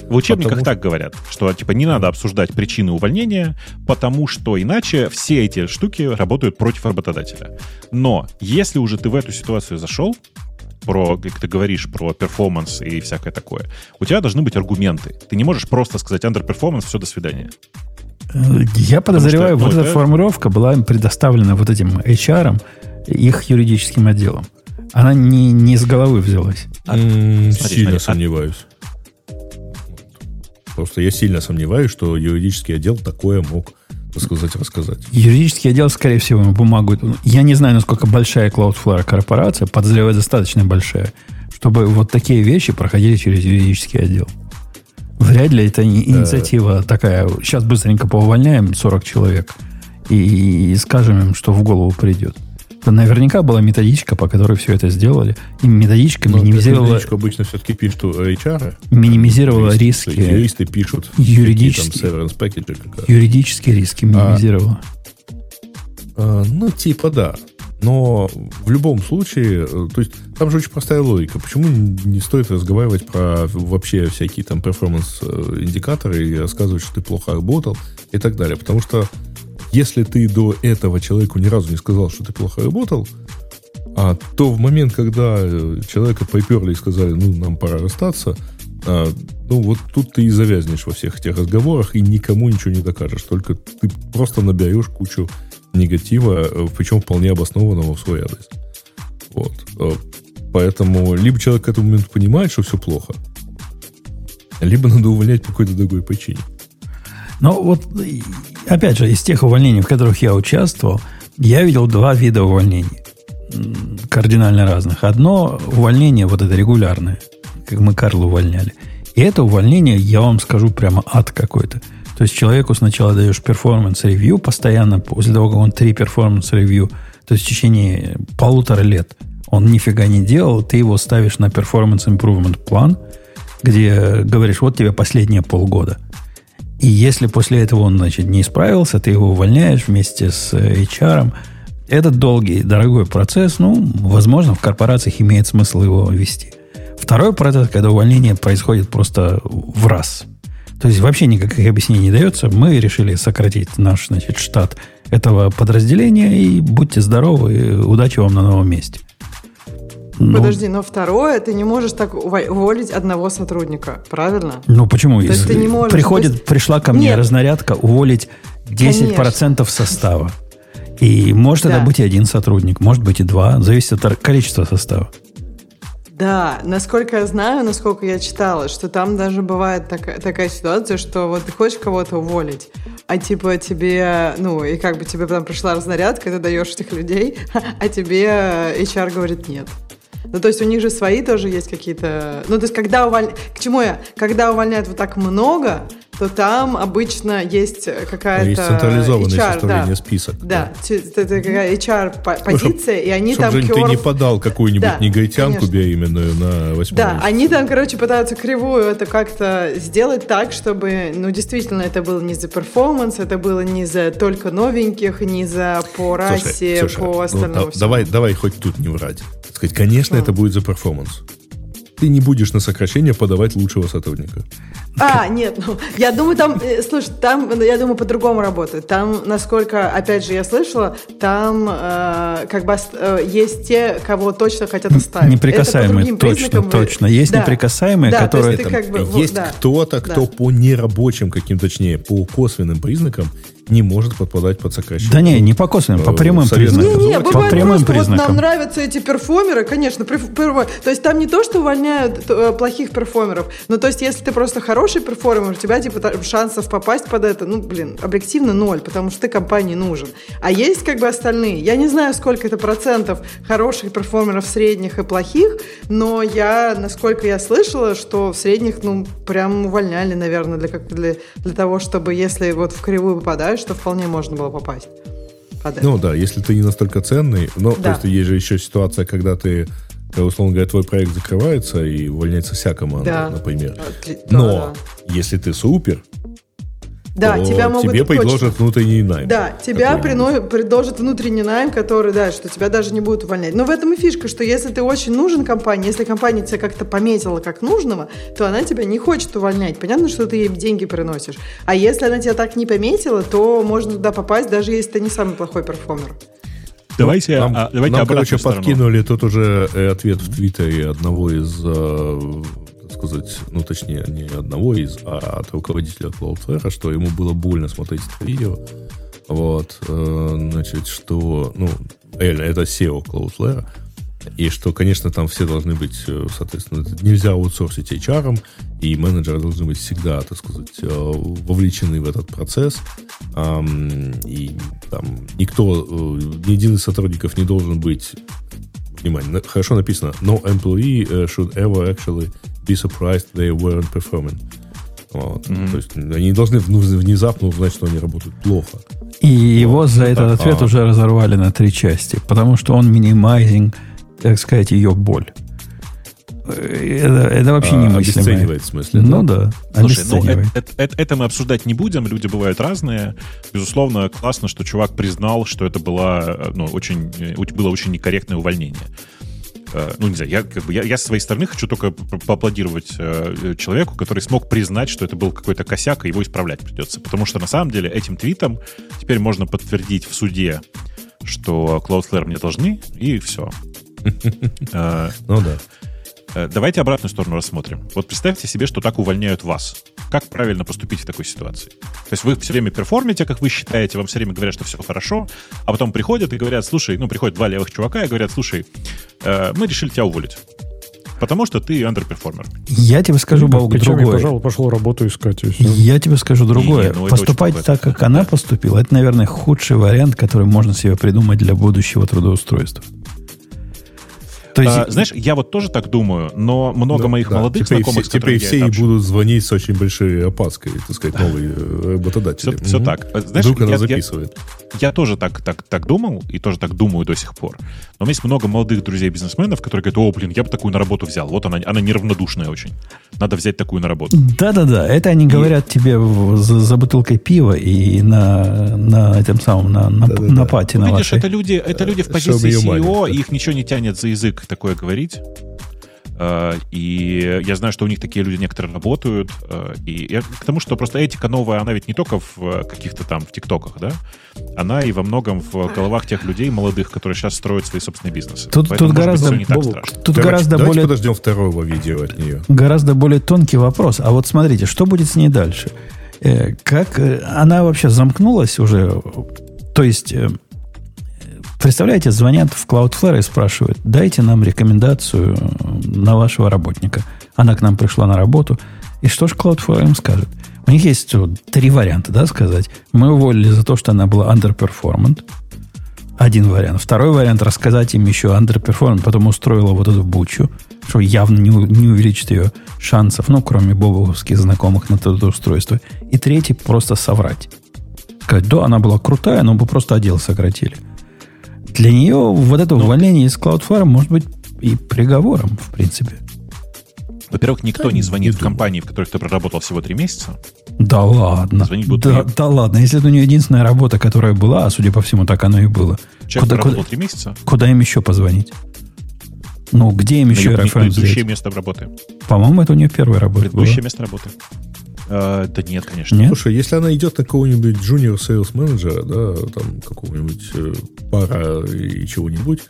В учебниках потому... так говорят, что типа не надо обсуждать причины увольнения, потому что иначе все эти штуки работают против работодателя. Но если уже ты в эту ситуацию зашел, про, как ты говоришь, про перформанс и всякое такое, у тебя должны быть аргументы. Ты не можешь просто сказать underperformance, все, до свидания. Я подозреваю, что, вот ну, эта это... формулировка была им предоставлена вот этим HR, их юридическим отделом. Она не, не с головы взялась. А, смотри, сильно смотри, сомневаюсь. Просто я сильно сомневаюсь, что юридический отдел такое мог сказать, рассказать. Юридический отдел, скорее всего, ему бумагу... Я не знаю, насколько большая Cloudflare корпорация, подозреваю, достаточно большая, чтобы вот такие вещи проходили через юридический отдел. Вряд ли это инициатива такая. Сейчас быстренько поувольняем 40 человек и, и скажем им, что в голову придет. Наверняка была методичка, по которой все это сделали. И методичка Но минимизировала... Методичку обычно все-таки пишут HR. Минимизировала юристы, риски. Юристы пишут. Юридические, там, юридические риски минимизировала. А, а, ну, типа да. Но в любом случае, э, то есть там же очень простая логика. Почему не стоит разговаривать про вообще всякие там перформанс-индикаторы и рассказывать, что ты плохо работал и так далее? Потому что Если ты до этого человеку ни разу не сказал, что ты плохо работал, а то в момент, когда э, человека поперли и сказали, ну, нам пора расстаться, а, ну, вот тут ты и завязнешь во всех этих разговорах и никому ничего не докажешь. Только ты просто наберешь кучу негатива, э, причем вполне обоснованного в свой адрес. Вот. Э, поэтому либо человек к этому моменту понимает, что все плохо, либо надо увольнять по какой-то другой причине. Ну, вот, опять же, из тех увольнений, в которых я участвовал, я видел два вида увольнений. Кардинально разных. Одно увольнение, вот это регулярное, как мы Карла увольняли. И это увольнение, я вам скажу, прямо ад какой-то. То есть человеку сначала даешь performance review постоянно, после того, как он три performance review, то есть в течение полутора лет он нифига не делал, ты его ставишь на performance improvement plan, где говоришь, вот тебе последние полгода. И если после этого он, значит, не исправился, ты его увольняешь вместе с HR. Этот долгий, дорогой процесс, ну, возможно, в корпорациях имеет смысл его вести. Второй процесс, когда увольнение происходит просто в раз. То есть вообще никаких объяснений не дается. Мы решили сократить наш значит, штат этого подразделения и будьте здоровы, удачи вам на новом месте. Ну, Подожди, но второе, ты не можешь так уволить одного сотрудника, правильно? Ну почему? То есть ты не можешь. Приходит, есть... пришла ко мне Нет. разнарядка уволить 10% Конечно. состава. И может да. это быть и один сотрудник, может быть и два, зависит от количества состава. Да, насколько я знаю, насколько я читала, что там даже бывает так, такая ситуация, что вот ты хочешь кого-то уволить, а типа тебе, ну, и как бы тебе там пришла разнарядка, ты даешь этих людей, а тебе HR говорит нет. Ну, то есть у них же свои тоже есть какие-то... Ну, то есть когда увольняют... К чему я? Когда увольняют вот так много, то там обычно есть какая-то... Есть централизованное HR, составление да, список. Да, да. это какая HR-позиция, ну, и они там... Жень, ты не подал какую-нибудь да, негритянку беременную на 8 Да, они там, короче, пытаются кривую это как-то сделать так, чтобы, ну, действительно, это было не за перформанс, это было не за только новеньких, не за по расе, слушай, по остальному. Ну, да, давай, давай хоть тут не врать. Сказать, конечно, это будет за перформанс. Ты не будешь на сокращение подавать лучшего сотрудника. А, нет, ну, я думаю, там, э, слушай, там, я думаю, по-другому работает. Там, насколько, опять же, я слышала, там э, как бы э, есть те, кого точно хотят оставить. Неприкасаемые, точно, точно. Есть да. неприкасаемые, да, которые... Есть, как бы, есть да. кто-то, кто да. по нерабочим каким точнее, по косвенным признакам не может подпадать под сокращение. Да не, не по косвенным, по э, прямым признакам. Не, не, по прямым просто, признакам. Вот нам нравятся эти перформеры, конечно. То есть там не то, что увольняют э, плохих перформеров, но то есть если ты просто хороший перформер, у тебя типа шансов попасть под это, ну, блин, объективно ноль, потому что ты компании нужен. А есть как бы остальные. Я не знаю, сколько это процентов хороших перформеров, средних и плохих, но я, насколько я слышала, что в средних, ну, прям увольняли, наверное, для, для, для того, чтобы если вот в кривую попадаешь, считаю, что вполне можно было попасть. Ну да, если ты не настолько ценный. Но да. просто есть же еще ситуация, когда ты условно говоря, твой проект закрывается и увольняется вся команда, да. например. Но да. если ты супер, да, тебя могут тебе предложат точно. внутренний найм. Да, тебя прино... предложат внутренний найм, который, да, что тебя даже не будут увольнять. Но в этом и фишка, что если ты очень нужен компании, если компания тебя как-то пометила как нужного, то она тебя не хочет увольнять. Понятно, что ты ей деньги приносишь. А если она тебя так не пометила, то можно туда попасть, даже если ты не самый плохой перформер. Давайте, нам, а, давайте нам короче, сторону. подкинули тут уже э, ответ в Твиттере одного из э, сказать, ну, точнее, не одного из, а от руководителя Cloudflare, что ему было больно смотреть это видео. Вот, э, значит, что, ну, реально, это SEO Cloudflare, и что, конечно, там все должны быть, э, соответственно, нельзя аутсорсить HR, и менеджеры должны быть всегда, так сказать, э, вовлечены в этот процесс. И там никто, ни один из сотрудников не должен быть внимание, хорошо написано, no employee should ever actually be surprised they weren't performing. Вот. Mm-hmm. То есть они не должны внезапно узнать, что они работают плохо. И вот. его за этот ответ а. уже разорвали на три части, потому что он минимайзинг, так сказать, ее боль. Это, это вообще а, немыслимо. Обесценивает в смысле? Ну да, да Слушай, ну, это, это, это, это мы обсуждать не будем, люди бывают разные. Безусловно, классно, что чувак признал, что это было, ну, очень, было очень некорректное увольнение. Э, ну, не знаю, я, как бы, я, я с своей стороны хочу только поаплодировать э, человеку, который смог признать, что это был какой-то косяк, и его исправлять придется. Потому что на самом деле этим твитом теперь можно подтвердить в суде, что Cloudflare мне должны, и все. Э, ну да. Э, давайте обратную сторону рассмотрим. Вот представьте себе, что так увольняют вас. Как правильно поступить в такой ситуации? То есть вы все время перформите, как вы считаете, вам все время говорят, что все хорошо, а потом приходят и говорят, слушай, ну, приходят два левых чувака и говорят, слушай, э, мы решили тебя уволить. Потому что ты underperformer. Я тебе скажу, Бог, другое. Пожалуй, пошел работу искать. Я тебе скажу другое. Не, не, ну Поступать так, как она поступила, это, наверное, худший вариант, который можно себе придумать для будущего трудоустройства. То есть, а, знаешь, я вот тоже так думаю, но много ну, моих да. молодых теперь знакомых, все, Теперь все и будут звонить с очень большой опаской, так сказать, новые э, работодатели. Все, все так. Знаешь, Вдруг она я, записывает. Я, я тоже так, так, так думал и тоже так думаю до сих пор. Но у меня есть много молодых друзей-бизнесменов, которые говорят, о, блин, я бы такую на работу взял. Вот она, она неравнодушная очень. Надо взять такую на работу. Да-да-да, это они и... говорят тебе за, за бутылкой пива и на, на этом самом, на, на, на пати на Видишь, это люди, это люди в позиции CEO, и их ничего не тянет за язык такое говорить. Э, и я знаю, что у них такие люди некоторые работают. Э, и я к тому, что просто этика новая, она ведь не только в э, каких-то там в ТикТоках, да? Она и во многом в головах тех людей молодых, которые сейчас строят свои собственные бизнесы. Тут, тут гораздо, быть, тут давайте, гораздо давайте более... подождем второго видео от нее. Гораздо более тонкий вопрос. А вот смотрите, что будет с ней дальше? Как она вообще замкнулась уже? То есть Представляете, звонят в Cloudflare и спрашивают, дайте нам рекомендацию на вашего работника. Она к нам пришла на работу. И что же Cloudflare им скажет? У них есть вот, три варианта, да, сказать. Мы уволили за то, что она была underperformant. Один вариант. Второй вариант рассказать им еще underperformant, потом устроила вот эту бучу, что явно не, не увеличит ее шансов, ну, кроме бобовских знакомых на это устройство. И третий просто соврать. Сказать, да, она была крутая, но бы просто отдел сократили. Для нее вот это ну, увольнение из Cloudflare может быть и приговором, в принципе. Во-первых, никто да, не звонит не в компании, в которой ты проработал всего три месяца. Да ладно. Звонить будут да, да ладно. Если это у нее единственная работа, которая была, а судя по всему, так оно и было. Человек куда, работал три месяца. Куда им еще позвонить? Ну, где им еще RFM Предыдущее место работы. По-моему, это у нее первая работа Предыдущее было. место работы. Uh, да нет, конечно. Нет? Слушай, если она идет на какого-нибудь junior sales manager, да, там какого-нибудь э, пара и чего-нибудь,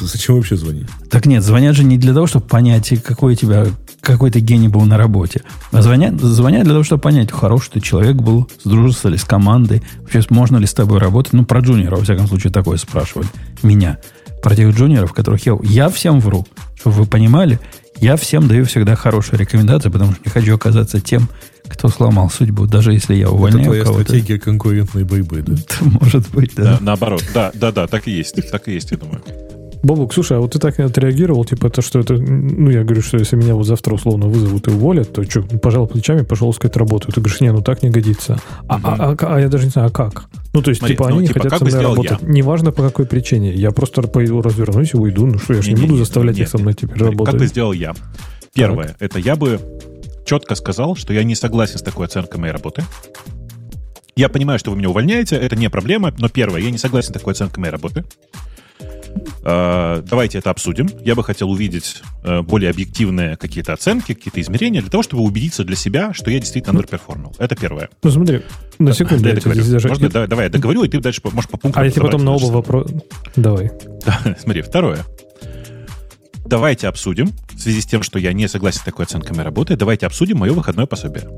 зачем вообще звонить? Так нет, звонят же не для того, чтобы понять, какой у тебя какой-то гений был на работе. А звонят, звонят для того, чтобы понять, хороший ты человек был, сдружился ли с командой, вообще можно ли с тобой работать. Ну, про джуниора, во всяком случае, такое спрашивали меня. Про тех джуниоров, которых я... Я всем вру, чтобы вы понимали, я всем даю всегда хорошие рекомендации, потому что не хочу оказаться тем, кто сломал судьбу, даже если я увольняю Это твоя кого-то. стратегия конкурентной борьбы, да? Может быть, да. да. Наоборот, да, да, да, так и есть, так и есть, я думаю. Бобук, слушай, а вот ты так отреагировал, типа, это что это, ну, я говорю, что если меня вот завтра условно вызовут и уволят, то что, пожал плечами, пошел искать работу. Ты говоришь, не, ну так не годится. А, угу. а, а, а я даже не знаю, а как? Ну, то есть, Смотри, типа, ну, они типа, хотят со мной работать. Я? Неважно по какой причине. Я просто пойду развернусь и уйду. Ну что, я же не, не, не буду заставлять нет, их со мной теперь работать. Как бы сделал я? Первое, так. это я бы четко сказал, что я не согласен с такой оценкой моей работы. Я понимаю, что вы меня увольняете, это не проблема, но первое, я не согласен с такой оценкой моей работы. Uh, давайте это обсудим. Я бы хотел увидеть uh, более объективные какие-то оценки, какие-то измерения, для того, чтобы убедиться для себя, что я действительно underperformил. Это первое. Ну, смотри, на секунду. я договорю. Даже... Можно, давай, давай я договорю, и ты дальше можешь по пунктам... А если потом на оба вопроса... Давай. Смотри, второе давайте обсудим, в связи с тем, что я не согласен с такой оценкой моей работы, давайте обсудим мое выходное пособие.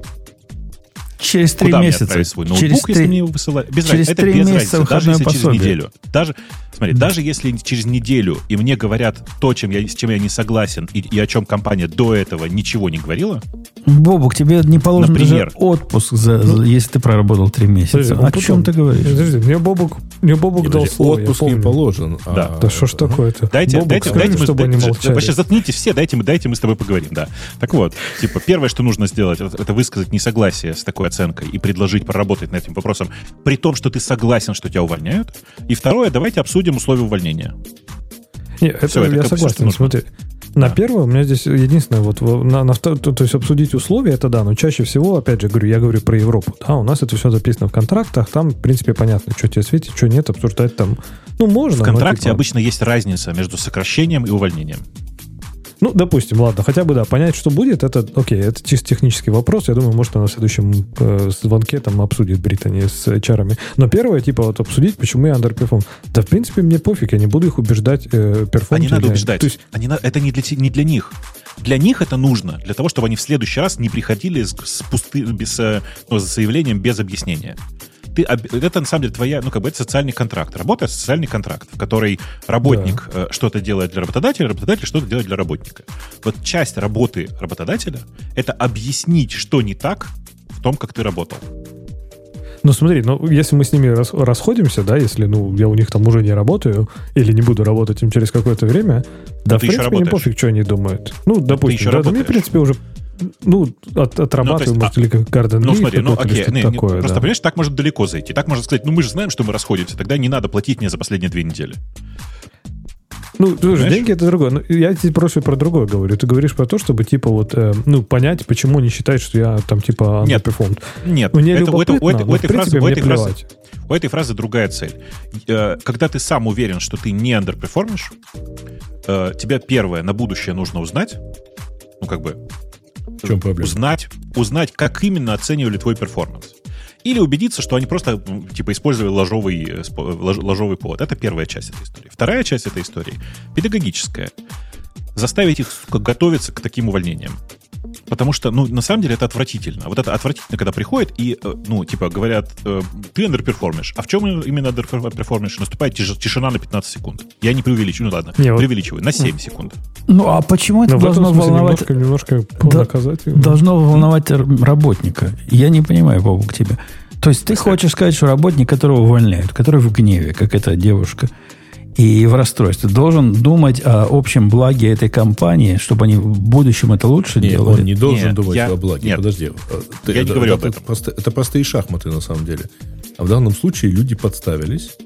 Через три месяца. свой ноутбук, через если мне его высылают? Без через разницы. Это без разницы. Даже если пособие. через неделю. Даже, смотри, даже если через неделю и мне говорят то, чем я, с чем я не согласен, и, и о чем компания до этого ничего не говорила. Бобук, тебе не положен например, даже отпуск, за, за, если ты проработал три месяца. Подожди, о чем ты говоришь? Подожди, мне Бобук, мне Бобук дал слово. Отпуск не положен. Да. А, да что ж такое-то? Дайте, Бобук, дайте, скажи, дайте мы, чтобы дайте, молчали. Вообще заткнитесь все, дайте, дайте мы с тобой поговорим, да. Так вот, типа, первое, что нужно сделать, это высказать несогласие с такой оценкой и предложить поработать над этим вопросом, при том, что ты согласен, что тебя увольняют. И второе, давайте обсудим условия увольнения. Не, это все, я это согласен. Смотри, на да. первое у меня здесь единственное, вот на, на второе, то, то есть обсудить условия, это да, но чаще всего, опять же, говорю, я говорю про Европу, да, у нас это все записано в контрактах, там, в принципе, понятно, что тебе светит, что нет, обсуждать там, ну, можно. В контракте но, типа... обычно есть разница между сокращением и увольнением. Ну, допустим, ладно, хотя бы, да, понять, что будет, это, окей, это чисто технический вопрос. Я думаю, может, она в следующем э, звонке там обсудит Британи с HR. Но первое, типа, вот обсудить, почему я underperform. Да, в принципе, мне пофиг, я не буду их убеждать э, перформ. А не надо убеждать. То есть... Они, это не для, не для них. Для них это нужно, для того, чтобы они в следующий раз не приходили с, с пусты, без, э, ну, с заявлением без объяснения ты, это на самом деле твоя, ну, как бы это социальный контракт. Работа — социальный контракт, в который работник да. Э, что-то делает для работодателя, работодатель что-то делает для работника. Вот часть работы работодателя — это объяснить, что не так в том, как ты работал. Ну смотри, ну если мы с ними рас, расходимся, да, если ну я у них там уже не работаю или не буду работать им через какое-то время, да, в принципе, мне пофиг, что они думают. Ну, допустим, да, да, мне, в принципе, уже ну, от, отрабатываем, ну, есть, может, а, или как Garden Ну, смотри, ну, окей, не, такое, просто, да. понимаешь, так может далеко зайти. Так можно сказать, ну, мы же знаем, что мы расходимся, тогда не надо платить мне за последние две недели. Ну, слушай, деньги это другое. Но ну, я тебе просто про другое говорю. Ты говоришь про то, чтобы, типа, вот, э, ну, понять, почему не считать, что я там, типа, Нет, нет. Мне это, у, это, у, этой, у, этой фразы, у, этой фразы, у этой фразы другая цель. Э, когда ты сам уверен, что ты не андерперформишь, э, тебя первое на будущее нужно узнать, ну, как бы, в чем проблема? Узнать, узнать, как именно оценивали твой performance. Или убедиться, что они просто типа использовали лажовый, э, лажовый повод. Это первая часть этой истории. Вторая часть этой истории педагогическая. Заставить их готовиться к таким увольнениям. Потому что, ну, на самом деле это отвратительно. Вот это отвратительно, когда приходит и, э, ну, типа, говорят, э, ты андерперформишь. А в чем именно андерперформишь? Наступает тишина на 15 секунд. Я не преувеличиваю, ну ладно, не, преувеличиваю, на 7 секунд. Ну, а почему это Но должно волновать... Немножко, немножко да, наказать его. Должно волновать работника. Я не понимаю, Бобу, к тебе. То есть ты хочешь сказать, что работник, которого увольняют, который в гневе, как эта девушка, и в расстройстве. Должен думать о общем благе этой компании, чтобы они в будущем это лучше нет, делали. он не должен нет, думать я, о благе. Нет, Подожди. Ты, я это, не говорю это, об этом. Это, просто, это простые шахматы на самом деле. А в данном случае люди подставились,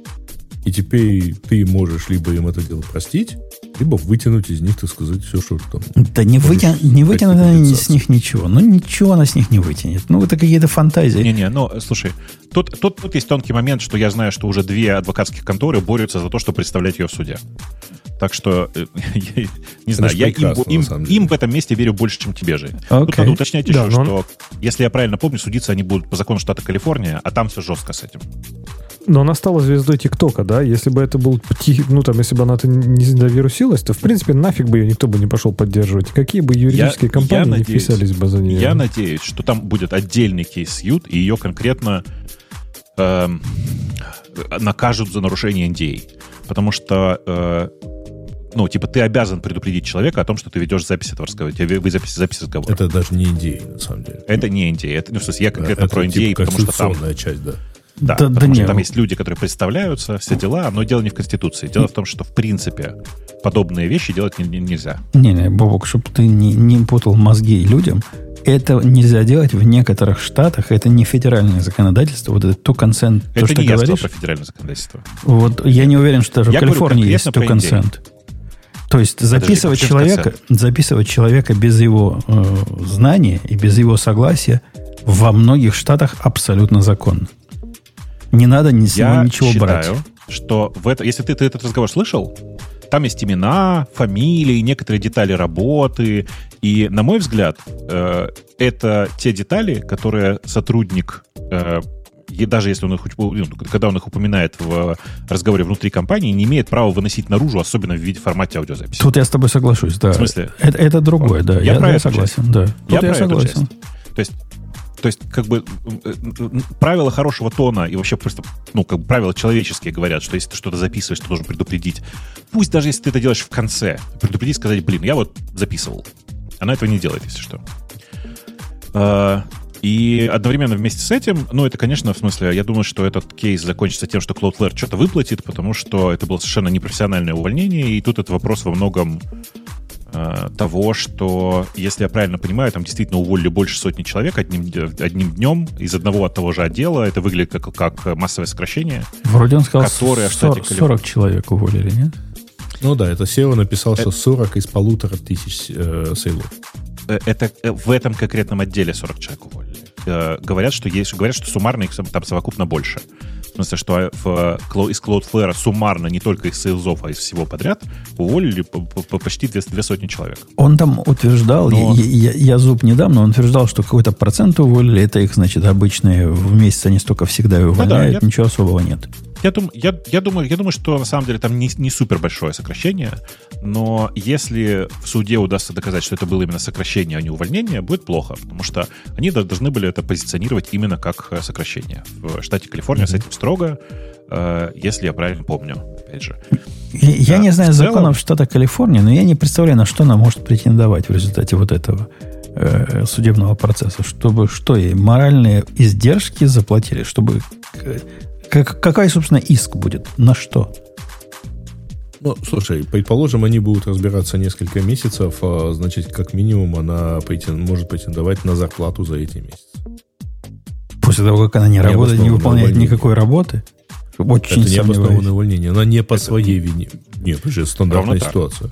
и теперь ты можешь либо им это дело простить, либо вытянуть из них, так сказать, все, что там. Да не, вытя... не вытянут они с них ничего. Ну, ничего она с них не вытянет. Ну, это какие-то фантазии. Не-не, ну, слушай, тут, тут, тут есть тонкий момент, что я знаю, что уже две адвокатских конторы борются за то, чтобы представлять ее в суде. Так что, э, не знаю, я им, им, им в этом месте верю больше, чем тебе же. Okay. Тут надо уточнять да, еще, но... что, если я правильно помню, судиться они будут по закону штата Калифорния, а там все жестко с этим. Но она стала звездой ТикТока, да? Если бы это был, ну там, если бы она не завирусилась, то, в принципе, нафиг бы ее никто бы не пошел поддерживать. Какие бы юридические я, компании я надеюсь, не вписались бы за нее? Я надеюсь, что там будет отдельный кейс Ют, и ее конкретно э, накажут за нарушение NDA. Потому что э, ну, типа, ты обязан предупредить человека о том, что ты ведешь запись этого разговора. Тебе вы запись, запись разговора. Это даже не идея, на самом деле. Это не идея. Это, ну, в смысле, я конкретно это, про NDA, типа потому что там... часть, да. Да, да, потому да что нет. там есть люди, которые представляются, все дела, но дело не в Конституции. Дело в том, что в принципе подобные вещи делать нельзя. Не-не, Бобок, чтобы ты не, не путал мозги людям, это нельзя делать в некоторых штатах. Это не федеральное законодательство. Вот это consent. Это то, что не я говоришь, про федеральное законодательство. Вот я не уверен, что даже я в Калифорнии есть to consent. То есть записывать Подожди, человека, записывать человека без его э, знания и без его согласия во многих штатах абсолютно законно. Не надо ни с него ничего считаю, брать. что в это, если ты, ты этот разговор слышал, там есть имена, фамилии, некоторые детали работы. И, на мой взгляд, э, это те детали, которые сотрудник, э, и даже если он их, ну, когда он их упоминает в разговоре внутри компании, не имеет права выносить наружу, особенно в виде формате аудиозаписи. Тут я с тобой соглашусь, да. В смысле? Это, это другое, да. Я, я, про я согласен, часть. да. Тут я, я согласен. То есть то есть, как бы, э, правила хорошего тона и вообще просто, ну, как бы правила человеческие говорят, что если ты что-то записываешь, ты должен предупредить. Пусть даже если ты это делаешь в конце, предупредить, сказать, блин, я вот записывал. Она этого не делает, если что. А, и одновременно вместе с этим, ну, это, конечно, в смысле, я думаю, что этот кейс закончится тем, что Cloudflare что-то выплатит, потому что это было совершенно непрофессиональное увольнение, и тут это вопрос во многом Э, того, что, если я правильно понимаю, там действительно уволили больше сотни человек одним, одним днем из одного от того же отдела. Это выглядит как, как массовое сокращение. Вроде он сказал, которое 40, 40 человек уволили, нет? Ну да, это SEO написал, что 40 из полутора тысяч э, сейлов. Э, это э, в этом конкретном отделе 40 человек уволили. Э, говорят, что есть, говорят, что суммарно их там совокупно больше. Смысле, что в, из Cloudflare суммарно не только из сейлзов, а из всего подряд уволили по, по, почти две, две сотни человек. Он там утверждал, но... я, я, я зуб не дам, но он утверждал, что какой-то процент уволили, это их, значит, обычные в месяц они столько всегда и увольняют, ну, да, я... ничего особого нет. Я, дум, я, я, думаю, я думаю, что на самом деле там не, не супер большое сокращение, но если в суде удастся доказать, что это было именно сокращение, а не увольнение, будет плохо, потому что они должны были это позиционировать именно как э, сокращение. В штате Калифорния mm-hmm. с этим строго, э, если я правильно помню, опять же. Я, я не знаю целом... законов штата Калифорния, но я не представляю, на что она может претендовать в результате вот этого э, судебного процесса, чтобы что ей моральные издержки заплатили, чтобы как, какая, собственно, иск будет? На что? Ну, слушай, предположим, они будут разбираться несколько месяцев, а, значит, как минимум она претен, может претендовать на зарплату за эти месяцы. После того, как она не, не работает, не выполняет никакой работы? Очень Это не обоснованное увольнение. Она не по Это... своей вине. Нет, уже стандартная Ровно ситуация.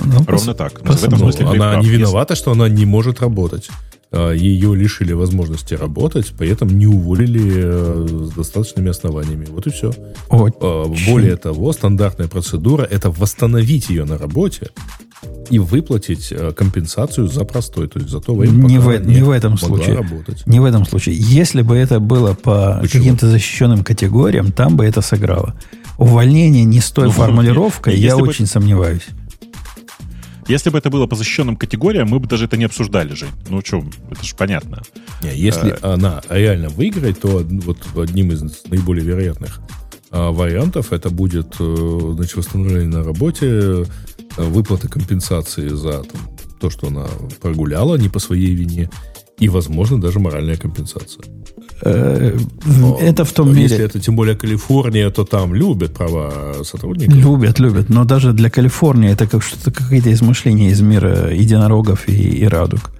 Ну, Ровно так. Но в этом смысле она не виновата, что она не может работать. А, ее лишили возможности работать, поэтому не уволили э, с достаточными основаниями. Вот и все. Очень. А, более того, стандартная процедура – это восстановить ее на работе и выплатить э, компенсацию за простой, то есть за то время, не, в, не, не в этом случае. Работать. Не в этом случае. Если бы это было по Почему? каким-то защищенным категориям, там бы это сыграло. Увольнение не с той ну, формулировкой, я очень бы... сомневаюсь. Если бы это было по защищенным категориям, мы бы даже это не обсуждали, Жень. Ну что, это же понятно. Не, если а, она реально выиграет, то вот одним из наиболее вероятных а, вариантов это будет э, значит, восстановление на работе, э, выплата компенсации за там, то, что она прогуляла не по своей вине, и, возможно, даже моральная компенсация. Э, это в том если мире... Если это тем более Калифорния, то там любят права сотрудников. Любят, любят. Но даже для Калифорнии это как что-то какие-то измышления из мира единорогов и, и радуг.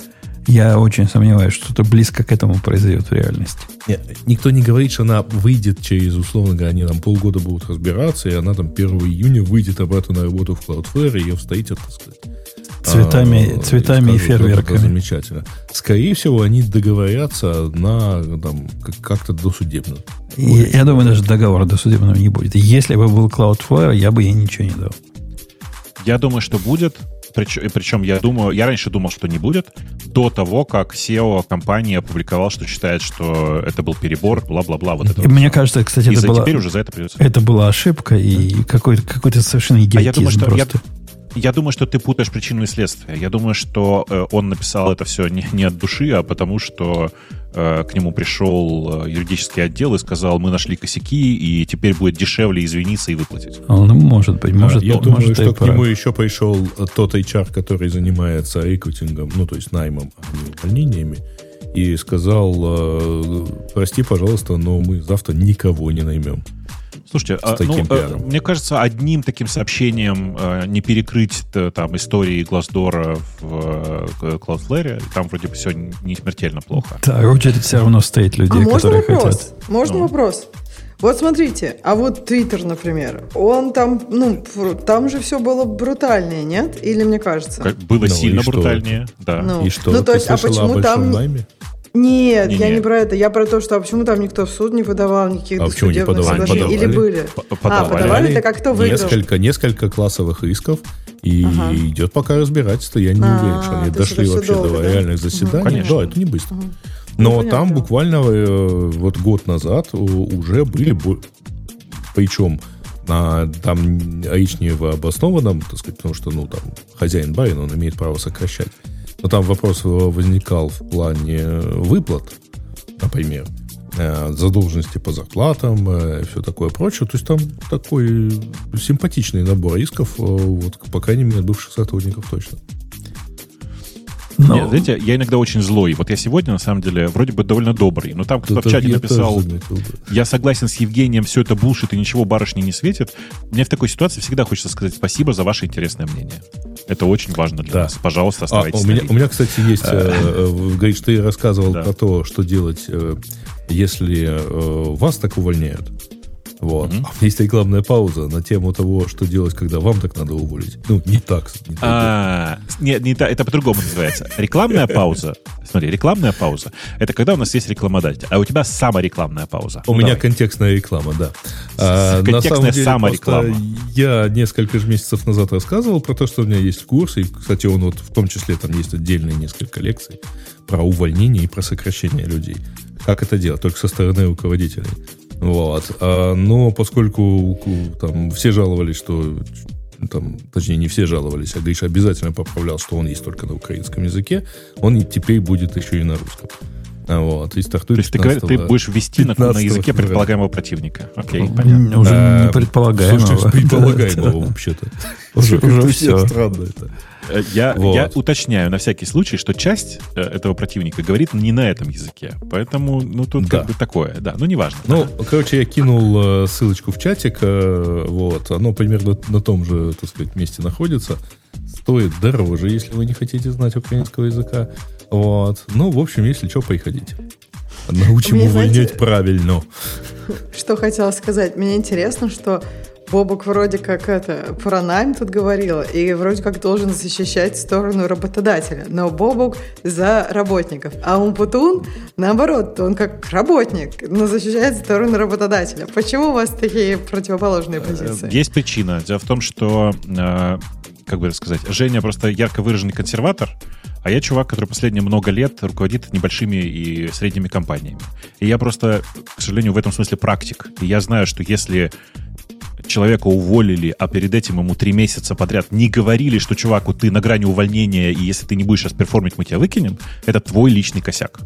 Я очень сомневаюсь, что что-то близко к этому произойдет в реальности. Нет, никто не говорит, что она выйдет через, условно говоря, они там полгода будут разбираться, и она там 1 июня выйдет обратно на работу в Cloudflare, и ее встретят, так сказать. Цветами, а, цветами и, и фейерверками. замечательно. Скорее всего, они договорятся на там, как-то досудебно. И, я думаю, даже договора досудебного не будет. Если бы был Cloudflare, я бы ей ничего не дал. Я думаю, что будет. Причем, причем я думаю, я раньше думал, что не будет, до того, как SEO компании опубликовал, что считает, что это был перебор, бла-бла-бла. Вот это Мне вот кажется, кстати, и это была, теперь уже за это придется. Это была ошибка и какой-то, какой-то совершенно идиотизм а я думаю, что просто. Я, я думаю, что ты путаешь причину и следствие. Я думаю, что э, он написал это все не, не от души, а потому что э, к нему пришел э, юридический отдел и сказал, мы нашли косяки, и теперь будет дешевле извиниться и выплатить. А, ну, может быть, может, Я может, думаю, что к прав. нему еще пришел тот HR, который занимается рекрутингом, ну, то есть наймом, а не увольнениями, и сказал, э, прости, пожалуйста, но мы завтра никого не наймем. Слушайте, а, ну, э, мне кажется, одним таким сообщением э, не перекрыть там истории Глаздора в э, Cloudflare, там вроде бы все не смертельно плохо. Да, очередь все равно стоит людей, а которые можно вопрос? хотят. Можно ну. вопрос? Вот смотрите, а вот Твиттер, например, он там, ну, там же все было брутальнее, нет? Или мне кажется? Как, было ну, сильно брутальнее, да. Ну, и что? Ну, то есть, а почему там... Найме? Нет, не, я не. не про это. Я про то, что а почему там никто в суд не подавал никаких а почему не подавали? соглашений? Или были? Подавали. А, подавали, так а кто выиграл? Несколько, несколько классовых исков, и ага. идет пока разбирательство. Я не а, уверен, что они дошли вообще долго, до да? реальных заседаний. Угу, да, это не быстро. Угу. Но ну, там буквально э, вот год назад уже были, причем на там речнево обоснованном, так сказать, потому что, ну, там, хозяин барин, он имеет право сокращать. Но там вопрос возникал в плане выплат, например, э, задолженности по зарплатам, э, все такое прочее. То есть там такой симпатичный набор исков, э, вот, по крайней мере, бывших сотрудников точно. Но... Нет, знаете, я иногда очень злой. Вот я сегодня, на самом деле, вроде бы довольно добрый. Но там кто-то в чате написал, заметил, да. я согласен с Евгением, все это булшит и ничего барышни не светит. Мне в такой ситуации всегда хочется сказать спасибо за ваше интересное мнение. Это очень важно для да. нас. Пожалуйста, оставайтесь. А, у, меня, у меня, кстати, есть... Э, э, говорит, что ты рассказывал про то, что делать, э, если вас так увольняют. Вот. А есть рекламная пауза на тему того, что делать, когда вам так надо уволить. Ну, не так. Не а, нет, не та, это по-другому называется. Рекламная пауза. Смотри, рекламная пауза. Это когда у нас есть рекламодатель, а у тебя саморекламная пауза. У меня контекстная реклама, да. А, контекстная самореклама. Я несколько же месяцев назад рассказывал про то, что у меня есть курс, и, кстати, он вот в том числе там есть отдельные несколько лекций про увольнение и про сокращение людей. Как это делать? Только со стороны руководителей. Вот. А, но поскольку там все жаловались, что там, точнее, не все жаловались, а Гриша обязательно поправлял, что он есть только на украинском языке, он теперь будет еще и на русском. А вот, и стартует То есть ты, говоришь, ты будешь ввести на, на языке февраля. предполагаемого противника. Окей, ну, понятно. Уже а, не предполагаемого. Слушайте, предполагаемого вообще-то. Уже, уже все. Странно это. Э, я, вот. я уточняю на всякий случай, что часть э, этого противника говорит не на этом языке. Поэтому, ну, тут да. как бы такое, да, ну, неважно. Ну, да. короче, я кинул э, ссылочку в чатик, вот, оно примерно на том же, так сказать, месте находится. Стоит дороже, если вы не хотите знать украинского языка. Вот. Ну, в общем, если что, приходите. Научим увольнять правильно. Что хотела сказать. Мне интересно, что Бобок вроде как это про найм тут говорила, и вроде как должен защищать сторону работодателя. Но Бобок за работников. А Умпутун, наоборот, он как работник, но защищает сторону работодателя. Почему у вас такие противоположные э, позиции? Есть причина. Дело в том, что, э, как бы сказать, Женя просто ярко выраженный консерватор, а я чувак, который последние много лет руководит небольшими и средними компаниями. И я просто, к сожалению, в этом смысле практик. И я знаю, что если человека уволили, а перед этим ему три месяца подряд не говорили, что, чуваку, ты на грани увольнения, и если ты не будешь сейчас перформить, мы тебя выкинем, это твой личный косяк.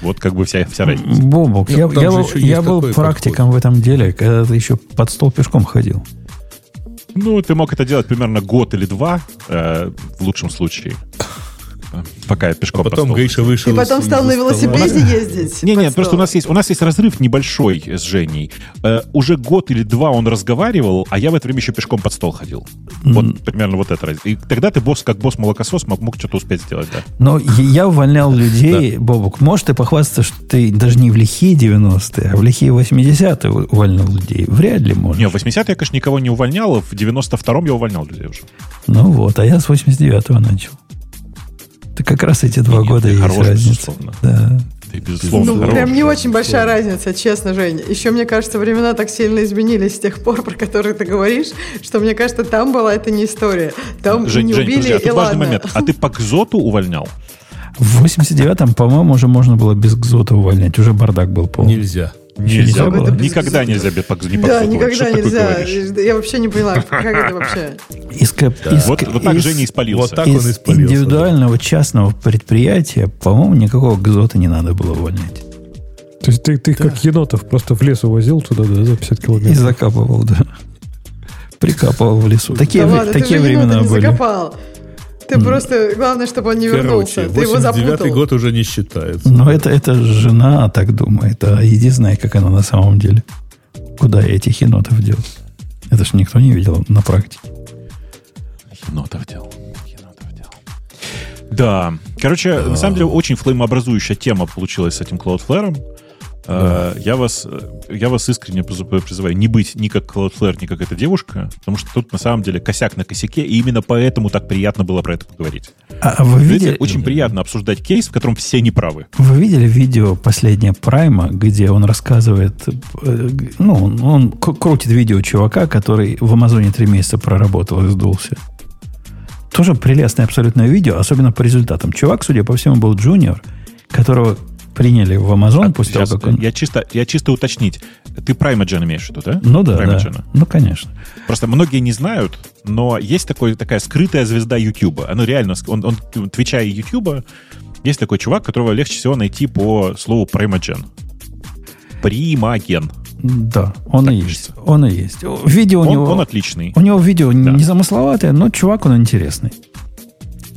Вот как бы вся, вся разница. Бобок, я, я, был, я был практиком подход. в этом деле, когда ты еще под стол пешком ходил. Ну, ты мог это делать примерно год или два, э, в лучшем случае пока я пешком а потом Гриша вышел. И потом стал на велосипеде ездить. Не, не, просто у нас есть у нас есть разрыв небольшой с Женей. Э, уже год или два он разговаривал, а я в это время еще пешком под стол ходил. Вот примерно вот это. И тогда ты босс, как босс молокосос, мог, мог что-то успеть сделать, да. Но я увольнял людей, Бобук. Может, ты похвастаться, что ты даже не в лихие 90-е, а в лихие 80-е увольнял людей? Вряд ли можешь. Не, в 80-е я, конечно, никого не увольнял, в 92-м я увольнял людей уже. Ну вот, а я с 89-го начал. Это как раз эти два Нет, года есть хорош, разница. Безусловно. Да. Ты, безусловно, ну, хорош, прям не очень большая разница, честно, Женя. Еще, мне кажется, времена так сильно изменились с тех пор, про которые ты говоришь, что, мне кажется, там была это не история. Там Жень, не Жень, убили подожди, а тут важный момент. А ты по Кзоту увольнял? В 89-м, по-моему, уже можно было без Кзота увольнять. Уже бардак был полный. Нельзя. Нельзя было? Никогда нельзя без не Да, никогда нельзя. Я вообще не поняла, как это вообще. Из, да. из, вот, вот так из, Женя испалился. Вот так из он испалился. индивидуального да. частного предприятия, по-моему, никакого гзота не надо было увольнять. То есть ты, ты да. как енотов просто в лес увозил туда, да, за 50 километров? И закапывал, да. Прикапывал в лесу. Такие, да ладно, такие времена были. Закопал. Ты просто, главное, чтобы он не Короче, вернулся. Ты его запутал. год уже не считается. Но это, это жена так думает. А иди знай, как она на самом деле. Куда я этих енотов дел? Это ж никто не видел на практике. Енотов дел. Енотов дел. Да. Короче, да. на самом деле, очень флеймообразующая тема получилась с этим Cloudflare. Да. Э, я, вас, я вас искренне призываю не быть ни как Cloudflare, ни как эта девушка, потому что тут на самом деле косяк на косяке, и именно поэтому так приятно было про это поговорить. А, а вы видели... Очень приятно обсуждать кейс, в котором все неправы. Вы видели видео последнее Прайма, где он рассказывает, э, ну, он, он крутит видео чувака, который в Амазоне три месяца проработал и сдулся. Тоже прелестное абсолютное видео, особенно по результатам. Чувак, судя по всему, был джуниор, которого приняли в Amazon а, после того, как он... Я чисто, я чисто уточнить. Ты Primeagen имеешь в виду, да? Ну да, да. Ну, конечно. Просто многие не знают, но есть такой, такая скрытая звезда YouTube. Оно реально, он, он Твича и YouTube, есть такой чувак, которого легче всего найти по слову Primeagen. Примаген. Да, он так и есть. Он и есть. Видео он, у него... Он отличный. У него видео да. незамысловатое, но чувак он интересный.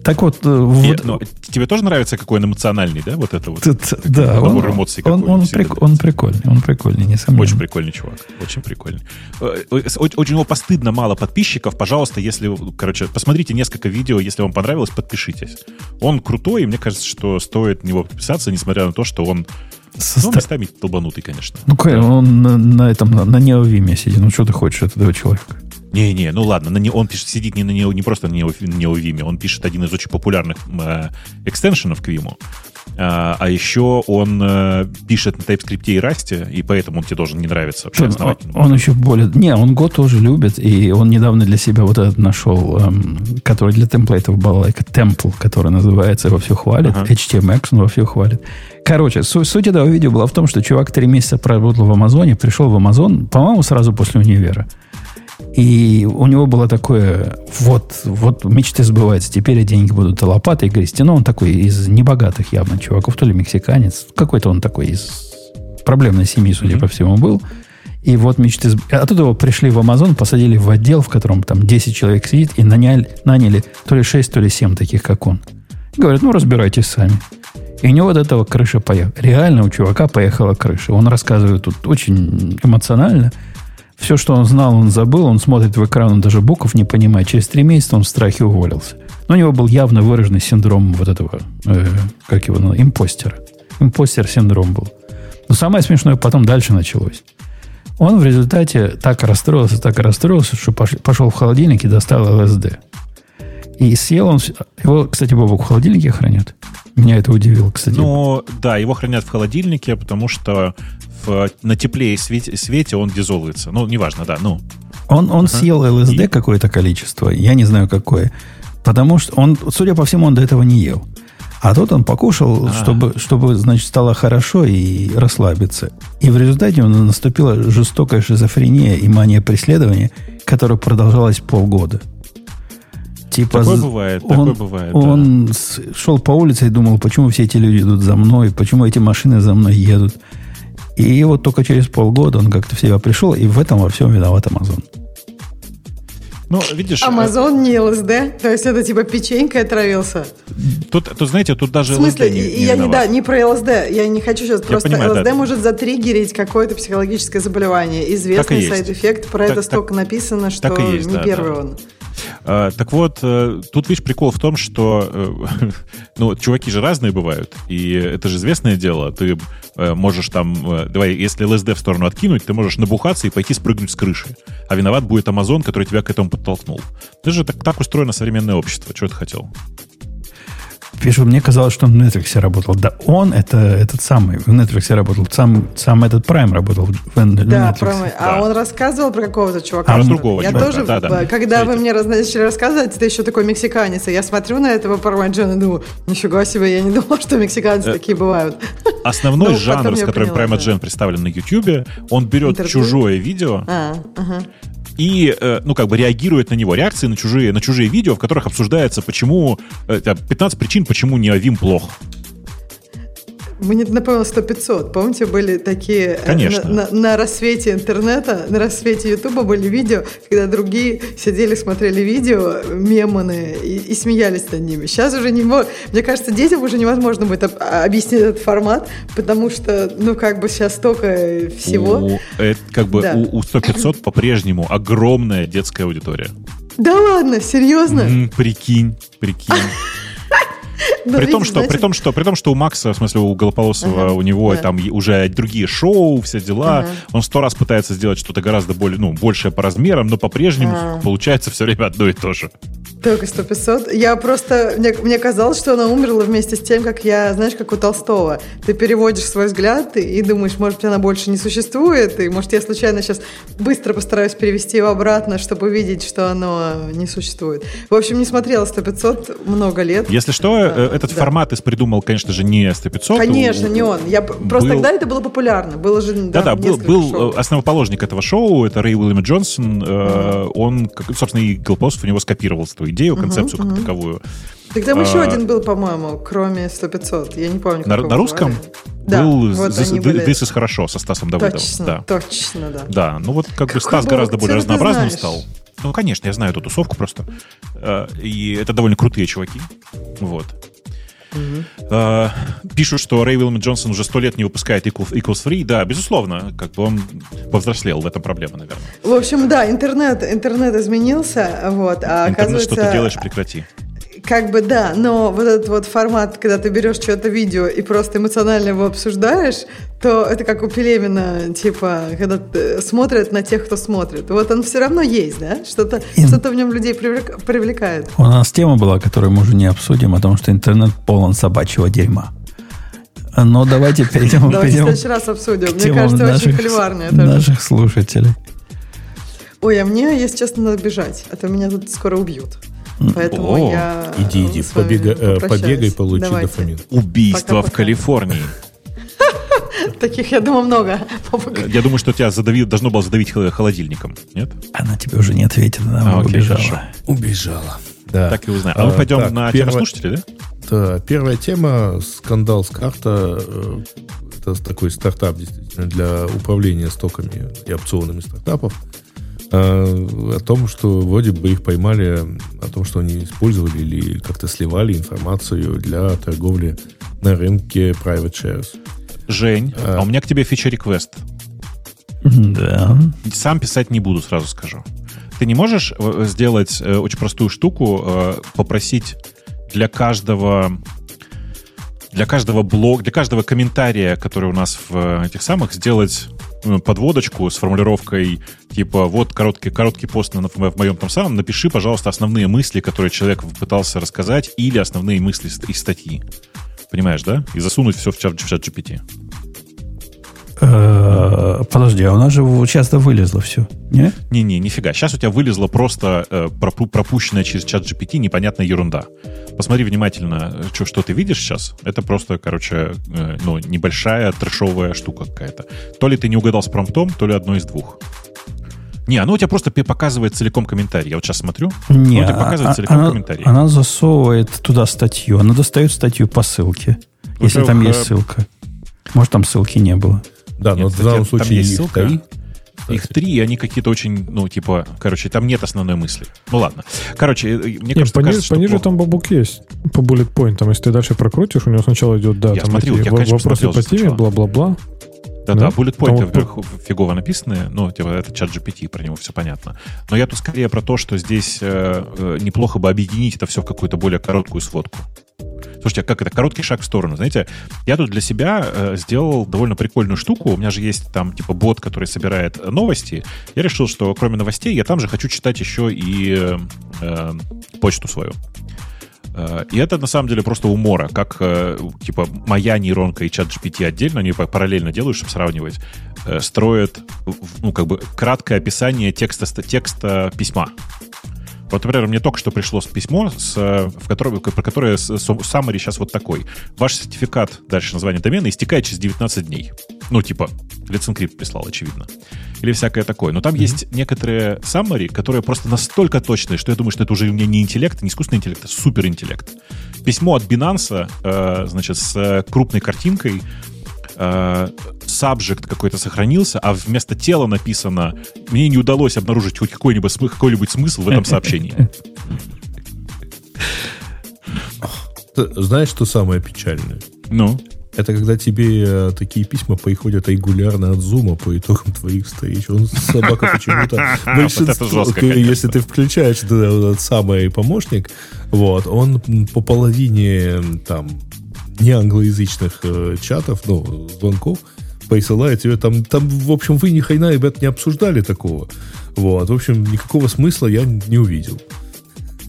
Так вот... Э, вот... Но тебе тоже нравится, какой он эмоциональный, да? Вот это вот. Тут, да, он, эмоций он, он, прик, он прикольный, он прикольный, несомненно. Очень прикольный чувак, очень прикольный. Э, очень у него постыдно мало подписчиков. Пожалуйста, если... Короче, посмотрите несколько видео, если вам понравилось, подпишитесь. Он крутой, и мне кажется, что стоит на него подписаться, несмотря на то, что он Состав... Ну, местами долбанутый, конечно. Ну, он на, на этом, на, на неовиме сидит. Ну, что ты хочешь от этого человека? Не-не, ну ладно, на не, он пишет, сидит не, на не, не просто на неовиме, он пишет один из очень популярных э, экстеншенов к Vim. А, а еще он э, пишет на TypeScript и Rust, и поэтому он тебе должен не нравиться вообще он, он еще более... Не, он год тоже любит, и он недавно для себя вот этот нашел, эм, который для темплейтов был, like Temple, который называется, его все хвалит, ага. HTMX он во все хвалит. Короче, суть, суть этого видео была в том, что чувак три месяца проработал в Амазоне, пришел в Амазон, по-моему, сразу после универа. И у него было такое, вот, вот мечты сбываются, теперь деньги будут лопатой грести. Но он такой из небогатых явно чуваков, то ли мексиканец, какой-то он такой из проблемной семьи, судя mm-hmm. по всему, был. И вот мечты... Сб... Оттуда его пришли в Амазон, посадили в отдел, в котором там 10 человек сидит, и наняли, наняли то ли 6, то ли 7 таких, как он. Говорят, ну, разбирайтесь сами. И у него от этого крыша поехала. Реально у чувака поехала крыша. Он рассказывает тут очень эмоционально – все, что он знал, он забыл. Он смотрит в экран, он даже букв не понимает. Через три месяца он в страхе уволился. Но у него был явно выраженный синдром вот этого, э, как его называют, импостера. Импостер-синдром был. Но самое смешное потом дальше началось. Он в результате так расстроился, так расстроился, что пошел в холодильник и достал ЛСД. И съел он... Его, кстати, Бобок в холодильнике хранят. Меня это удивило, кстати. Ну, да, его хранят в холодильнике, потому что в, на тепле и свете, свете он дизолвится. Ну, неважно, да, ну. Он, он uh-huh. съел ЛСД и... какое-то количество, я не знаю какое. Потому что он, судя по всему, он до этого не ел. А тут он покушал, а. чтобы, чтобы, значит, стало хорошо и расслабиться. И в результате у наступила жестокая шизофрения и мания преследования, которая продолжалась полгода. Типа, такое бывает, он, такое бывает. Он да. шел по улице и думал, почему все эти люди идут за мной, почему эти машины за мной едут. И вот только через полгода он как-то в себя пришел, и в этом во всем виноват Amazon. Ну, видишь... Амазон не ЛСД? То есть это типа печенькой отравился? Тут, тут знаете, тут даже В смысле, не, не я не, да, не про ЛСД. Я не хочу сейчас... Я просто понимаю, ЛСД да. может затриггерить какое-то психологическое заболевание. Известный side effect. Про так, это так, столько написано, что есть, не да, первый да. он. А, так вот, э, тут, видишь, прикол в том, что э, ну, чуваки же разные бывают, и это же известное дело. Ты э, можешь там, давай, если ЛСД в сторону откинуть, ты можешь набухаться и пойти спрыгнуть с крыши. А виноват будет Амазон, который тебя к этому подтолкнул. Это же так, так устроено современное общество. Чего ты хотел? Пишу, мне казалось, что он в Netflix работал. Да он это этот самый в Netflix работал. Сам, сам этот Prime работал в, в да, Netflix. Про, а да. он рассказывал про какого-то чувака. А, про другого Я чувака. тоже, да, да. когда Смотрите. вы мне начали рассказывать, это еще такой мексиканец. И я смотрю на этого Prime Джона и думаю, нифига себе, я не думал, что мексиканцы э, такие бывают. Основной ну, жанр, с которым Prime Джен представлен на YouTube, он берет чужое видео, а, и, э, ну, как бы реагирует на него, реакции на чужие, на чужие видео, в которых обсуждается, почему, 15 э, причин, почему Неовим плох. Мне напомнило 100-500. Помните, были такие... Э, Конечно. На, на, на рассвете интернета, на рассвете Ютуба были видео, когда другие сидели, смотрели видео, меманы, и, и смеялись над ними. Сейчас уже не... Мне кажется, детям уже невозможно будет объяснить этот формат, потому что, ну, как бы сейчас столько всего. У, это, как бы да. у, у 100-500 по-прежнему огромная детская аудитория. Да ладно, серьезно? М-м, прикинь, прикинь. Ну, при, том, что, при, том, что, при том, что у Макса, в смысле у Голополосова, ага, у него да. там уже другие шоу, все дела. Ага. Он сто раз пытается сделать что-то гораздо более, ну, большее по размерам, но по-прежнему получается все время одно и то же. Только 100-500. Я просто... Мне, мне казалось, что она умерла вместе с тем, как я... Знаешь, как у Толстого. Ты переводишь свой взгляд и, и думаешь, может она больше не существует, и, может, я случайно сейчас быстро постараюсь перевести его обратно, чтобы увидеть, что оно не существует. В общем, не смотрела 100-500 много лет. Если что, да, э, этот да. формат из придумал, конечно же, не 100-500. Конечно, не он. Я, просто был... тогда это было популярно. Было же Да-да, был, был шоу. основоположник этого шоу, это Рэй Уильям Джонсон. Mm-hmm. Он, собственно, и Голополосов у него скопировал эту идею, концепцию uh-huh, как таковую. Так там а, еще один был, по-моему, кроме 100-500. Я не помню. На, на русском? Да, был вот this, были... this is хорошо со Стасом Давыдовым. Точно, да. точно, да. Да, ну вот как бы Стас гораздо более разнообразным стал. Ну, конечно, я знаю эту тусовку просто. Э, и это довольно крутые чуваки. Вот. Угу. Пишут, что Рэй Уилмин Джонсон уже сто лет не выпускает Equals, Equals Free. Да, безусловно, как бы он повзрослел, в этом проблема, наверное. В общем, да, интернет, интернет изменился, вот, а интернет, оказывается... что ты делаешь, прекрати. Как бы да, но вот этот вот формат, когда ты берешь что-то видео и просто эмоционально его обсуждаешь, то это как у Пелемина, типа, когда смотрят на тех, кто смотрит. Вот он все равно есть, да? Что-то что в нем людей привлекает. У нас тема была, которую мы уже не обсудим, о том, что интернет полон собачьего дерьма. Но давайте перейдем, давайте перейдем в следующий раз обсудим. Мне кажется, наших, очень холиварное. Наших слушателей. Ой, а мне, если честно, надо бежать, а то меня тут скоро убьют. Поэтому О, я иди, иди, побега, э, побегай, получи Давайте. дофамин. Убийство Пока-пока. в Калифорнии. Таких, я думаю, много. Я думаю, что тебя задавил, должно было задавить холодильником, нет? Она тебе уже не ответила, она а, убежала. Хорошо. Убежала. Да. Так и узнаем. А, а мы пойдем так, на первая, тему слушателей, да? Да, первая тема, скандал с карта. Э, это такой стартап, действительно, для управления стоками и опционами стартапов. А, о том, что вроде бы их поймали, о том, что они использовали или как-то сливали информацию для торговли на рынке private shares. Жень, а, а у меня к тебе фича-реквест. Да. Сам писать не буду, сразу скажу. Ты не можешь э, сделать э, очень простую штуку, э, попросить для каждого для каждого блога, для каждого комментария, который у нас в этих самых, сделать подводочку с формулировкой типа вот короткий, короткий пост на, в моем там самом, напиши, пожалуйста, основные мысли, которые человек пытался рассказать, или основные мысли из статьи. Понимаешь, да? И засунуть все в чат, в чат GPT. Э, подожди, а у нас же часто вылезло все, не? Не-не, нифига. Сейчас у тебя вылезла просто э, пропущенная через чат GPT непонятная ерунда. Посмотри внимательно, что, что ты видишь сейчас. Это просто, короче, э, ну, небольшая трешовая штука какая-то. То ли ты не угадал с промптом, то ли одно из двух. Не, оно у тебя просто показывает целиком комментарий. Я вот сейчас смотрю. Не, оно показывает а, целиком она, комментарий. Она засовывает туда статью. Она достает статью по ссылке. Если там есть ссылка. Может, там ссылки не было. Да, Нет, но в данном случае есть ссылка. Их три, и они какие-то очень, ну, типа, короче, там нет основной мысли. Ну, ладно. Короче, э, мне нет, кажется, пониже, кажется, что пониже там бабук есть по bullet point. Там, если ты дальше прокрутишь, у него сначала идет, да, я там смотрю, эти я, конечно, вопросы по теме, бла-бла-бла. Да-да, да? bullet point вверху фигово написаны, ну, типа, это чат GPT, про него все понятно. Но я тут скорее про то, что здесь э, э, неплохо бы объединить это все в какую-то более короткую сводку. Слушайте, а как это? Короткий шаг в сторону. Знаете, я тут для себя э, сделал довольно прикольную штуку. У меня же есть там типа бот, который собирает новости. Я решил, что кроме новостей я там же хочу читать еще и э, э, почту свою. Э, и это на самом деле просто умора, как э, типа моя нейронка и чат GPT отдельно, они параллельно делают, чтобы сравнивать, строят ну, как бы краткое описание текста, текста письма. Вот, например, мне только что пришло письмо, с, в котором, про которое summary сейчас вот такой. Ваш сертификат, дальше название домена, истекает через 19 дней. Ну, типа, Encrypt прислал, очевидно. Или всякое такое. Но там mm-hmm. есть некоторые summary, которые просто настолько точные, что я думаю, что это уже у меня не интеллект, не искусственный интеллект, а суперинтеллект. Письмо от Binance, э, значит, с крупной картинкой, э, subject какой-то сохранился, а вместо тела написано «Мне не удалось обнаружить хоть какой-нибудь, какой-нибудь смысл в этом сообщении». Знаешь, что самое печальное? Ну? Это когда тебе э, такие письма приходят регулярно от зума по итогам твоих встреч. Он собака почему-то... Большинство, если ты включаешь этот самый помощник, вот, он по половине там не англоязычных э, чатов, ну, звонков, присылает тебе там, там, в общем, вы ни хрена, ребят, не обсуждали такого. Вот, в общем, никакого смысла я не увидел.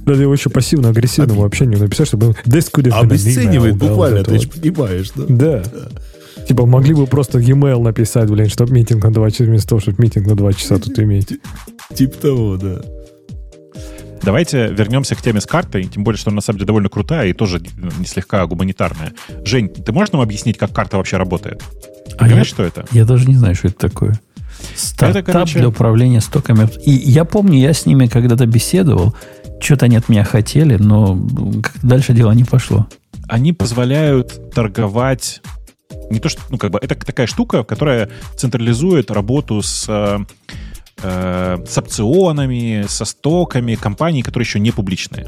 Надо его еще пассивно-агрессивному Обидно. общению написать, чтобы this could have Обесценивает буквально, да, вот ты вот. понимаешь, да? Да. Типа могли бы просто e-mail написать, блин, чтобы митинг на 2 часа, вместо того, чтобы митинг на 2 часа тут иметь. Типа того, да. Давайте вернемся к теме с картой, тем более, что она на самом деле довольно крутая и тоже не слегка гуманитарная. Жень, ты можешь нам объяснить, как карта вообще работает? А я, что это? Я даже не знаю, что это такое. Стартап это, короче... для управления стоками. И я помню, я с ними когда-то беседовал. Что-то они от меня хотели, но дальше дело не пошло. Они позволяют торговать не то, что, ну, как бы, это такая штука, которая централизует работу с э, с опционами, со стоками компаний, которые еще не публичные.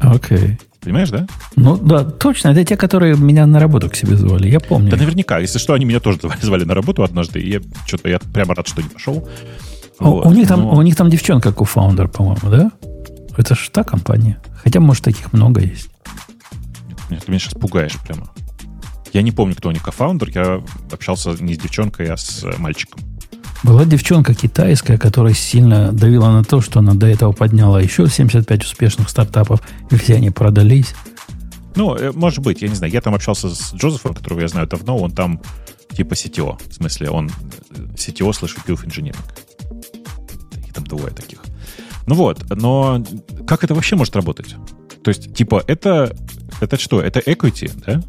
Окей. Okay. Понимаешь, да? Ну да, точно. Это те, которые меня на работу к себе звали. Я помню. Да наверняка. Если что, они меня тоже звали на работу однажды. И я что-то я прямо рад, что не пошел. Вот. У, них там, Но... у них там девчонка кофаундер, по-моему, да? Это же та компания. Хотя, может, таких много есть. Нет, ты меня сейчас пугаешь прямо. Я не помню, кто у них кофаундер. Я общался не с девчонкой, а с мальчиком. Была девчонка китайская, которая сильно давила на то, что она до этого подняла еще 75 успешных стартапов, и все они продались. Ну, э, может быть, я не знаю. Я там общался с Джозефом, которого я знаю давно. Он там типа CTO. В смысле, он CTO слэш VP Engineering. Их там двое таких. Ну вот, но как это вообще может работать? То есть, типа, это, это что? Это equity, да?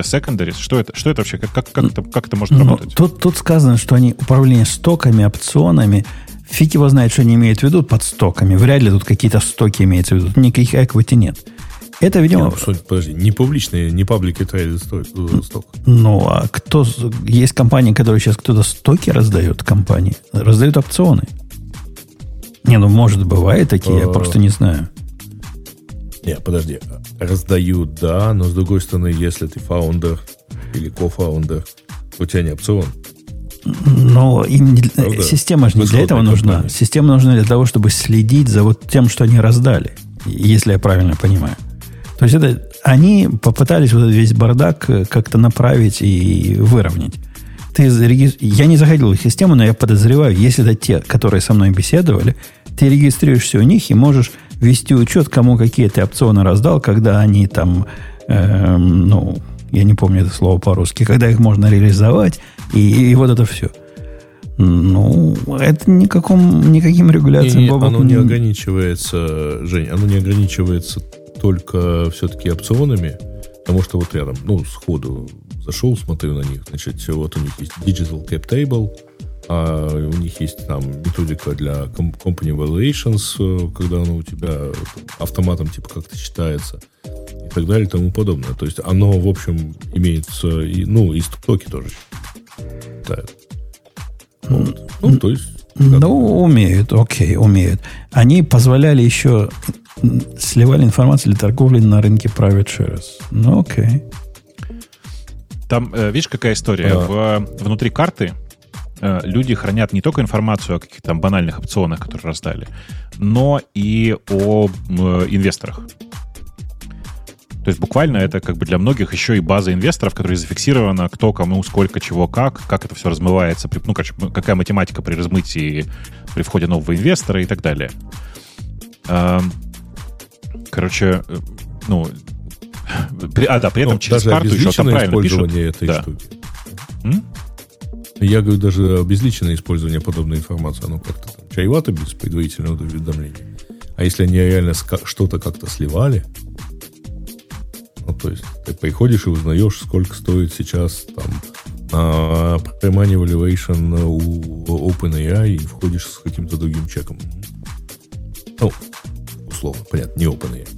Это secondary? Что это, что это вообще? Как, как, как, это, как это может ну, работать? Тут, тут сказано, что они управление стоками, опционами, фиг его знает, что они имеют в виду под стоками. Вряд ли тут какие-то стоки имеются в виду. Никаких equity нет. Это, видимо... Не, ну, подожди, не публичные, не паблики трейд сток. Ну, а кто... Есть компании, которые сейчас кто-то стоки раздает компании. Раздают опционы. Не, ну, может, бывает такие, я просто не знаю. Не, подожди. Раздают, да, но с другой стороны, если ты фаундер или кофаундер, у тебя не опцион. Но им не, система же не для этого нужна. Компании. Система нужна для того, чтобы следить за вот тем, что они раздали, если я правильно понимаю. То есть это они попытались вот весь бардак как-то направить и выровнять. Ты Я не заходил в их систему, но я подозреваю, если это те, которые со мной беседовали, ты регистрируешься у них и можешь вести учет, кому какие ты опционы раздал, когда они там, э, ну, я не помню это слово по-русски, когда их можно реализовать, и, и вот это все. Ну, это никаком, никаким регуляциям... Не, не, оно не ограничивается, Жень, оно не ограничивается только все-таки опционами, потому что вот рядом, ну, сходу зашел, смотрю на них, значит, вот у них есть Digital Cap Table, а у них есть там методика для company valuations, э, когда оно у тебя автоматом типа как-то считается и так далее и тому подобное. То есть оно, в общем, имеется, и, ну, и стоки тоже считают. Вот. Ну, то есть... Ну, умеют, окей, умеют. Они позволяли еще сливали информацию для торговли на рынке private shares. Ну, окей. Там, э, видишь, какая история? А. В, внутри карты Э, люди хранят не только информацию о каких-то там банальных опционах, которые раздали, но и о инвесторах. То есть буквально это как бы для многих еще и база инвесторов, которая зафиксирована, кто кому, сколько, чего, как, как это все размывается, ну, короче, какая математика при размытии, при входе нового инвестора и так далее. Эм, короче, э, ну, при, а, да, при этом ну, через карту еще там правильно пишут. Этой да. штуки. М? Я говорю, даже обезличенное использование подобной информации, оно как-то там чревато без предварительного уведомления. А если они реально что-то как-то сливали, ну, то есть ты приходишь и узнаешь, сколько стоит сейчас там на Money у OpenAI и входишь с каким-то другим чеком. Ну, условно, понятно, не OpenAI.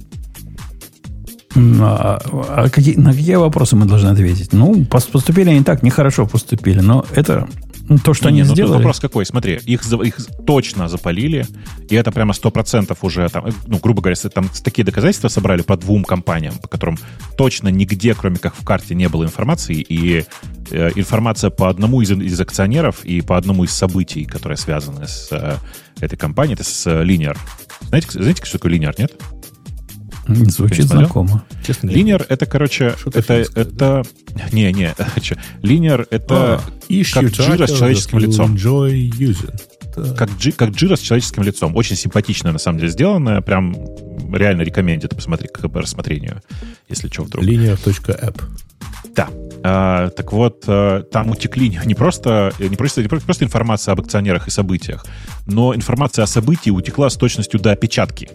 А, а какие, на какие вопросы мы должны ответить? Ну, поступили они так, нехорошо поступили, но это ну, то, что не, они не, сделали. вопрос какой? Смотри, их, их точно запалили, и это прямо 100% уже, там, ну, грубо говоря, там такие доказательства собрали по двум компаниям, по которым точно нигде, кроме как в карте, не было информации, и э, информация по одному из, из акционеров и по одному из событий, которые связаны с э, этой компанией, это с э, Linear. Знаете, знаете, что такое Linear, нет? Звучит знакомо. Честно Линер это, короче, это, это... Не, не, линер это а, как джира с человеческим лицом. Как, джи, как джира с человеческим лицом. Очень симпатично, на самом деле, сделанное. Прям реально рекомендую посмотреть к рассмотрению, если что вдруг. Linear.app. Да. А, так вот, а, там утекли не просто, не, просто, не просто информация об акционерах и событиях, но информация о событии утекла с точностью до опечатки.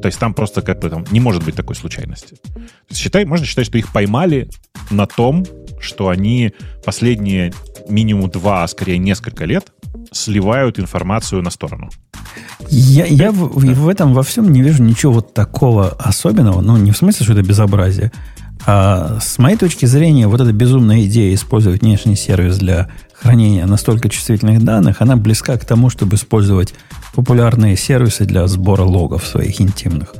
То есть там просто как бы там не может быть такой случайности. То есть считай, можно считать, что их поймали на том, что они последние минимум два, а скорее несколько лет сливают информацию на сторону. Я, я в, в этом во всем не вижу ничего вот такого особенного. Ну, не в смысле, что это безобразие. А с моей точки зрения, вот эта безумная идея использовать внешний сервис для хранения настолько чувствительных данных, она близка к тому, чтобы использовать популярные сервисы для сбора логов своих интимных.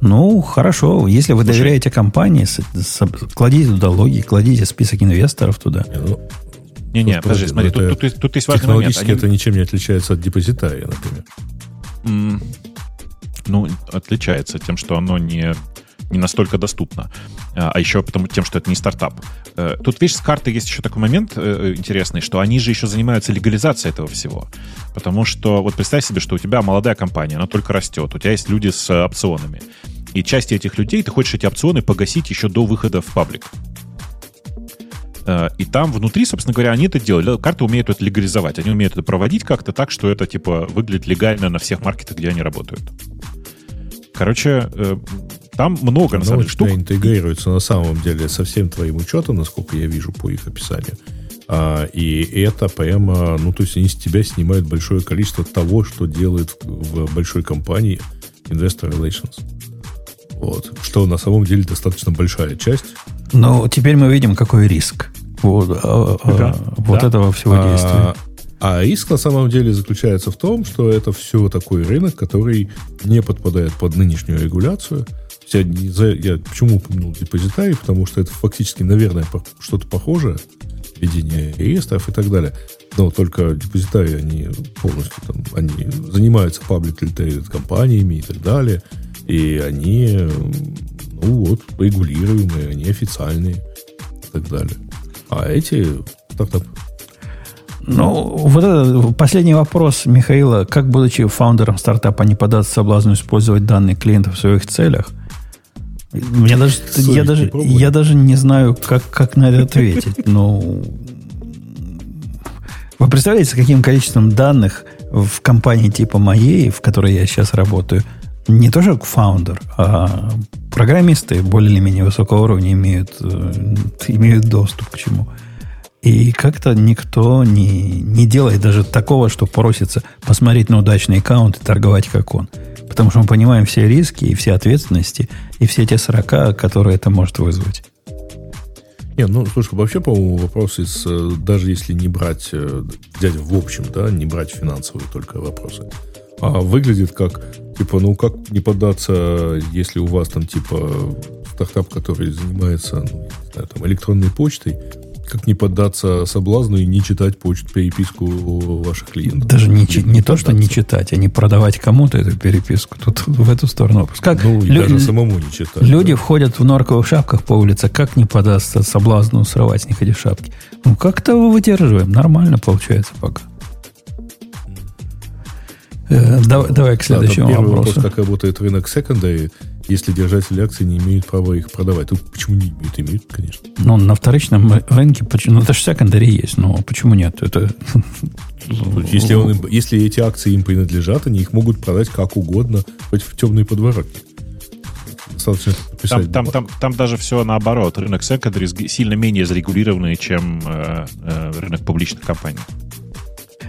Ну, хорошо. Если вы Слушай, доверяете компании, с, с, кладите туда логи, кладите список инвесторов туда. Не-не, ну, подожди, смотри, тут, тут, тут, тут есть важный момент. Технологически это ничем не отличается от депозитария, например. Mm, ну, отличается тем, что оно не не настолько доступно. А, а еще потому тем, что это не стартап. Э, тут, видишь, с карты есть еще такой момент э, интересный, что они же еще занимаются легализацией этого всего. Потому что вот представь себе, что у тебя молодая компания, она только растет, у тебя есть люди с опционами. И части этих людей ты хочешь эти опционы погасить еще до выхода в паблик. Э, и там внутри, собственно говоря, они это делали. Карты умеют это легализовать. Они умеют это проводить как-то так, что это типа выглядит легально на всех маркетах, где они работают. Короче, там много, на самом деле, штук. интегрируется на самом деле со всем твоим учетом, насколько я вижу по их описанию. А, и это прямо, ну, то есть они с тебя снимают большое количество того, что делает в большой компании Investor Relations. Вот. Что на самом деле достаточно большая часть. Ну, теперь мы видим, какой риск вот, а, а, да. вот да. этого всего а, действия. А риск на самом деле заключается в том, что это все такой рынок, который не подпадает под нынешнюю регуляцию – я, не за, я почему упомянул депозитарий? Потому что это фактически, наверное, что-то похожее. Ведение реестров и так далее. Но только депозитарии, они полностью там, они занимаются паблик компаниями и так далее. И они, ну вот, регулируемые, они официальные и так далее. А эти стартапы ну, вот это последний вопрос Михаила. Как, будучи фаундером стартапа, не податься соблазну использовать данные клиентов в своих целях – мне даже, я, даже, я даже не знаю, как, как на это ответить. Но вы представляете, с каким количеством данных в компании типа моей, в которой я сейчас работаю, не тоже фаундер, а программисты более или менее высокого уровня имеют, э, имеют доступ к чему. И как-то никто не, не делает даже такого, что просится посмотреть на удачный аккаунт и торговать как он. Потому что мы понимаем все риски и все ответственности, и все те срока, которые это может вызвать. Не, ну, слушай, вообще, по-моему, вопрос из, э, даже если не брать, э, взять в общем, да, не брать финансовые только вопросы, а выглядит как, типа, ну, как не поддаться, если у вас там, типа, стартап, который занимается, ну, не знаю, там, электронной почтой, как не поддаться соблазну и не читать почту, переписку ваших клиентов. Даже не, не, не то, что не читать, а не продавать кому-то эту переписку. Тут в эту сторону. Как ну, лю- даже самому не читать. Люди да. входят в норковых шапках по улице. Как не подастся соблазну срывать с них эти шапки? Ну, как-то выдерживаем. Нормально получается пока. Э, давай, давай к следующему да, вопросу. Вопрос, как работает рынок секондари если держатели акций не имеют права их продавать. Ну, почему не имеют? Имеют, конечно. Ну, на вторичном рынке, ну, это же секондари есть, но почему нет? Это... Если, он, если эти акции им принадлежат, они их могут продать как угодно, хоть в темные подворотни. Достаточно там, там, там, там даже все наоборот. Рынок секондари сильно менее зарегулированный, чем э, э, рынок публичных компаний.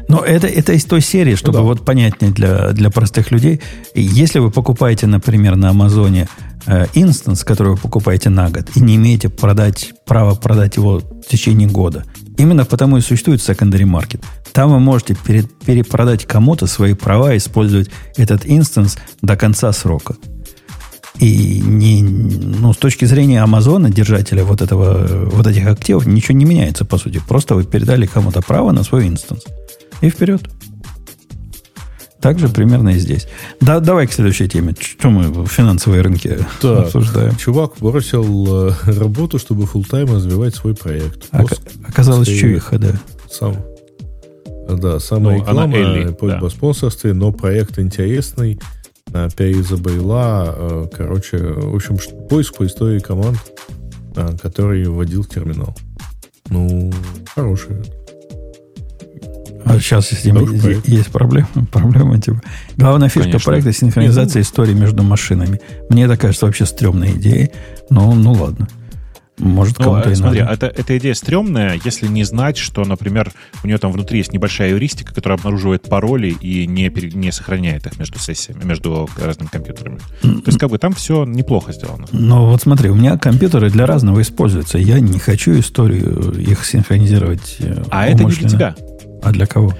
Но это, это из той серии, чтобы да. вот понятнее для, для простых людей. Если вы покупаете, например, на Амазоне э, инстанс, который вы покупаете на год, и не имеете продать, права продать его в течение года, именно потому и существует secondary market. Там вы можете перед, перепродать кому-то свои права, использовать этот инстанс до конца срока. И не, ну, с точки зрения Амазона, держателя вот, этого, вот этих активов, ничего не меняется, по сути. Просто вы передали кому-то право на свой инстанс и вперед. Так же примерно и здесь. Да, давай к следующей теме. Что мы в финансовые рынки так, обсуждаем? Чувак бросил э, работу, чтобы full-time развивать свой проект. А, оказалось, чувиха, да. Сам. Да, самая ну, реклама Элли, по да. спонсорстве, но проект интересный. Переизобрела, э, короче, в общем, поиск по истории команд, э, который вводил в терминал. Ну, хороший. А сейчас с этим есть, есть проблема. проблема типа. Главная фишка Конечно. проекта синхронизация истории между машинами. Мне это кажется вообще стрёмной идеей. Но ну ладно. Может, ну, кому-то смотри, это, эта идея стрёмная, если не знать, что, например, у нее там внутри есть небольшая юристика, которая обнаруживает пароли и не, не сохраняет их между сессиями, между разными компьютерами. То есть, как бы там все неплохо сделано. Ну, вот смотри, у меня компьютеры для разного используются. Я не хочу историю их синхронизировать. Э, а это не для тебя. А для кого?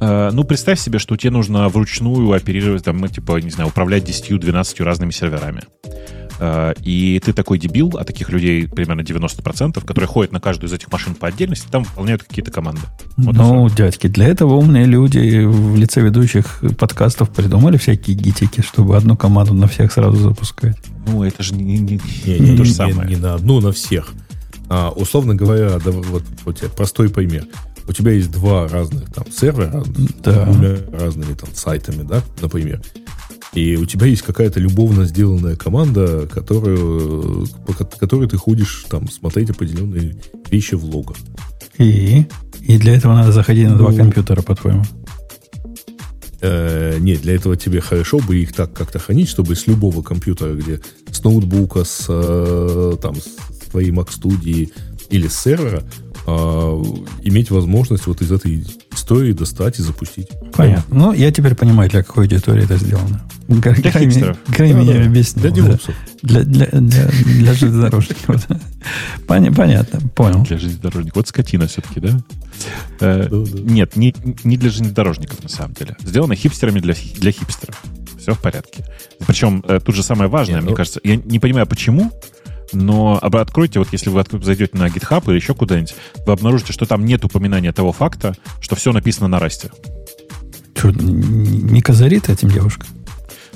Э, ну, представь себе, что тебе нужно вручную оперировать, там, ну, типа, не знаю, управлять 10-12 разными серверами. Э, и ты такой дебил, а таких людей примерно 90%, которые ходят на каждую из этих машин по отдельности, там выполняют какие-то команды. Вот ну, дядьки, для этого умные люди в лице ведущих подкастов придумали всякие гитики, чтобы одну команду на всех сразу запускать. Ну, это же не, не, не, не, не то же самое. Не, не на одну, на всех. А, условно говоря, да, вот, вот простой пример. У тебя есть два разных там сервера да. с двумя разными там сайтами, да, например. И у тебя есть какая-то любовно сделанная команда, которую, по которой ты ходишь там смотреть определенные вещи в лого. И? И для этого надо заходить на ну, два компьютера, по-твоему? Э, нет, для этого тебе хорошо бы их так как-то хранить, чтобы с любого компьютера, где с ноутбука, с, э, там, с твоей Mac студии или с сервера, а, иметь возможность вот из этой истории достать и запустить. Понятно. Ну, я теперь понимаю, для какой аудитории это сделано. Для крайне, хипстеров. Крайне да, да. объяснил. Для девопсов. Для, для, для, для железнодорожников. Понятно, понял. Для железнодорожников. Вот скотина все-таки, да? Э, нет, не, не для железнодорожников, на самом деле. Сделано хипстерами для, для хипстеров. Все в порядке. Причем э, тут же самое важное, мне ну кажется, я не понимаю, почему, но откройте, вот если вы зайдете на GitHub или еще куда-нибудь, вы обнаружите, что там нет упоминания того факта, что все написано на расте. Что, не козарит этим девушка?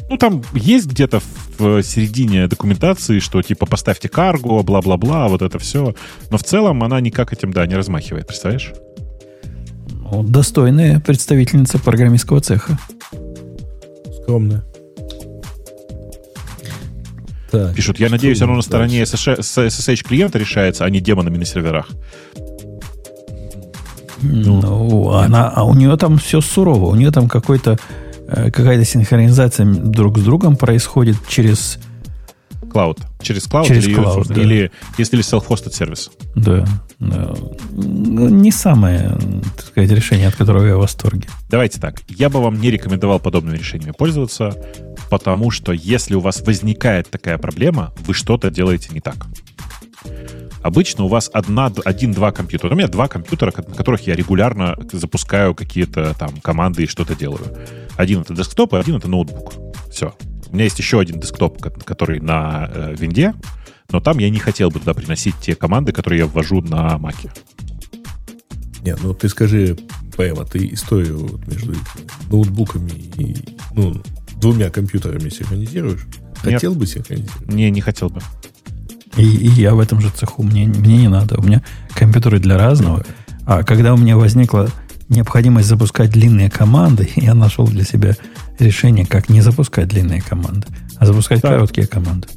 Ну, там есть где-то в середине документации, что типа поставьте карго, бла-бла-бла, вот это все. Но в целом она никак этим, да, не размахивает, представляешь? Ну, достойная представительница программистского цеха. Скромная. Так, Пишут, я надеюсь, оно на стороне SSH клиента решается, а не демонами на серверах. Ну, ну она, а у нее там все сурово. У нее там какой-то э, какая-то синхронизация друг с другом происходит через Cloud. Через Cloud через или, cloud, да. или если self-hosted сервис. Да, да. Ну, не самое, так сказать, решение, от которого я в восторге. Давайте так. Я бы вам не рекомендовал подобными решениями пользоваться, потому что если у вас возникает такая проблема, вы что-то делаете не так. Обычно у вас одна, один-два компьютера. У меня два компьютера, на которых я регулярно запускаю какие-то там команды и что-то делаю. Один это десктоп, а один это ноутбук. Все. У меня есть еще один десктоп, который на э, винде, но там я не хотел бы туда приносить те команды, которые я ввожу на маке. Нет, ну ты скажи, прямо, ты историю между ноутбуками и ну, двумя компьютерами синхронизируешь? Хотел Нет. бы синхронизировать? Не, не хотел бы. И, и я в этом же цеху. Мне, мне не надо. У меня компьютеры для разного. А когда у меня возникла необходимость запускать длинные команды, я нашел для себя решение, как не запускать длинные команды, а запускать да. короткие команды.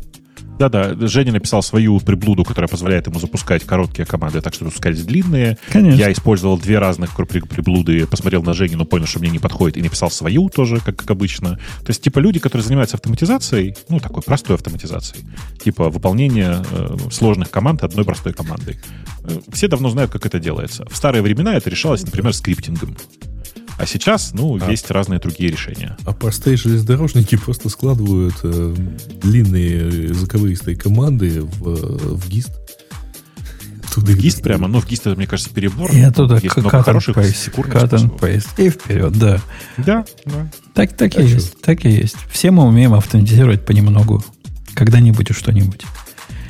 Да-да, Женя написал свою приблуду, которая позволяет ему запускать короткие команды, так что запускать длинные. Конечно. Я использовал две разных приблуды, посмотрел на Женю, но понял, что мне не подходит, и написал свою тоже, как, как обычно. То есть, типа, люди, которые занимаются автоматизацией, ну, такой простой автоматизацией, типа выполнение э, сложных команд одной простой командой. Э, все давно знают, как это делается. В старые времена это решалось, например, скриптингом. А сейчас, ну, а, есть разные другие решения. А простые железнодорожники просто складывают э, длинные языковые команды в, в GIST. Туда в GIST прямо, ну, в GIST это, мне кажется, перебор. И оттуда есть много хороших cut paste, и вперед, да. Да, да. Так, так а и есть, так и есть. Все мы умеем автоматизировать понемногу. Когда-нибудь и что-нибудь.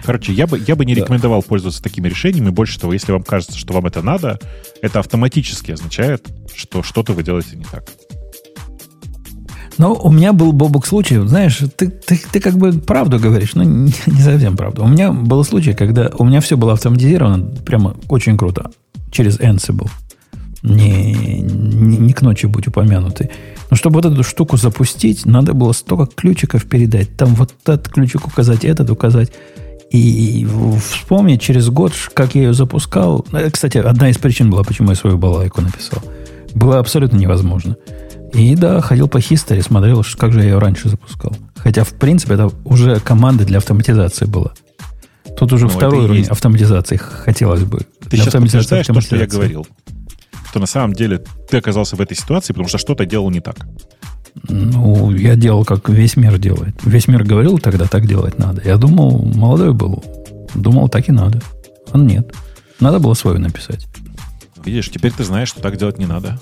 Короче, я бы, я бы не да. рекомендовал пользоваться такими решениями. Больше того, если вам кажется, что вам это надо, это автоматически означает, что что-то вы делаете не так. Но у меня был, Бобок, случай, знаешь, ты, ты, ты как бы правду говоришь, но не, не совсем правду. У меня был случай, когда у меня все было автоматизировано прямо очень круто, через Ansible. Не, не, не к ночи будь упомянутый. Но чтобы вот эту штуку запустить, надо было столько ключиков передать. Там вот этот ключик указать, этот указать. И вспомнить через год, как я ее запускал. Э, кстати, одна из причин была, почему я свою балайку написал. Было абсолютно невозможно. И да, ходил по хистори, смотрел, как же я ее раньше запускал. Хотя, в принципе, это уже команда для автоматизации была. Тут уже второй уровень есть... автоматизации хотелось бы. Ты сейчас подтверждаешь то, что я говорил. Что на самом деле ты оказался в этой ситуации, потому что что-то делал не так. Ну, я делал, как весь мир делает. Весь мир говорил тогда, так делать надо. Я думал, молодой был. Думал, так и надо. А нет. Надо было свою написать. Видишь, теперь ты знаешь, что так делать не надо.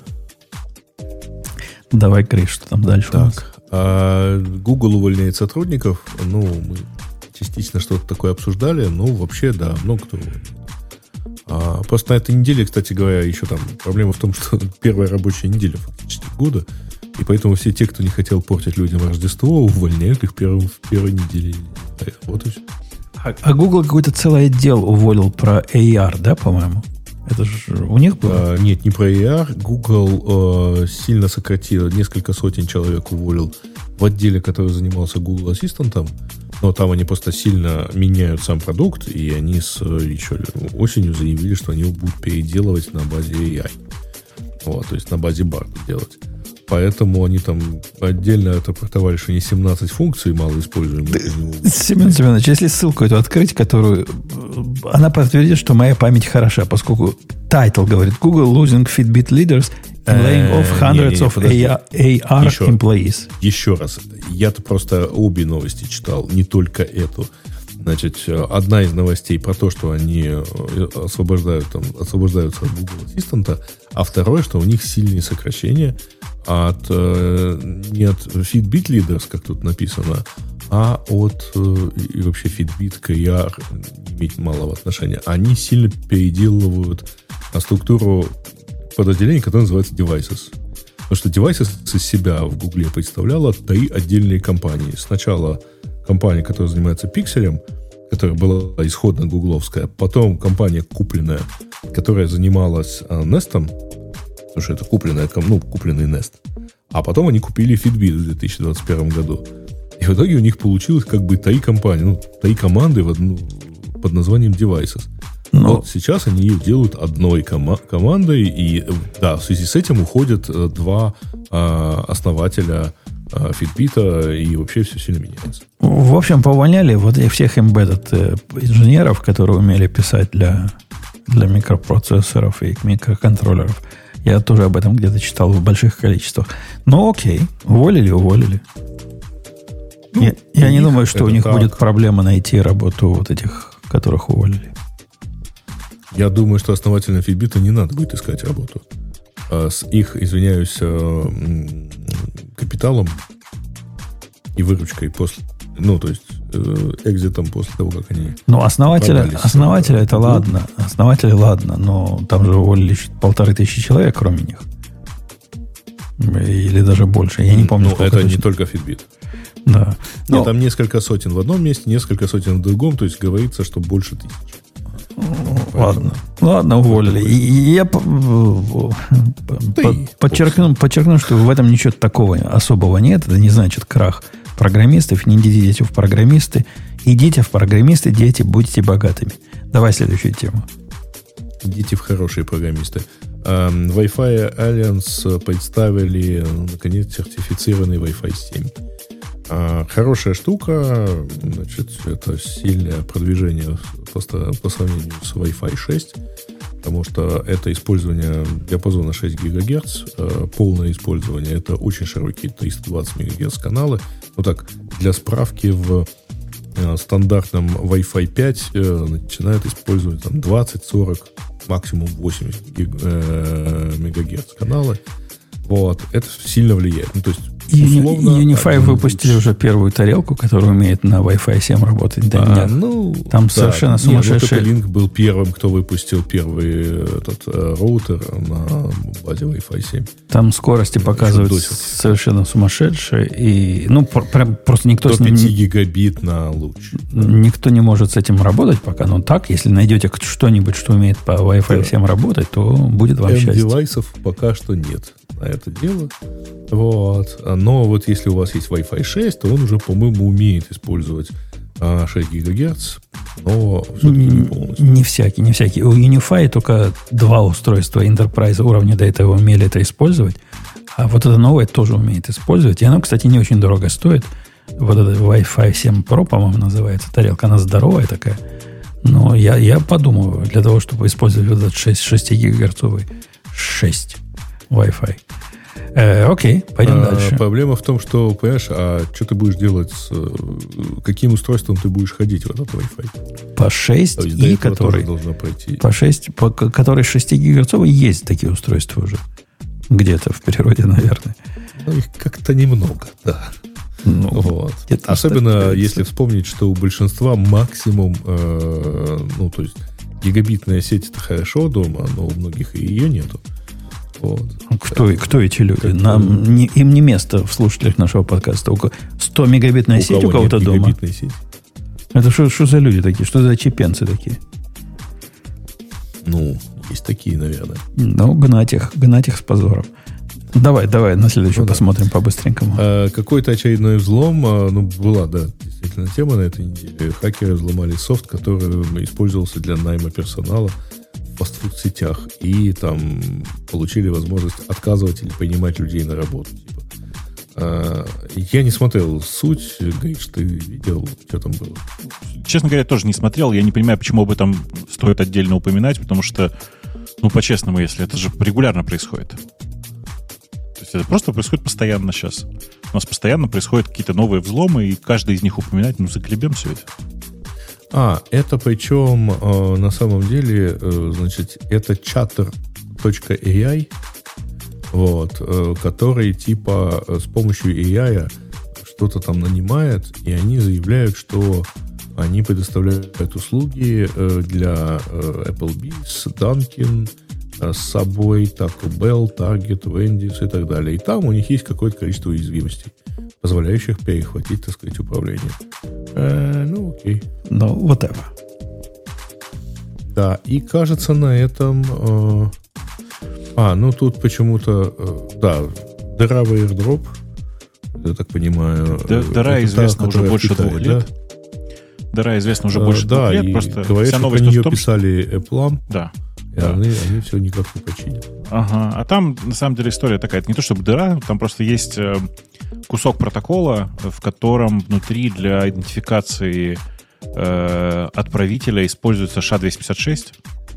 Давай, Криш, что там дальше так, а Google увольняет сотрудников. Ну, мы частично что-то такое обсуждали. Ну, вообще, да, много кто а, Просто на этой неделе, кстати говоря, еще там проблема в том, что первая рабочая неделя фактически года, и поэтому все те, кто не хотел портить людям Рождество, увольняют их первым, в первой неделе. Все. А, а Google какой-то целый отдел уволил про AR, да, по-моему? Это же у них было? А, нет, не про AR. Google э, сильно сократил, несколько сотен человек уволил в отделе, который занимался Google Ассистентом. Но там они просто сильно меняют сам продукт, и они с еще осенью заявили, что они будут переделывать на базе AI. Вот, то есть на базе Bard делать. Поэтому они там отдельно отрапортовали, что не 17 функций мало используемых. Семен Семенович, если ссылку эту открыть, которую... Э, она подтвердит, что моя память хороша, поскольку title говорит Google losing Fitbit leaders and laying off hundreds of AR employees. Еще раз. Я-то просто обе новости читал, не только эту. Значит, одна из новостей про то, что они э, освобождают, там, освобождаются от Google Ассистента, а второе, что у них сильные сокращения от, э, не от Fitbit Leaders, как тут написано, а от э, и вообще Fitbit к имеет малого отношения. Они сильно переделывают структуру подразделений, которое называется Devices. Потому что Devices из себя в Гугле представляла три отдельные компании. Сначала компания, которая занимается пикселем, которая была исходно гугловская, потом компания купленная, которая занималась э, Nest, потому что это купленная, ну, купленный Nest. А потом они купили Fitbit в 2021 году. И в итоге у них получилось как бы три компании, ну, три команды в одну, под названием Devices. Но... Вот сейчас они ее делают одной кома- командой, и да, в связи с этим уходят э, два э, основателя э, Fitbit, и вообще все сильно меняется. В общем, повольняли вот всех embedded э, инженеров, которые умели писать для, для микропроцессоров и микроконтроллеров. Я тоже об этом где-то читал в больших количествах. Но окей, уволили, уволили. Ну, я я не думаю, что у них так. будет проблема найти работу вот этих, которых уволили. Я думаю, что основателям Фитбита не надо будет искать работу. А с их, извиняюсь, э, капиталом и выручкой после, ну, то есть экзитом после того, как они... Ну, основателя, основателя это ладно. Основатели ладно, но там же уволили полторы тысячи человек, кроме них. Или даже больше. Я не помню, Ну, это точно. не только Fitbit. Да. Но... Нет, там несколько сотен в одном месте, несколько сотен в другом, то есть говорится, что больше тысяч. Ладно. Ладно, уволили. И я подчеркну, подчеркну, что в этом ничего такого особого нет. Это не значит крах программистов. Не идите в программисты. Идите в программисты, дети, будьте богатыми. Давай следующую тему. Идите в хорошие программисты. Wi-Fi Alliance представили, наконец, сертифицированный Wi-Fi 7. А, хорошая штука, значит, это сильное продвижение просто по сравнению с Wi-Fi 6, потому что это использование диапазона 6 ГГц, э, полное использование, это очень широкие 320 МГц каналы. Ну так, для справки, в э, стандартном Wi-Fi 5 э, начинают использовать там 20, 40, максимум 80 МГц каналы. Вот, это сильно влияет. Ну, то есть условно... Unify выпустили уже первую тарелку, которая умеет на Wi-Fi 7 работать. Да, а, ну, Там да. совершенно сумасшедший... Нет, вот был первым, кто выпустил первый этот э, роутер на базе Wi-Fi 7. Там скорости показывают совершенно сумасшедшие. И, ну, прям просто никто 105 с ним... гигабит на луч. Никто не может с этим работать пока. Но так, если найдете что-нибудь, что умеет по Wi-Fi 7 работать, то будет вам счастье. девайсов пока что нет на это дело. Вот. Но вот если у вас есть Wi-Fi 6, то он уже, по-моему, умеет использовать 6 а, ГГц, но все-таки не полностью. Не всякий, не всякий. У Unify только два устройства Enterprise уровня до этого умели это использовать, а вот это новое тоже умеет использовать. И оно, кстати, не очень дорого стоит. Вот это Wi-Fi 7 Pro, по-моему, называется тарелка. Она здоровая такая. Но я, я подумаю, для того, чтобы использовать этот 6, 6 гигагерцовый 6 Wi-Fi. Э, окей, пойдем а, дальше. Проблема в том, что, понимаешь, а что ты будешь делать с... Э, каким устройством ты будешь ходить в этот Wi-Fi? По 6 и который... должно пройти. По 6, по, который 6 гигагерцовый, есть такие устройства уже. Где-то в природе, наверное. Ну, их как-то немного, да. Ну, вот. Особенно если вспомнить, что у большинства максимум, э, ну, то есть гигабитная сеть это хорошо дома, но у многих и ее нету. Вот. Кто, кто эти люди? Нам, не, им не место в слушателях нашего подкаста. 100 мегабитная у сеть у кого-то дома. Сеть? Это что, что за люди такие? Что за чепенцы такие? Ну, есть такие, наверное. Ну, гнать их, гнать их с позором. Давай, давай, на следующую ну, посмотрим да. по-быстренькому. А, какой-то очередной взлом, а, ну, была, да, действительно тема на этой неделе. Хакеры взломали софт, который использовался для найма персонала в фастфуд-сетях. И там получили возможность отказывать или принимать людей на работу. Типа. А, я не смотрел суть. Говоришь, ты видел, что там было? Честно говоря, тоже не смотрел. Я не понимаю, почему об этом стоит отдельно упоминать, потому что, ну, по-честному, если это же регулярно происходит есть это просто происходит постоянно сейчас. У нас постоянно происходят какие-то новые взломы, и каждый из них упоминать, ну, заклебем все это. А, это причем э, на самом деле, э, значит, это chatter.ai, вот, э, который типа э, с помощью AI что-то там нанимает, и они заявляют, что они предоставляют услуги э, для э, Applebee's, Dunkin', с собой Taco Bell, Target, Wendy's и так далее. И там у них есть какое-то количество уязвимостей, позволяющих перехватить, так сказать, управление. Э, ну, окей. Ну, вот это. Да, и кажется на этом... Э, а, ну тут почему-то... Э, да, дыра в airdrop, я так понимаю. Д- дыра известна уже больше Китае, двух лет. Да? Дыра известна уже больше двух лет. Просто говорят, вся новость про нее том, писали Apple. Да. И да. они, они все никак не починят. Ага. А там, на самом деле, история такая. Это не то чтобы дыра, там просто есть э, кусок протокола, в котором внутри для идентификации э, отправителя используется SHA-256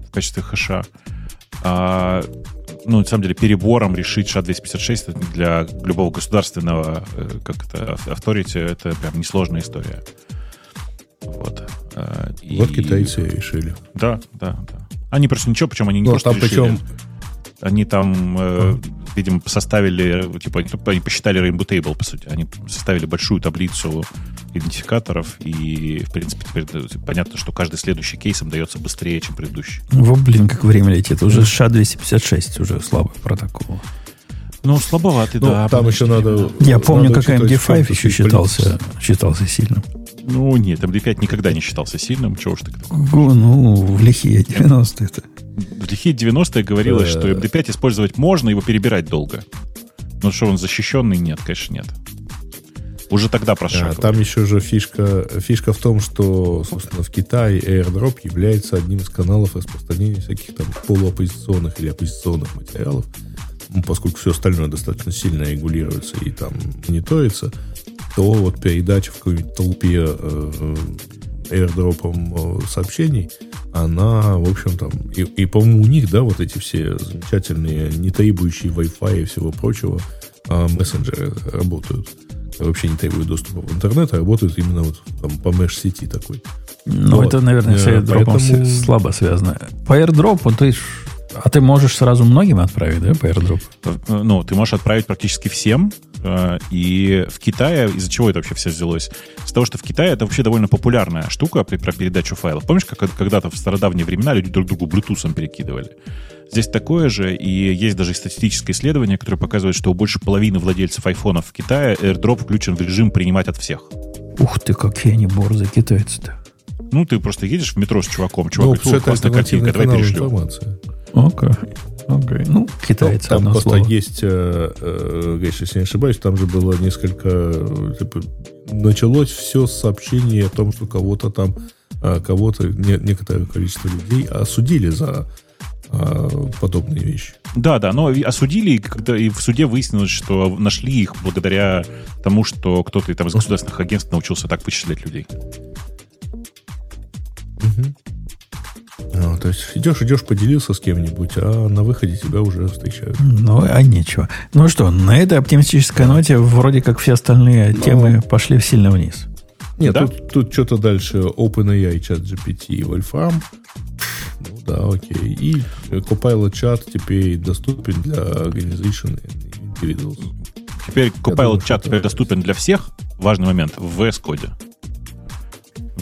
в качестве хэша. А, ну, на самом деле, перебором решить SHA-256 для любого государственного э, как это, авторити это прям несложная история. Вот. И... Вот китайцы решили. Да, да, да. Они просто ничего, причем они не ну, просто там решили. Причем... Они там, э, видимо, составили, типа, они посчитали Rainbow Table, по сути. Они составили большую таблицу идентификаторов, и, в принципе, теперь понятно, что каждый следующий кейс им дается быстрее, чем предыдущий. Во, блин, как время летит. Уже SHA-256, уже слабый протокол. Ну, слабоватый, ну, да. Там еще надо... Я помню, надо как MD5 еще считался, считался сильным. Ну, нет, MD5 никогда не считался сильным. Чего уж ты Ну, в лихие 90-е это. В лихие 90-е говорилось, что MD5 использовать можно, его перебирать долго. Но что он защищенный? Нет, конечно, нет. Уже тогда про а, Там еще же фишка, фишка в том, что, собственно, в Китае airdrop является одним из каналов распространения всяких там полуоппозиционных или оппозиционных материалов, ну, поскольку все остальное достаточно сильно регулируется и там мониторится то вот передача в какой-нибудь толпе э, airdropом э, сообщений, она, в общем, там, и, и по-моему, у них, да, вот эти все замечательные, не требующие Wi-Fi и всего прочего, э, мессенджеры работают. Вообще не требуют доступа в интернет, а работают именно вот там, по mesh-сети такой. Ну, вот. это, наверное, с airdrop Поэтому... слабо связано. По airdrop, то есть а ты можешь сразу многим отправить, да, по airdrop? Ну, ты можешь отправить практически всем. Э, и в Китае, из-за чего это вообще все взялось? Из-за того, что в Китае это вообще довольно популярная штука при, про передачу файлов. Помнишь, как когда-то в стародавние времена люди друг другу Bluetooth перекидывали? Здесь такое же, и есть даже статистическое исследование, которое показывает, что у больше половины владельцев айфонов в Китае AirDrop включен в режим принимать от всех. Ух ты, какие они борзые китайцы-то. Ну, ты просто едешь в метро с чуваком, чувак ну, говорит, классная картинка, давай перешлем. Информация. Окей. Okay. Ну, китайцы. Там просто слово. есть, э, э, если не ошибаюсь, там же было несколько... Типа, началось все с сообщения о том, что кого-то там, э, кого-то, не, некоторое количество людей осудили за э, подобные вещи. Да, да, но осудили, когда и в суде выяснилось, что нашли их благодаря тому, что кто-то там из государственных агентств научился так вычислять людей. Угу. То есть идешь, идешь, поделился с кем-нибудь, а на выходе тебя уже встречают. Ну, а нечего. Ну что, на этой оптимистической ноте вроде как все остальные Но... темы пошли сильно вниз. Нет, да? тут, тут что-то дальше OpenAI, ChatGPT и Wolfram. Ну да, окей. И Copilot чат теперь доступен для Organization Individuals. Теперь Copilot чат теперь доступен для всех. Важный момент в VS Code.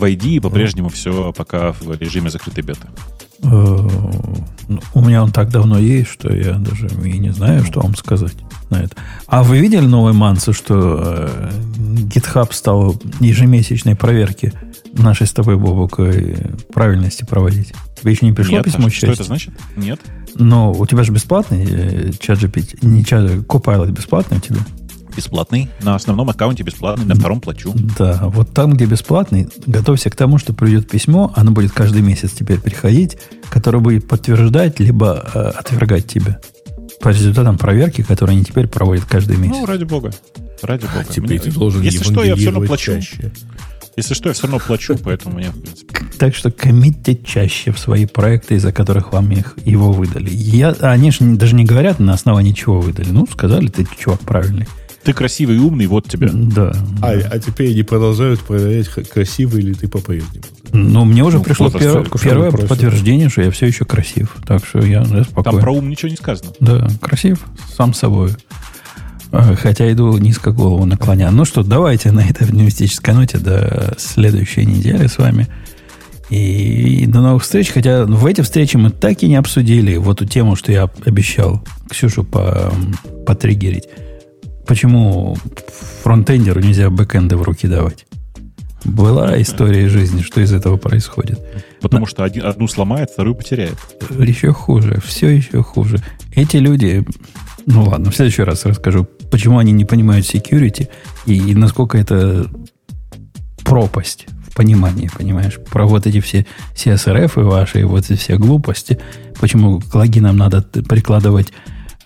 В ID по-прежнему mm. все пока в режиме закрытой беты. Э, ну, у меня он так давно есть, что я даже и не знаю, что вам сказать на это. А вы видели новый мансы, что э, GitHub стал ежемесячной проверки нашей с тобой, Бобок, э, правильности проводить? Тебе еще не пришло Нет, письмо а Что это значит? Нет. Но у тебя же бесплатный чат GPT, не чат, Copilot бесплатный у тебя? Бесплатный. На основном аккаунте бесплатный, на втором плачу. Да, вот там, где бесплатный, готовься к тому, что придет письмо, оно будет каждый месяц теперь приходить, которое будет подтверждать, либо э, отвергать тебя. По результатам проверки, которые они теперь проводят каждый месяц. Ну, ради бога. Ради бога. А теперь ты должен Если что, я все равно плачу. Чаще. Если что, я все равно плачу, поэтому мне, в принципе... Так что коммитьте чаще в свои проекты, из-за которых вам их, его выдали. Я, они же даже не говорят, на основании чего выдали. Ну, сказали, ты чувак правильный. Ты красивый и умный, вот тебе. Да. А, а теперь они продолжают проверять, красивый ли ты по-прежнему. Ну, мне уже ну, пришло пер, первое просит. подтверждение, что я все еще красив. Так что я, я спокоен. Там про ум ничего не сказано. Да, красив, сам собой. А, хотя иду низко голову наклоня. Ну что, давайте на этой оптимистической ноте до следующей недели с вами. И до новых встреч. Хотя в эти встречи мы так и не обсудили вот эту тему, что я обещал Ксюшу по, потриггерить. Почему фронтендеру нельзя бэкэнды в руки давать? Была история жизни, что из этого происходит. Потому что один, одну сломает, вторую потеряет. Еще хуже, все еще хуже. Эти люди, ну ладно, в следующий раз расскажу, почему они не понимают security и, и насколько это пропасть в понимании, понимаешь? Про вот эти все CSRF и ваши, вот эти все глупости, почему к логинам надо прикладывать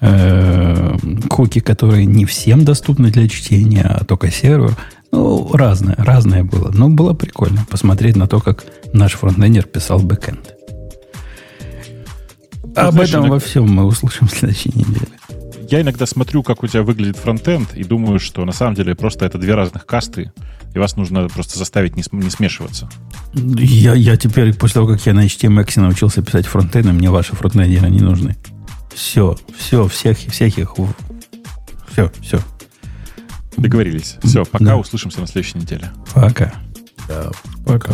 э, куки, которые не всем доступны для чтения, а только серверу. Ну, разное, разное было. Но было прикольно посмотреть на то, как наш фронтендер писал бэкэнд. Об этом иногда... во всем мы услышим в следующей неделе. Я иногда смотрю, как у тебя выглядит фронтенд, и думаю, что на самом деле просто это две разных касты, и вас нужно просто заставить не, не смешиваться. Я, я теперь, после того, как я на HTMX научился писать фронтенды, мне ваши фронтендеры не нужны. Все, все, всех, всех их. Все, все. Договорились. Все, пока да. услышимся на следующей неделе. Пока. Да, пока.